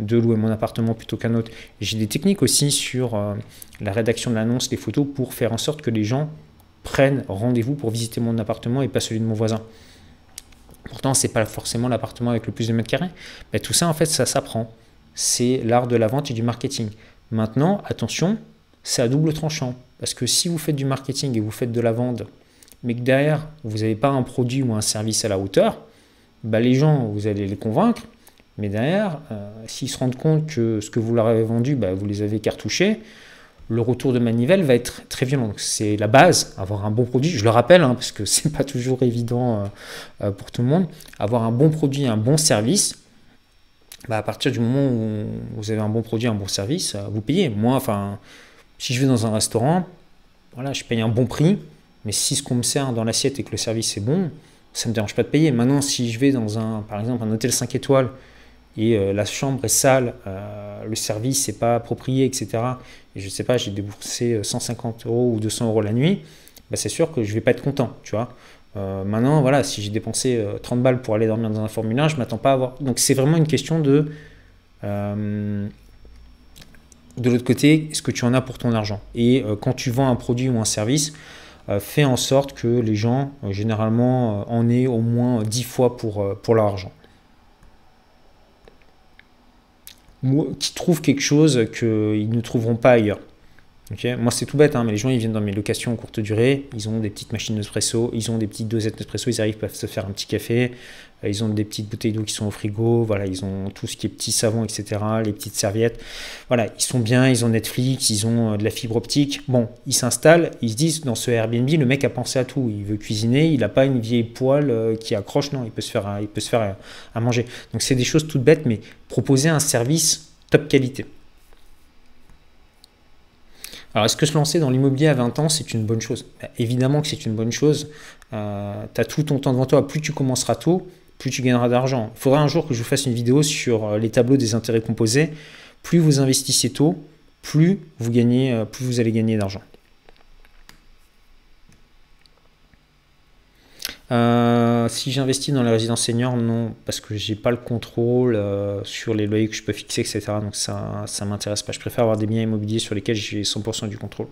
de louer mon appartement plutôt qu'un autre. J'ai des techniques aussi sur euh, la rédaction de l'annonce, les photos, pour faire en sorte que les gens prennent rendez-vous pour visiter mon appartement et pas celui de mon voisin. Pourtant, ce n'est pas forcément l'appartement avec le plus de mètres carrés. Mais tout ça, en fait, ça s'apprend. C'est l'art de la vente et du marketing. Maintenant, attention, c'est à double tranchant. Parce que si vous faites du marketing et vous faites de la vente, mais que derrière, vous n'avez pas un produit ou un service à la hauteur, bah les gens, vous allez les convaincre, mais derrière, euh, s'ils se rendent compte que ce que vous leur avez vendu, bah, vous les avez cartouchés, le retour de manivelle va être très violent. C'est la base, avoir un bon produit. Je le rappelle, hein, parce que c'est pas toujours évident euh, euh, pour tout le monde. Avoir un bon produit, un bon service. Bah, à partir du moment où vous avez un bon produit, un bon service, vous payez. Moi, enfin, si je vais dans un restaurant, voilà, je paye un bon prix, mais si ce qu'on me sert dans l'assiette et que le service est bon, ça ne me dérange pas de payer. Maintenant, si je vais dans un, par exemple, un hôtel 5 étoiles et euh, la chambre est sale, euh, le service n'est pas approprié, etc., et je ne sais pas, j'ai déboursé 150 euros ou 200 euros la nuit, bah, c'est sûr que je ne vais pas être content, tu vois. maintenant, voilà, si j'ai dépensé 30 balles pour aller dormir dans un Formule 1, je m'attends pas à avoir. Donc c'est vraiment une question de de l'autre côté, est-ce que tu en as pour ton argent Et quand tu vends un produit ou un service, fais en sorte que les gens, généralement, en aient au moins 10 fois pour, pour leur argent. qui trouvent quelque chose qu'ils ne trouveront pas ailleurs. Moi, c'est tout bête, hein, mais les gens, ils viennent dans mes locations courte durée, ils ont des petites machines d'espresso, ils ont des petites dosettes d'espresso, ils arrivent, peuvent se faire un petit café, euh, ils ont des petites bouteilles d'eau qui sont au frigo, voilà, ils ont tout ce qui est petits savons, etc., les petites serviettes. Voilà, ils sont bien, ils ont Netflix, ils ont euh, de la fibre optique. Bon, ils s'installent, ils se disent, dans ce Airbnb, le mec a pensé à tout. Il veut cuisiner, il n'a pas une vieille poêle euh, qui accroche, non, il peut se faire, il peut se faire à manger. Donc, c'est des choses toutes bêtes, mais proposer un service top qualité. Alors, est-ce que se lancer dans l'immobilier à 20 ans, c'est une bonne chose? Bah, Évidemment que c'est une bonne chose. Euh, tu as tout ton temps devant toi. Plus tu commenceras tôt, plus tu gagneras d'argent. Il faudra un jour que je vous fasse une vidéo sur euh, les tableaux des intérêts composés. Plus vous investissez tôt, plus vous, gagnez, euh, plus vous allez gagner d'argent. Euh, si j'investis dans les résidences seniors, non, parce que j'ai pas le contrôle euh, sur les loyers que je peux fixer, etc. Donc ça, ça m'intéresse pas. Je préfère avoir des biens immobiliers sur lesquels j'ai 100% du contrôle.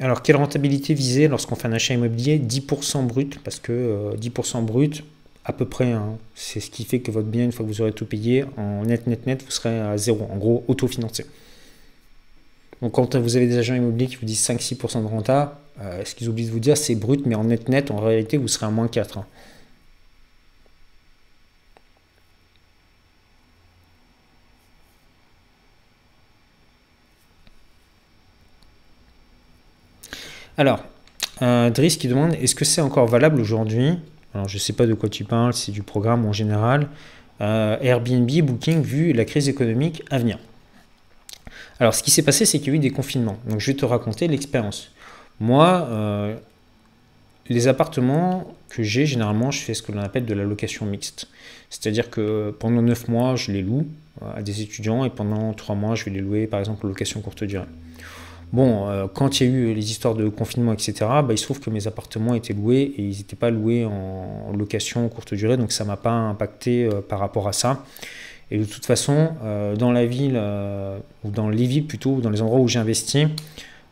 Alors, quelle rentabilité viser lorsqu'on fait un achat immobilier? 10% brut, parce que 10% euh, brut, à peu près. Hein. C'est ce qui fait que votre bien, une fois que vous aurez tout payé, en net, net, net, vous serez à zéro. En gros, autofinancé. Donc quand vous avez des agents immobiliers qui vous disent 5-6% de renta, euh, ce qu'ils oublient de vous dire, c'est brut, mais en net, net, en réalité, vous serez à moins 4. Hein. Alors, euh, Driss qui demande, est-ce que c'est encore valable aujourd'hui alors je ne sais pas de quoi tu parles, c'est du programme en général. Euh, Airbnb, Booking, vu la crise économique à venir. Alors ce qui s'est passé, c'est qu'il y a eu des confinements. Donc je vais te raconter l'expérience. Moi, euh, les appartements que j'ai, généralement, je fais ce que l'on appelle de la location mixte. C'est-à-dire que pendant 9 mois, je les loue euh, à des étudiants et pendant 3 mois, je vais les louer, par exemple, en location courte durée. Bon, euh, quand il y a eu les histoires de confinement, etc., bah, il se trouve que mes appartements étaient loués et ils n'étaient pas loués en, location courte durée, donc ça ne m'a pas impacté euh, par rapport à ça. Et de toute façon, euh, dans la ville, ou dans les plutôt, ou dans les endroits où j'ai investi,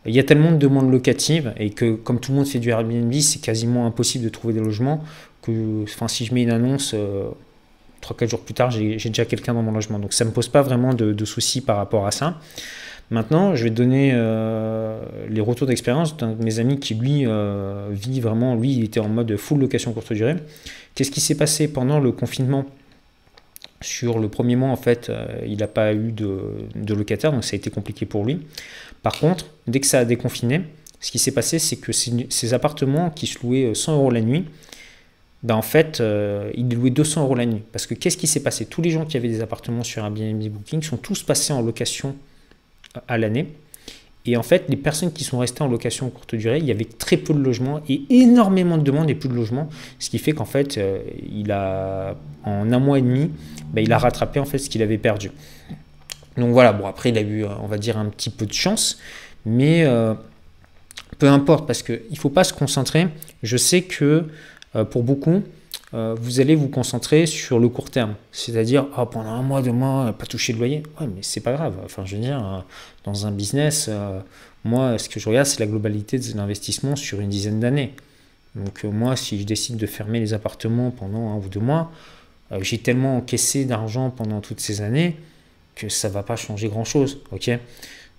il y a tellement de demandes locatives et que comme tout le monde fait du Airbnb, c'est quasiment impossible de trouver des logements que enfin, si je mets une annonce, 3-4 jours plus tard, j'ai déjà quelqu'un dans mon logement. Donc ça ne me pose pas vraiment de soucis par rapport à ça. Maintenant, je vais donner euh, les retours d'expérience d'un de mes amis qui, lui, euh, vit vraiment, lui, il était en mode full location courte durée. Qu'est-ce qui s'est passé pendant le confinement? Sur le premier mois, en fait, euh, il n'a pas eu de, locataire, donc ça a été compliqué pour lui. Par contre, dès que ça a déconfiné, ce qui s'est passé, c'est que ces, appartements qui se louaient 100 euros la nuit, ben en fait, il louait 200 euros la nuit. Parce que qu'est-ce qui s'est passé? Tous les gens qui avaient des appartements sur Airbnb Booking sont tous passés en location à l'année. Et en fait, les personnes qui sont restées en location courte durée, il y avait très peu de logements et énormément de demandes et plus de logements, ce qui fait qu'en fait, euh, il a en un mois et demi, bah, il a rattrapé en fait ce qu'il avait perdu. Donc voilà, bon après il a eu, on va dire, un petit peu de chance, mais euh, peu importe parce qu'il ne faut pas se concentrer. Je sais que euh, pour beaucoup, euh, vous allez vous concentrer sur le court terme. C'est-à-dire, oh, pendant un mois, deux mois, pas toucher le loyer. Ouais, mais c'est pas grave. Enfin, je veux dire, euh, dans un business, euh, moi, ce que je regarde, c'est la globalité de l'investissement sur une dizaine d'années. Donc, moi, si je décide de fermer les appartements pendant un ou deux mois, j'ai tellement encaissé d'argent pendant toutes ces années que ça va pas changer grand-chose.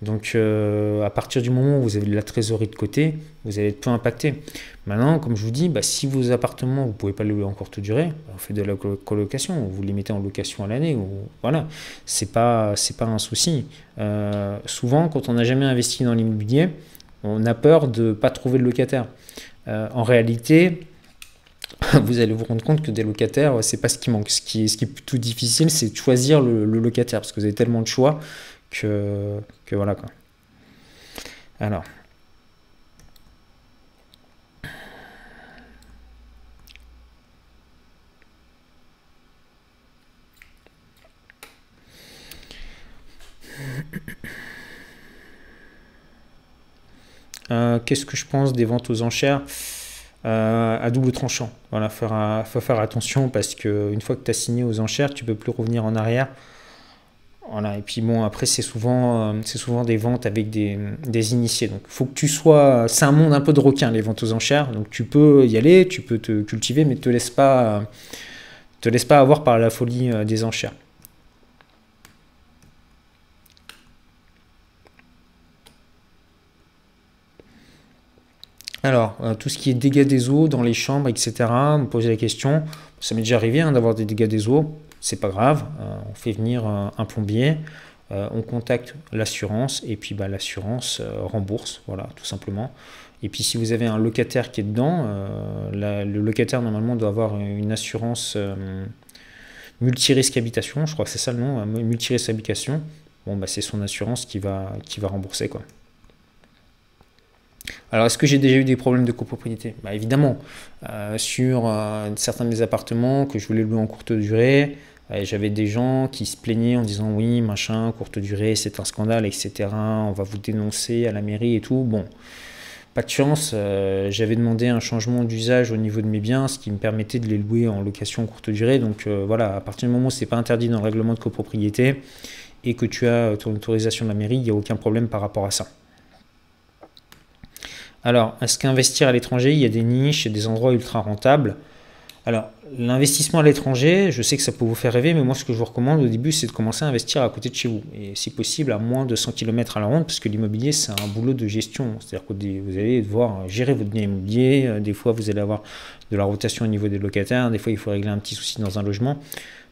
Donc euh, à partir du moment où vous avez de la trésorerie de côté, vous allez être peu impacté. Maintenant, comme je vous dis, bah, si vos appartements, vous ne pouvez pas les louer en courte durée, bah, vous faites de la colocation, vous les mettez en location à l'année, voilà, pas c'est pas un souci. Euh, souvent, quand on n'a jamais investi dans l'immobilier, on a peur de ne pas trouver de locataire. Euh, en réalité, vous allez vous rendre compte que des locataires, c'est pas ce qui manque. Ce qui est, ce qui est plutôt difficile, c'est de choisir le locataire, parce que vous avez tellement de choix que, que voilà quoi. Alors. Euh, qu'est-ce que je pense des ventes aux enchères? Euh, à double tranchant Voilà, faire, faut faire attention parce que une fois que tu as signé aux enchères, tu peux plus revenir en arrière. Voilà, et puis bon, après, c'est souvent, c'est souvent des ventes avec des, initiés. Donc, faut que tu sois. C'est un monde un peu de requin, les ventes aux enchères. Donc, tu peux y aller, tu peux te cultiver, mais ne te laisse pas, te laisse pas avoir par la folie des enchères. Alors, euh, tout ce qui est dégâts des eaux dans les chambres, etc., me poser la question. Ça m'est déjà arrivé hein, d'avoir des dégâts des eaux, c'est pas grave. Euh, on fait venir euh, un plombier, on contacte l'assurance et puis bah, l'assurance rembourse, voilà, tout simplement. Et puis si vous avez un locataire qui est dedans, le locataire normalement doit avoir une assurance multirisque habitation, je crois que c'est ça le nom, multirisque habitation. Bon, bah, c'est son assurance qui va, qui va rembourser quoi. Alors, est-ce que j'ai déjà eu des problèmes de copropriété? Bah, Évidemment. Euh, sur euh, certains des appartements que je voulais louer en courte durée, euh, j'avais des gens qui se plaignaient en disant oui, machin, courte durée, c'est un scandale, etc. On va vous dénoncer à la mairie et tout. Bon, pas de chance. j'avais demandé un changement d'usage au niveau de mes biens, ce qui me permettait de les louer en location courte durée. Donc voilà, à partir du moment où c'est pas interdit dans le règlement de copropriété et que tu as ton autorisation de la mairie, il n'y a aucun problème par rapport à ça. Alors, est-ce qu'investir à l'étranger, il y a des niches et des endroits ultra rentables Alors, l'investissement à l'étranger, je sais que ça peut vous faire rêver, mais moi, ce que je vous recommande au début, c'est de commencer à investir à côté de chez vous. Et si possible, à moins de 100 km à la ronde, parce que l'immobilier, c'est un boulot de gestion. C'est-à-dire que vous allez devoir gérer votre bien immobilier. Euh, des fois, vous allez avoir de la rotation au niveau des locataires. Des fois, il faut régler un petit souci dans un logement.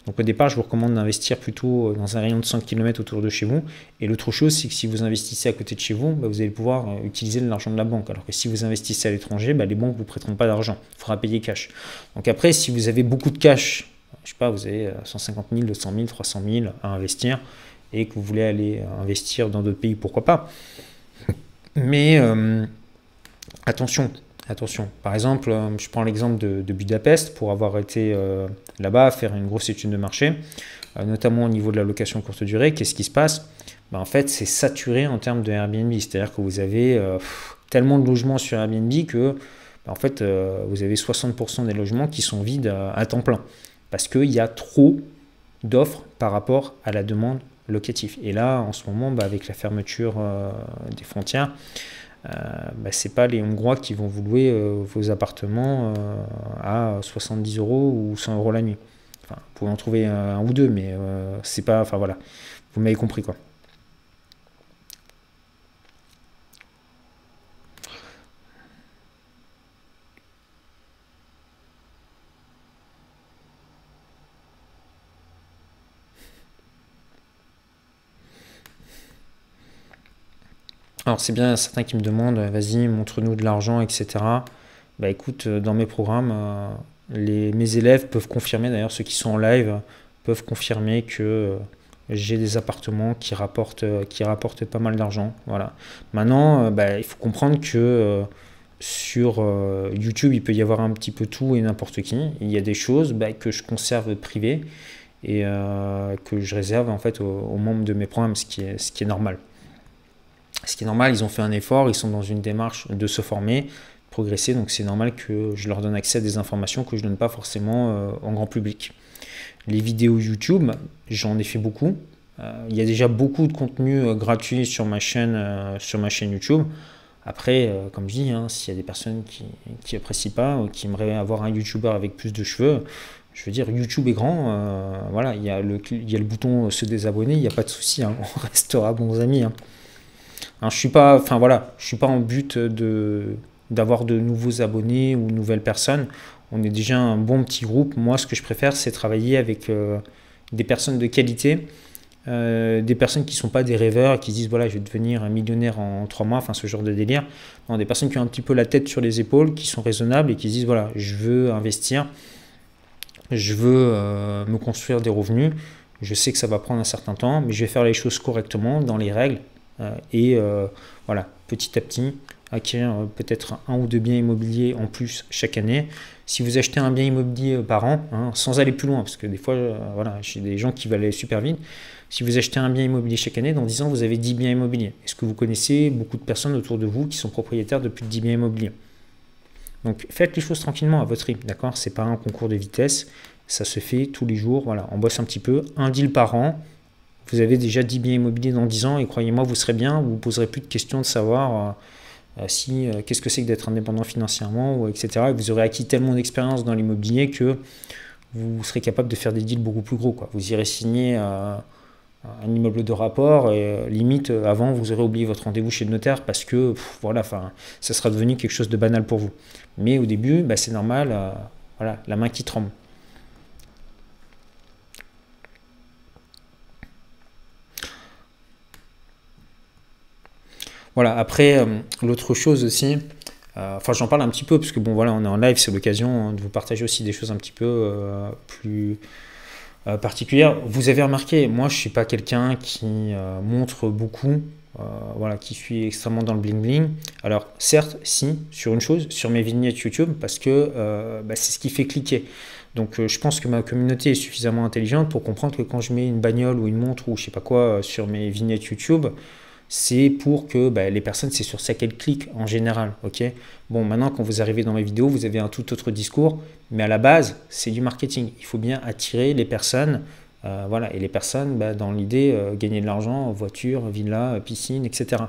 Donc au départ, je vous recommande d'investir plutôt euh, dans un rayon de 100 km autour de chez vous. Et l'autre chose, c'est que si vous investissez à côté de chez vous, bah, vous allez pouvoir euh, utiliser l'argent de la banque. Alors que si vous investissez à l'étranger, bah, les banques ne vous prêteront pas d'argent. Il faudra payer cash. Donc après, si vous avez beaucoup de cash, je sais pas, vous avez 150 000, 200 000, 300 000 à investir et que vous voulez aller investir dans d'autres pays, pourquoi pas. Mais euh, attention, Attention, par exemple, euh, je prends l'exemple de, Budapest pour avoir été euh, là-bas, faire une grosse étude de marché, euh, notamment au niveau de la location courte durée. Qu'est-ce qui se passe? Ben, En fait, c'est saturé en termes de Airbnb, c'est-à-dire que vous avez tellement de logements sur Airbnb que ben, en fait, vous avez 60% des logements qui sont vides à, temps plein parce qu'il y a trop d'offres par rapport à la demande locative. Et là, en ce moment, ben, avec la fermeture des frontières, euh, bah, c'est pas les Hongrois qui vont vous louer euh, vos appartements euh, à 70 euros ou 100 euros la nuit. Enfin, vous pouvez en trouver un, ou deux, mais c'est pas. Enfin voilà, vous m'avez compris quoi. Alors c'est bien certains qui me demandent, vas-y, montre-nous de l'argent, etc. Bah écoute, euh, dans mes programmes, euh, les, mes élèves peuvent confirmer, d'ailleurs ceux qui sont en live peuvent confirmer que euh, j'ai des appartements qui rapportent, qui rapportent pas mal d'argent. Voilà. Maintenant, bah, il faut comprendre que sur YouTube, il peut y avoir un petit peu tout et n'importe qui. Il y a des choses bah, que je conserve privées et que je réserve en fait aux, membres de mes programmes, ce qui est, ce qui est normal. Ce qui est normal, ils ont fait un effort, ils sont dans une démarche de se former, progresser, donc c'est normal que je leur donne accès à des informations que je ne donne pas forcément euh, en grand public. Les vidéos YouTube, j'en ai fait beaucoup. Euh, il y a déjà beaucoup de contenu euh, gratuit sur ma chaîne, sur ma chaîne YouTube. Après, comme je dis, hein, s'il y a des personnes qui n'apprécient pas ou qui aimeraient avoir un YouTuber avec plus de cheveux, je veux dire, YouTube est grand. voilà, il y, a le, bouton se désabonner, il n'y a pas de souci, hein, on restera bons amis. Hein je suis voilà, je suis pas en but de d'avoir de nouveaux abonnés ou nouvelles personnes. On est déjà un bon petit groupe. Moi, ce que je préfère, c'est travailler avec euh, des personnes de qualité, euh, des personnes qui ne sont pas des rêveurs, qui disent voilà, je vais devenir un millionnaire en trois mois, enfin ce genre de délire. Non, des personnes qui ont un petit peu la tête sur les épaules, qui sont raisonnables et qui disent voilà, je veux investir, je veux euh, me construire des revenus. Je sais que ça va prendre un certain temps, mais je vais faire les choses correctement, dans les règles, et euh, voilà, petit à petit, acquérir peut-être un ou deux biens immobiliers en plus chaque année. Si vous achetez un bien immobilier par an, hein, sans aller plus loin, parce que des fois, voilà, j'ai des gens qui veulent aller super vite. Si vous achetez un bien immobilier chaque année, dans 10 ans, vous avez 10 biens immobiliers. Est-ce que vous connaissez beaucoup de personnes autour de vous qui sont propriétaires de plus de 10 biens immobiliers? Donc faites les choses tranquillement à votre rythme, d'accord? C'est pas un concours de vitesse, ça se fait tous les jours, voilà, on bosse un petit peu, un deal par an, vous avez déjà 10 biens immobiliers dans 10 ans et croyez-moi, vous serez bien, vous ne poserez plus de questions de savoir euh, euh, si euh, qu'est-ce que c'est que d'être indépendant financièrement, etc. vous aurez acquis tellement d'expérience dans l'immobilier que vous serez capable de faire des deals beaucoup plus gros. Vous irez signer un immeuble de rapport et limite avant vous aurez oublié votre rendez-vous chez le notaire parce que ça sera devenu quelque chose de banal pour vous. Mais au début, bah, c'est normal, voilà, la main qui tremble. Voilà, après, euh, l'autre chose aussi, euh, enfin j'en parle un petit peu, parce que bon voilà, on est en live, c'est l'occasion hein, de vous partager aussi des choses un petit peu euh, plus particulières. Vous avez remarqué, moi je suis pas quelqu'un qui montre beaucoup, voilà, qui suis extrêmement dans le bling bling. Alors certes, si, sur une chose, sur mes vignettes YouTube, parce que bah, c'est ce qui fait cliquer. Donc je pense que ma communauté est suffisamment intelligente pour comprendre que quand je mets une bagnole ou une montre ou je sais pas quoi sur mes vignettes YouTube, c'est pour que bah, les personnes, c'est sur ça qu'elles cliquent en général. bon, maintenant, quand vous arrivez dans mes vidéos, vous avez un tout autre discours, mais à la base, c'est du marketing. Il faut bien attirer les personnes. Euh, voilà, et les personnes, bah, dans l'idée, euh, gagner de l'argent, voiture, villa, piscine, etc.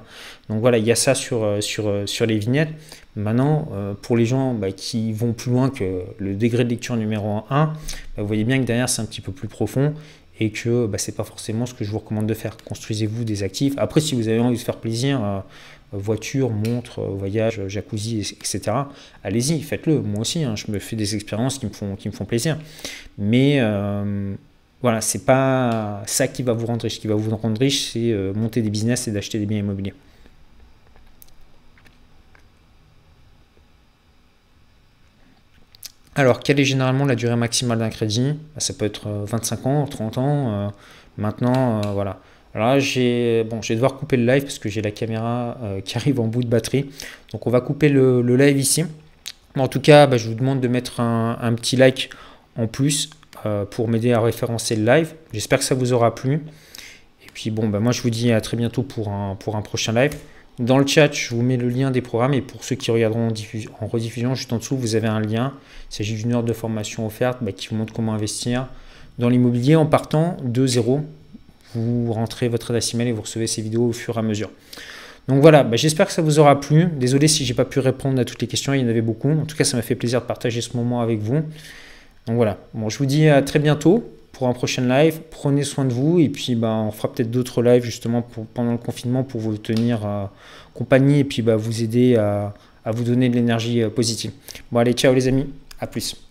Donc voilà, il y a ça euh, sur les vignettes. Maintenant, pour les gens bah, qui vont plus loin que le degré de lecture numéro 1, vous voyez bien que derrière, c'est un petit peu plus profond et que bah, ce n'est pas forcément ce que je vous recommande de faire. Construisez-vous des actifs. Après, si vous avez envie de faire plaisir, euh, voiture, montre, euh, voyage, jacuzzi, etc., allez-y, faites-le. Moi aussi, hein, je me fais des expériences qui me font, qui me font plaisir. Mais euh, voilà, c'est pas ça qui va vous rendre riche. Ce qui va vous rendre riche, c'est monter des business et d'acheter des biens immobiliers. Alors, quelle est généralement la durée maximale d'un crédit? Bah, Ça peut être 25 euh, ans, 30 ans. Euh, maintenant, euh, voilà. Alors là, j'ai, bon, je vais devoir couper le live parce que j'ai la caméra qui arrive en bout de batterie. Donc, on va couper le, live ici. En tout cas, bah, je vous demande de mettre un, petit like en plus pour m'aider à référencer le live. J'espère que ça vous aura plu. Et puis, bon, bah, moi, je vous dis à très bientôt pour un, pour un prochain live. Dans le chat, je vous mets le lien des programmes et pour ceux qui regarderont en, rediffusion, juste en dessous, vous avez un lien. Il s'agit d'une heure de formation offerte bah, qui vous montre comment investir dans l'immobilier en partant de zéro. Vous rentrez votre adresse email et vous recevez ces vidéos au fur et à mesure. Donc voilà, bah, j'espère que ça vous aura plu. Désolé si j'ai pas pu répondre à toutes les questions, il y en avait beaucoup. En tout cas, ça m'a fait plaisir de partager ce moment avec vous. Donc voilà, je vous dis à très bientôt pour un prochain live. Prenez soin de vous et puis bah, on fera peut-être d'autres lives justement pendant le confinement pour vous tenir euh, compagnie et puis bah, vous aider à, vous donner de l'énergie euh, positive. Bon allez, ciao les amis, à plus.